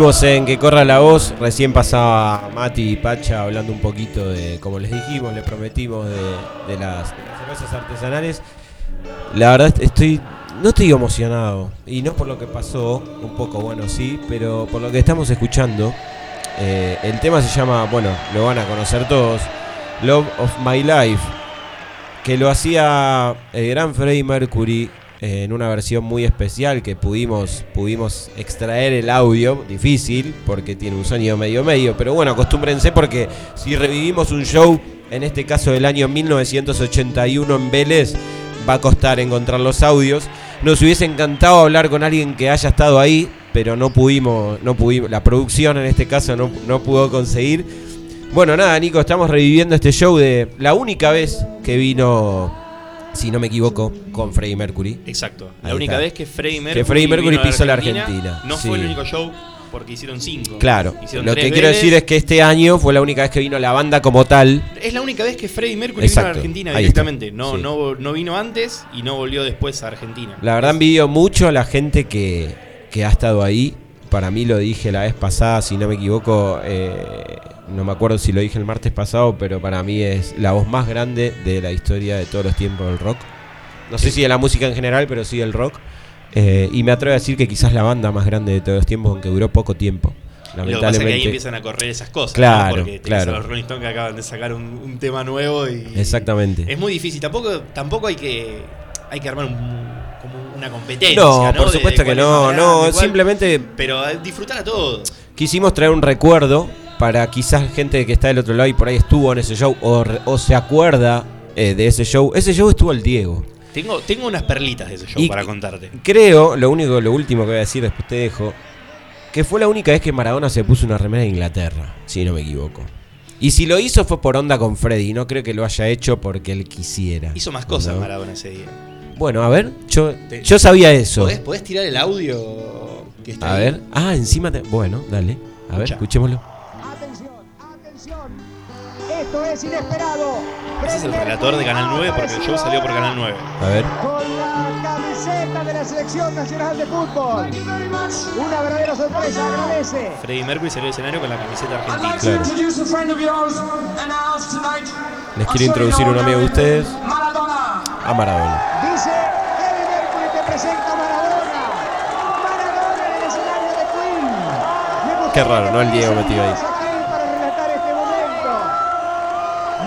En Que Corra la Voz. Recién pasaba Mati y Pacha hablando un poquito de, como les dijimos, les prometimos, de, las, de cervezas artesanales. La verdad estoy, no estoy emocionado. Y no por lo que pasó, un poco bueno sí, pero por lo que estamos escuchando. Eh, el tema se llama, bueno, lo van a conocer todos, Love of My Life, que lo hacía el gran Freddie Mercury eh, en una versión muy especial que pudimos, pudimos extraer el audio, difícil, porque tiene un sonido medio medio, pero bueno, acostúmbrense porque si revivimos un show, en este caso del año 1981 en Vélez, va a costar encontrar los audios. Nos hubiese encantado hablar con alguien que haya estado ahí, pero no pudimos, no pudimos, la producción en este caso no, no pudo conseguir. Bueno, nada, Nico, estamos reviviendo este show de la única vez que vino, si no me equivoco, con Freddie Mercury. Exacto. La única está. vez que Freddie Mercury, Que Freddie Mercury vino a pisó la Argentina. No sí. fue el único show porque hicieron cinco. Claro, Hicieron lo que quiero decir es que este año fue la única vez que vino la banda como tal. Es la única vez que Freddie Mercury Exacto, vino a Argentina directamente. No, sí. no, no vino antes y no volvió después a Argentina. La verdad envidio mucho a la gente que, que ha estado ahí. Para mí lo dije la vez pasada, si no me equivoco, eh, no me acuerdo si lo dije el martes pasado, pero para mí es la voz más grande de la historia de todos los tiempos del rock. No sé si de la música en general, pero sí del rock. Eh, y me atrevo a decir que quizás la banda más grande de todos los tiempos, aunque duró poco tiempo. Lo que pasa es que ahí Lamentablemente. empiezan a correr esas cosas. Claro, ¿no? Porque claro. a los Rolling Stones que acaban de sacar un, un tema nuevo y. Exactamente. Es muy difícil. Tampoco, tampoco hay que. Hay que armar un, como una competencia. No, No, por De- de supuesto que no, no, grande, cuál- simplemente Pero eh, disfrutar a todos. quisimos traer un recuerdo para quizás gente que está del otro lado y por ahí estuvo en ese show o, se acuerda eh, de ese show. Ese show estuvo el Diego. Tengo, tengo unas perlitas de ese show Y- para contarte. Creo, lo único, lo último que voy a decir, después te dejo, que fue la única vez que Maradona se puso una remera de Inglaterra, si no me equivoco. Y si lo hizo fue por onda con Freddy, no creo que lo haya hecho porque él quisiera. Hizo más cosas ¿No? Maradona ese día. Bueno, a ver, yo, Te- yo sabía eso. ¿Podés, podés tirar el audio que está A ahí? ver, ah, encima te... Bueno, dale, a ver, escuchémoslo. Esto es inesperado. Ese es el relator de Canal 9 porque el show salió por Canal 9. A ver. Con la camiseta de la Selección Nacional de Fútbol. Una verdadera sorpresa, agradece. Freddie Mercury salió al escenario con la camiseta argentina. introduce a friend of yours and ours tonight. Les quiero introducir un amigo de ustedes. A Maradona. Dice Freddie Mercury te presenta a Maradona. Maradona en el escenario de Queen. Qué raro, ¿no? El Diego metido ahí. para relatar este momento.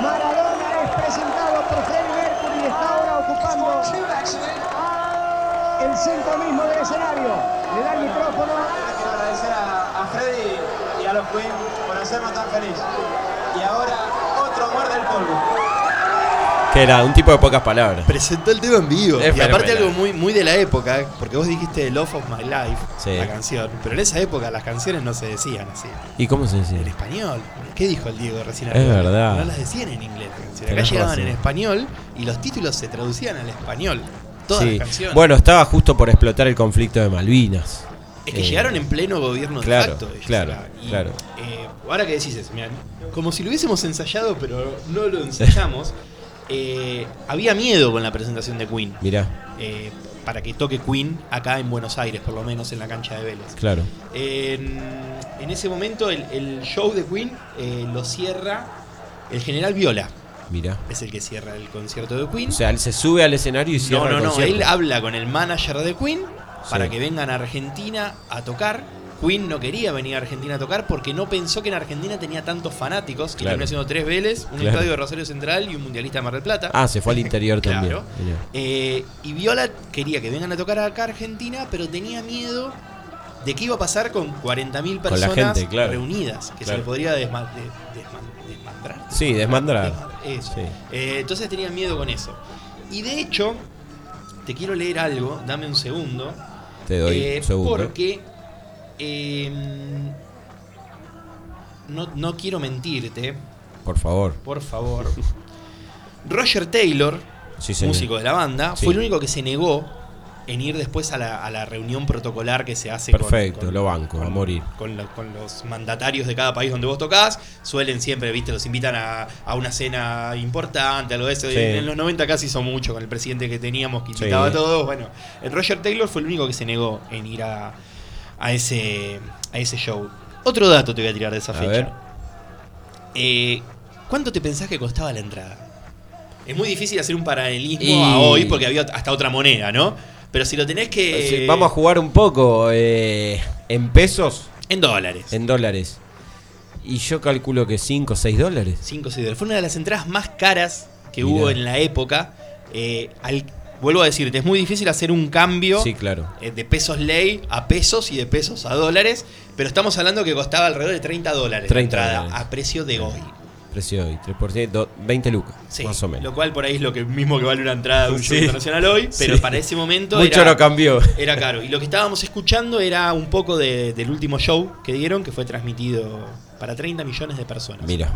Maradona es presentado por Freddie Mercury y está ahora ocupando el centro mismo del escenario. Le da el micrófono. Quiero agradecer a, a Freddy y a los Queen por hacernos tan feliz. Y ahora otro muerde el polvo. Que era un tipo de pocas palabras. Presentó el tema en vivo. Es y aparte algo muy, muy de la época, porque vos dijiste Love of My Life, Sí. la canción. Pero en esa época las canciones no se decían así. ¿Y cómo se decía? En español. ¿Qué dijo el Diego recién? Es arriba? verdad. No las decían en inglés las canciones. Acá llegaban razón. en español y los títulos se traducían al español. Todas Sí. las canciones. Bueno, estaba justo por explotar el conflicto de Malvinas. Es que Eh, llegaron en pleno gobierno de claro, facto. ellos claro. Y, claro. eh, ahora que decís eso, mirá, como si lo hubiésemos ensayado, pero no lo ensayamos, eh, había miedo con la presentación de Queen. Mirá. Eh, para que toque Queen acá en Buenos Aires, por lo menos en la cancha de Vélez. Claro. En, en ese momento el, el show de Queen eh, lo cierra el general Viola. Mira. Es el que cierra el concierto de Queen. O sea, él se sube al escenario y cierra No, no, el no. Él habla con el manager de Queen para Sí. que vengan a Argentina a tocar. Queen no quería venir a Argentina a tocar porque no pensó que en Argentina tenía tantos fanáticos. Que Claro. terminó siendo tres Vélez, un Claro. estadio de Rosario Central y un mundialista de Mar del Plata. Ah, se fue al interior también. Claro. Eh, y Viola quería que vengan a tocar acá a Argentina, pero tenía miedo de qué iba a pasar con 40.000 Con la personas gente, claro. reunidas, que se le podría desma- de- desman- desmandrar. Sí, desmandrar. Eso. Sí. Eh, entonces tenía miedo con eso. Y de hecho, te quiero leer algo, dame un segundo. Te doy Eh, un segundo. Porque eh, no, no quiero mentirte, Por favor. por favor. Roger Taylor, Sí, músico de la banda, Sí. fue el único que se negó en ir después a la, a la reunión protocolar que se hace con- Perfecto, con, lo banco, a morir. con, lo- con los mandatarios de cada país donde vos tocás. Suelen siempre, viste, los invitan a, a una cena importante, algo de eso. Sí. En los 90 casi hizo mucho con el presidente que teníamos, que invitaba a todos. Bueno, el Roger Taylor fue el único que se negó en ir a, a ese, a ese show. Otro dato te voy a tirar de esa A fecha. ver. Eh, ¿Cuánto te pensás que costaba la entrada? Es muy difícil hacer un paralelismo Y- a hoy porque había hasta otra moneda, ¿no? Pero si lo tenés que. Sí, Vamos a jugar un poco. eh, ¿En pesos? En dólares. En dólares. Y yo calculo que 5 o 6 dólares. 5 o 6 dólares. Fue una de las entradas más caras que Mirá. hubo en la época. Eh, al- vuelvo a decirte, es muy difícil hacer un cambio Sí, claro. eh, de pesos ley a pesos y de pesos a dólares. Pero estamos hablando que costaba alrededor de 30 dólares 30 la entrada dólares. a precio de hoy. Precio de hoy, 3%, 20 lucas, Sí, más o menos. Lo cual por ahí es lo que mismo que vale una entrada de un show Sí. internacional hoy, pero para ese momento Mucho era, no cambió. era caro. Y lo que estábamos escuchando era un poco de- del último show que dieron, que fue transmitido para 30 millones de personas. Mira.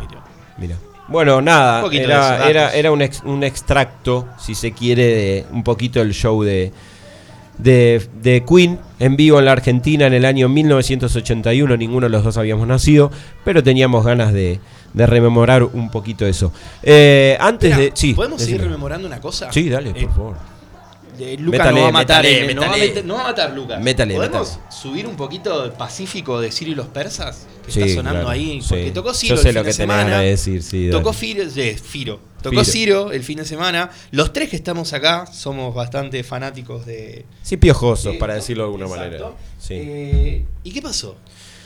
Mira. Bueno, nada, Un era, era, era un, ex- un extracto, si se quiere, de un poquito del show de, de, de Queen en vivo en la Argentina en el año 1981. Ninguno de los dos habíamos nacido, pero teníamos ganas de, de rememorar un poquito eso. Eh, antes de. Sí, ¿Podemos seguir rememorando una cosa? Sí, dale, por Eh, favor. Eh, Luca Métale, no va a matar, métale, eh, no, va a métale. meter- no va a matar Lucas. Métale, ¿Podemos subir un poquito el Pacífico de Ciro y los persas? Que Sí, está sonando claro, ahí. sí. Porque tocó Ciro Yo sé el lo fin que de semana. decir, sí, Tocó. Firo, eh, Firo. Tocó Firo. Ciro el fin de semana. Los tres que estamos acá somos bastante fanáticos de. Sí, piojosos, para ¿no? decirlo de alguna Exacto. manera. Sí. Eh, ¿Y qué pasó?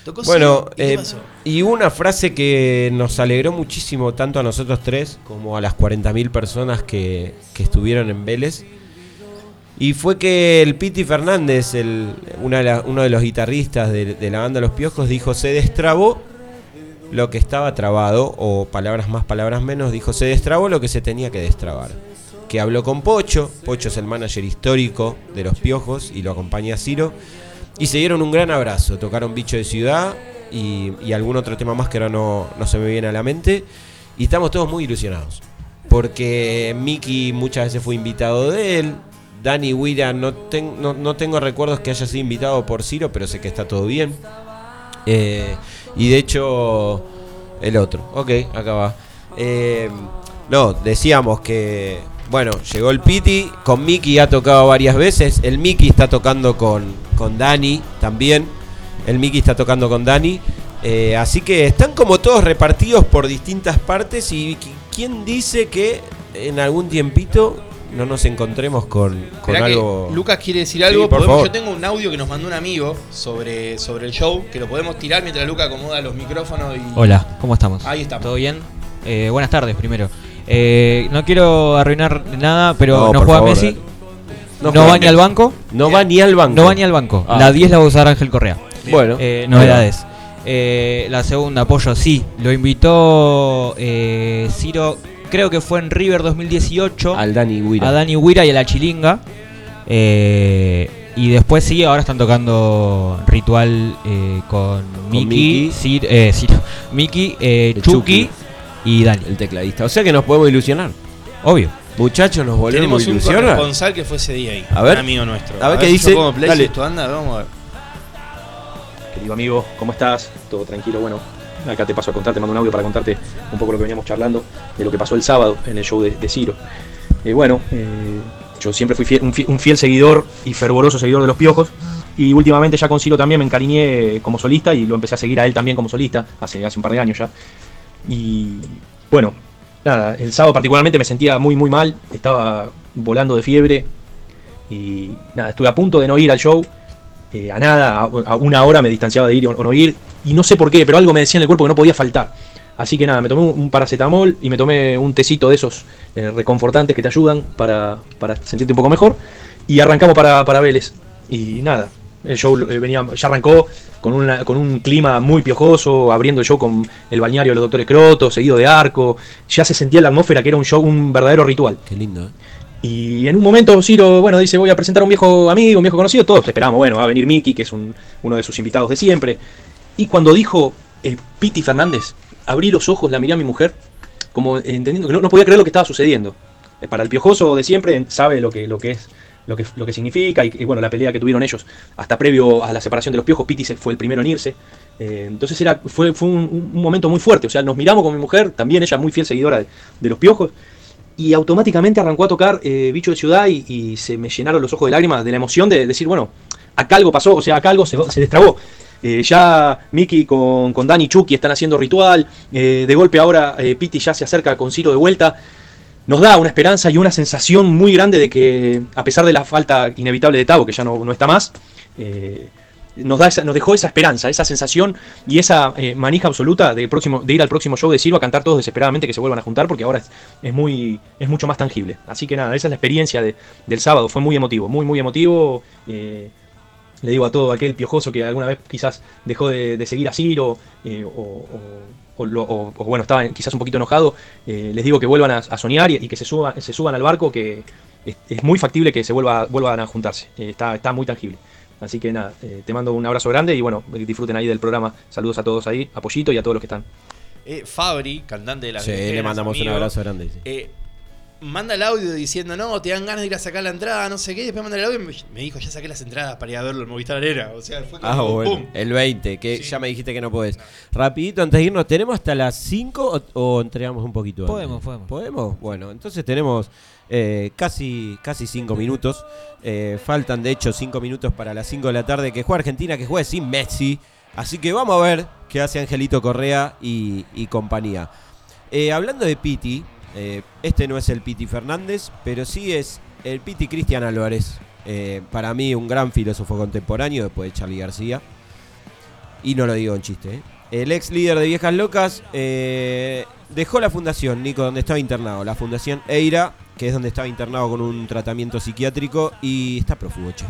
Tocó Bueno, Ciro, ¿y qué eh, pasó? y una frase que nos alegró muchísimo tanto a nosotros tres como a las 40.000 personas que, que estuvieron en Vélez. Y fue que el Piti Fernández, el, uno de los guitarristas de, la banda Los Piojos, dijo, se destrabó lo que estaba trabado, o palabras más, palabras menos, dijo, se destrabó lo que se tenía que destrabar. Que habló con Pocho, Pocho es el manager histórico de Los Piojos y lo acompaña Ciro. Y se dieron un gran abrazo, tocaron Bicho de Ciudad y, algún otro tema más que ahora no, no se me viene a la mente. Y estamos todos muy ilusionados. Porque Miki muchas veces fue invitado de él. Dani Wira no, no, no tengo recuerdos que haya sido invitado por Ciro, pero sé que está todo bien. Eh, y de hecho, el otro. Ok, acá va. Eh, no, decíamos que, bueno, llegó el Piti, con Miki ha tocado varias veces, el Miki está tocando con, con Dani también, el Miki está tocando con Dani, eh, así que están como todos repartidos por distintas partes y qui- quién dice que en algún tiempito no nos encontremos con, con algo... Lucas quiere decir Sí, algo. por Podemos- favor. yo tengo un audio que nos mandó un amigo sobre, sobre el show, que lo podemos tirar mientras Lucas acomoda los micrófonos y. Hola, ¿cómo estamos? Ahí estamos. ¿Todo bien? Eh, buenas tardes primero. Eh, no quiero arruinar nada, pero No, juega favor, Messi. dale. No, va ni al banco. No va ni al banco. No va ni al banco. Ah. La 10 la va a usar Ángel Correa. Bueno. Eh, novedades. Eh, la segunda, Pollo, sí. Lo invitó eh, Ciro, creo que fue en River 2018. Al Dani Huira. A Dani Huira y a la Chilinga. Eh, y después sí, ahora están tocando Ritual eh, con Miki, eh, Miki, eh, Chucky, Chucky. y Dani. El tecladista. O sea que nos podemos ilusionar. Obvio. Muchachos, nos volvemos Tenemos a un ilusionar. corresponsal que fue ese día ahí. A ver. Un amigo nuestro. A ver qué dice. pongo play Dale. si esto anda, vamos a ver. Querido amigo, ¿cómo estás? Todo tranquilo, bueno. Acá te paso a contar, te mando un audio para contarte un poco lo que veníamos charlando de lo que pasó el sábado en el show de, Ciro. Eh, bueno, eh, Yo siempre fui un, fiel, seguidor y fervoroso seguidor de los piojos. Y últimamente ya con Ciro también me encariñé como solista y lo empecé a seguir a él también como solista, hace, hace un par de años ya. Y bueno, nada, el sábado particularmente me sentía muy muy mal, estaba volando de fiebre y nada, estuve a punto de no ir al show, eh, a nada, a, una hora me distanciaba de ir o no ir, y no sé por qué, pero algo me decía en el cuerpo que no podía faltar. Así que nada, me tomé un, paracetamol y me tomé un tecito de esos eh, reconfortantes que te ayudan para, para sentirte un poco mejor, y arrancamos para, para Vélez. Y nada, el show eh, venía, ya arrancó con, una- con un clima muy piojoso, abriendo el show con el balneario de los doctores Croto, seguido de arco. Ya se sentía la atmósfera que era un show, un verdadero ritual. Qué lindo, ¿eh? Y en un momento Ciro, bueno, dice, voy a presentar a un viejo amigo, un viejo conocido. Todos esperamos, bueno, va a venir Miki, que es un- uno de sus invitados de siempre. Y cuando dijo eh, Piti Fernández, abrí los ojos, la miré a mi mujer, como entendiendo que no, podía creer lo que estaba sucediendo. Eh, Para el piojoso de siempre sabe lo que, es, lo que, significa y, bueno, la pelea que tuvieron ellos hasta previo a la separación de los piojos, Piti fue el primero en irse. Eh, entonces era, fue, fue un, momento muy fuerte. O sea, nos miramos con mi mujer, también ella muy fiel seguidora de, los piojos. Y automáticamente arrancó a tocar eh, Bicho de Ciudad y, se me llenaron los ojos de lágrimas de la emoción de decir, bueno, acá algo pasó, o sea, acá algo se, se. Eh, ya Miki con, con Dani y Chucky están haciendo ritual, eh, de golpe ahora eh, Piti ya se acerca con Ciro de vuelta. Nos da una esperanza y una sensación muy grande de que, a pesar de la falta inevitable de Tavo, que ya no, no está más, nos, da esa- nos dejó esa esperanza, esa sensación y esa manija absoluta de, próximo, de ir al próximo show de Ciro a cantar todos desesperadamente que se vuelvan a juntar, porque ahora es, es muy, es mucho más tangible. Así que nada, esa es la experiencia de- del sábado, fue muy emotivo, muy, muy emotivo. Le digo a todo aquel piojoso que alguna vez quizás dejó de, de seguir a Ciro eh, o, o- o lo- o- o, bueno, estaba quizás un poquito enojado, eh, les digo que vuelvan a, a soñar y, y que se suban, se suban al barco, que es, es muy factible que se vuelva, vuelvan a juntarse. Eh, está, está muy tangible. Así que nada, eh, te mando un abrazo grande y bueno, disfruten ahí del programa. Saludos a todos ahí, a Pollito y a todos los que están. Eh, Fabri, cantante de las Sí, le mandamos un abrazo grande, sí. Manda el audio diciendo, no, te dan ganas de ir a sacar la entrada, no sé qué. y Después manda el audio y me, dijo, ya saqué las entradas para ir a verlo en Movistar Arena. O sea, fue como Ah, bueno. El 20, que ya me dijiste que no podés. Rapidito, antes de irnos, ¿tenemos hasta las 5 o, o entregamos un poquito antes? Podemos, podemos. ¿Podemos? Bueno, entonces tenemos eh, casi 5 minutos. Eh, faltan, de hecho, 5 minutos para las 5 de la tarde que juega Argentina, que juega sin Messi. Así que vamos a ver qué hace Angelito Correa y, y compañía. Eh, hablando de Piti, eh, este no es el Piti Fernández, pero sí es el Piti Cristian Álvarez. Eh, para mí, un gran filósofo contemporáneo después de Charlie García. Y no lo digo en chiste. ¿eh? El ex líder de Viejas Locas dejó la fundación, Nico, donde estaba internado. La fundación Eira, que es donde estaba internado con un tratamiento psiquiátrico y está prófugo, che.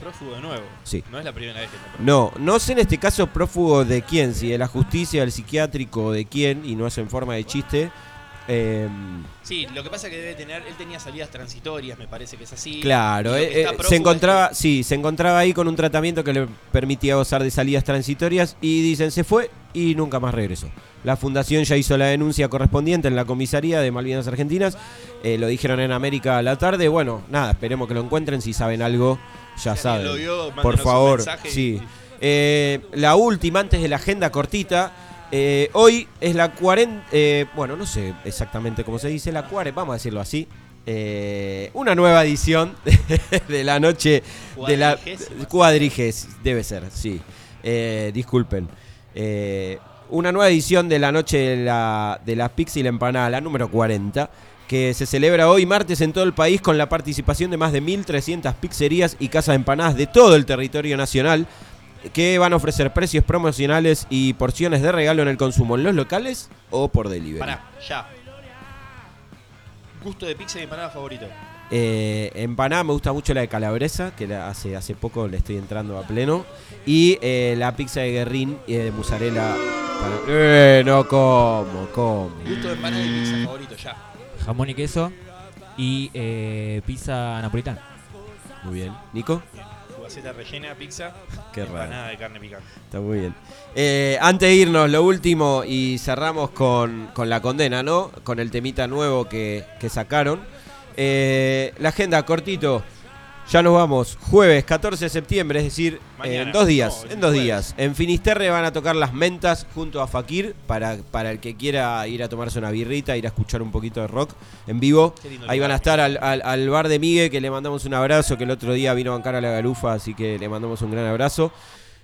Prófugo de nuevo. Sí. No es la primera vez que está prófugo. No, no sé en este caso prófugo de quién, si de la justicia, del psiquiátrico, de quién, y no es en forma de chiste. Eh, Sí, lo que pasa es que debe tener, él tenía salidas transitorias, me parece que es así. Claro, eh, eh, se es encontraba, sí, se encontraba ahí con un tratamiento que le permitía gozar de salidas transitorias y dicen se fue y nunca más regresó. La fundación ya hizo la denuncia correspondiente en la comisaría de Malvinas Argentinas, eh, lo dijeron en América a la tarde, bueno, nada, esperemos que lo encuentren, si saben algo, ya saben. vio, Por favor, y- sí. Eh, la última antes de la agenda cortita. Eh, hoy es la 40. eh, bueno, no sé exactamente cómo se dice, la 40, vamos a decirlo así. eh, una nueva edición de la noche de la cuadriges, debe ser, sí. Disculpen. Eh, una nueva edición de la noche de la, de la Pixel Empanada, la número 40, que se celebra hoy martes en todo el país con la participación de más de 1.300 pizzerías y casas de empanadas de todo el territorio nacional que van a ofrecer precios promocionales y porciones de regalo en el consumo en los locales o por delivery. Pará, ya. Gusto de pizza y empanada favorito. Eh, empanada me gusta mucho la de calabresa, que la hace, hace poco le estoy entrando a pleno. Y eh, la pizza de guerrín y de mozzarella. para- Eh, no como, como. Gusto de empanada y pizza favorito, ya. Jamón y queso y eh, pizza napolitana. Muy bien. ¿Nico? Fugaceta rellena, pizza. Qué y raro. Empanada de carne picante. Está muy bien. Eh, antes de irnos, lo último, y cerramos con, con la condena, ¿no? Con el temita nuevo que, que sacaron. Eh, la agenda, cortito. Ya nos vamos. Jueves 14 de septiembre, es decir, en dos días. No, el en dos jueves. días. En Finisterre van a tocar las mentas junto a Fakir para, para el que quiera ir a tomarse una birrita, ir a escuchar un poquito de rock en vivo. Ahí van a estar al, al- al bar de Migue, que le mandamos un abrazo, que el otro día vino a bancar a la garufa, así que le mandamos un gran abrazo.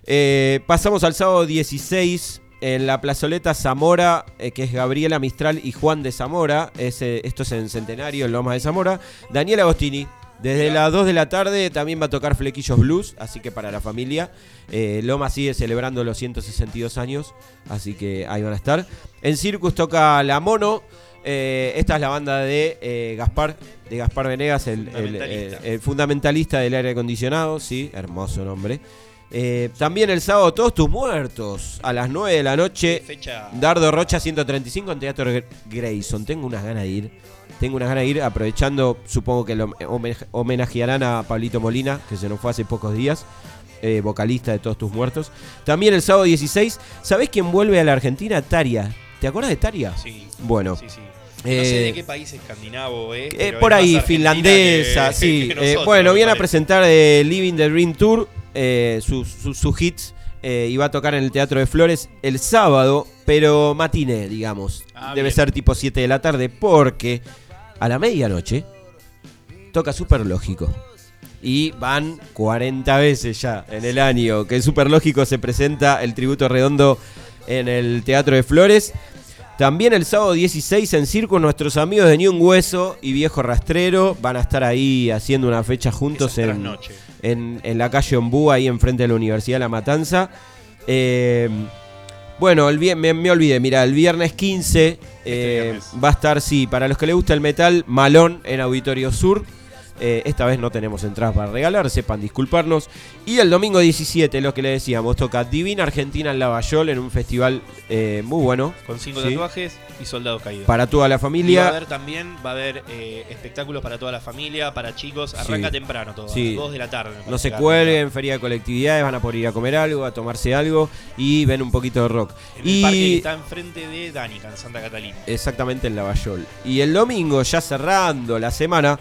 Eh, pasamos al sábado 16 en la plazoleta Zamora, eh, que es Gabriela Mistral y Juan de Zamora. Es, eh, esto es en Centenario, en Loma de Zamora. Daniel Agostini. Desde las 2 de la tarde también va a tocar Flequillos Blues, así que para la familia. Eh, Loma sigue celebrando los 162 años, así que ahí van a estar. En Circus toca La Mono. eh, esta es la banda de eh, Gaspar, de Gaspar Venegas, el, Fundamentalista. el- el fundamentalista del aire acondicionado, sí, hermoso nombre. También el sábado, Todos tus muertos, a las 9 de la noche. Fecha. Dardo Rocha 135 en Teatro Gr- Grayson. Tengo unas ganas de ir. Tengo unas ganas de ir aprovechando, supongo que lo homen- homenajearán a Pablito Molina, que se nos fue hace pocos días, eh, vocalista de Todos tus muertos. También el sábado 16, ¿sabés quién vuelve a la Argentina? Taria. ¿Te acuerdas de Taria? Sí. Bueno. Sí, sí. No sé Eh, de qué país escandinavo es. eh, por ahí, finlandesa, que- sí. que Eh, nosotros, bueno, viene a presentar eh, Living the Dream Tour, eh, sus sus- sus hits, eh, y va a tocar en el Teatro de Flores el sábado, pero matiné, digamos. Ah, Debe bien. ser tipo 7 de la tarde, porque a la medianoche toca Super Lógico. Y van 40 veces ya en el año que Super Lógico se presenta el tributo redondo en el Teatro de Flores. También el sábado 16 en Circo nuestros amigos de Ni Un Hueso y Viejo Rastrero van a estar ahí haciendo una fecha juntos en, en la calle Ombú, ahí enfrente de la Universidad de La Matanza. Eh, bueno, el me, me olvidé, mira, el viernes 15 eh, va a estar, sí, para los que les gusta el metal, Malón en Auditorio Sur. Eh, esta vez no tenemos entradas para regalar, sepan disculparnos. Y el domingo 17, lo que le decíamos, toca Divina Argentina en Lavallol en un festival eh, muy bueno. Con cinco Sí. tatuajes y soldados caídos. Para toda la Y familia. va a haber también, va a haber eh, espectáculos para toda la familia, para chicos. Arranca Sí. temprano todo, Sí. a las 2 de la tarde. No se cuelguen, feria de colectividades, van a poder ir a comer algo, a tomarse algo y ven un poquito de rock. En el y parque que está enfrente de Danica, en Santa Catalina. Exactamente en Lavallol. Y el domingo, ya cerrando la semana,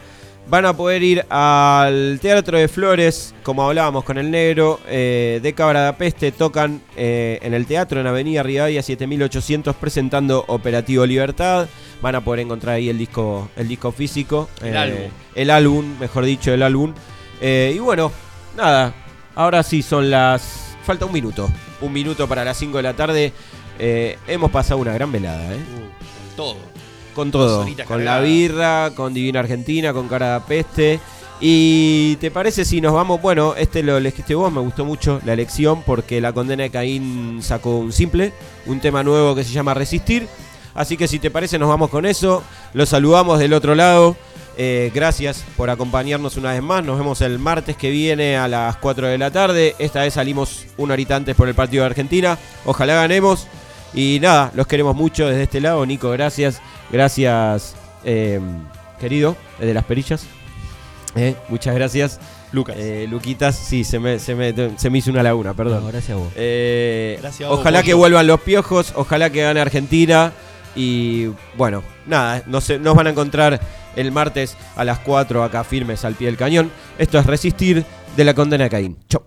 van a poder ir al Teatro de Flores, como hablábamos con el negro, eh, de Cabra da Peste, tocan eh, en el teatro en Avenida Rivadavia 7800 presentando Operativo Libertad. Van a poder encontrar ahí el disco, el disco físico. El álbum. El álbum, mejor dicho, el álbum. Eh, y bueno, nada, ahora sí son las... Falta un minuto. Un minuto para las 5 de la tarde. Eh, hemos pasado una gran velada, ¿eh? Uh, todo. Con todo. Con la birra, con Divina Argentina, con Cara de Peste. Y te parece si nos vamos, bueno, este lo elegiste vos, me gustó mucho la elección porque la condena de Caín sacó un simple, un tema nuevo que se llama Resistir. Así que si te parece nos vamos con eso, los saludamos del otro lado. Eh, gracias por acompañarnos una vez más. Nos vemos el martes que viene a las 4 de la tarde. Esta vez salimos una horita antes por el partido de Argentina. Ojalá ganemos. Y nada, los queremos mucho desde este lado. Nico, gracias. Gracias, eh, querido, desde las perillas. Eh, muchas gracias. Lucas. Eh, Luquitas, sí, se me, se, me, se me hizo una laguna, perdón. No, gracias a vos. Eh, Gracias a vos, ojalá que vuelvan los piojos, ojalá que gane Argentina. Y bueno, nada, nos, nos van a encontrar el martes a las 4 acá firmes al pie del cañón. Esto es Resistir de la condena de Caín. Chau.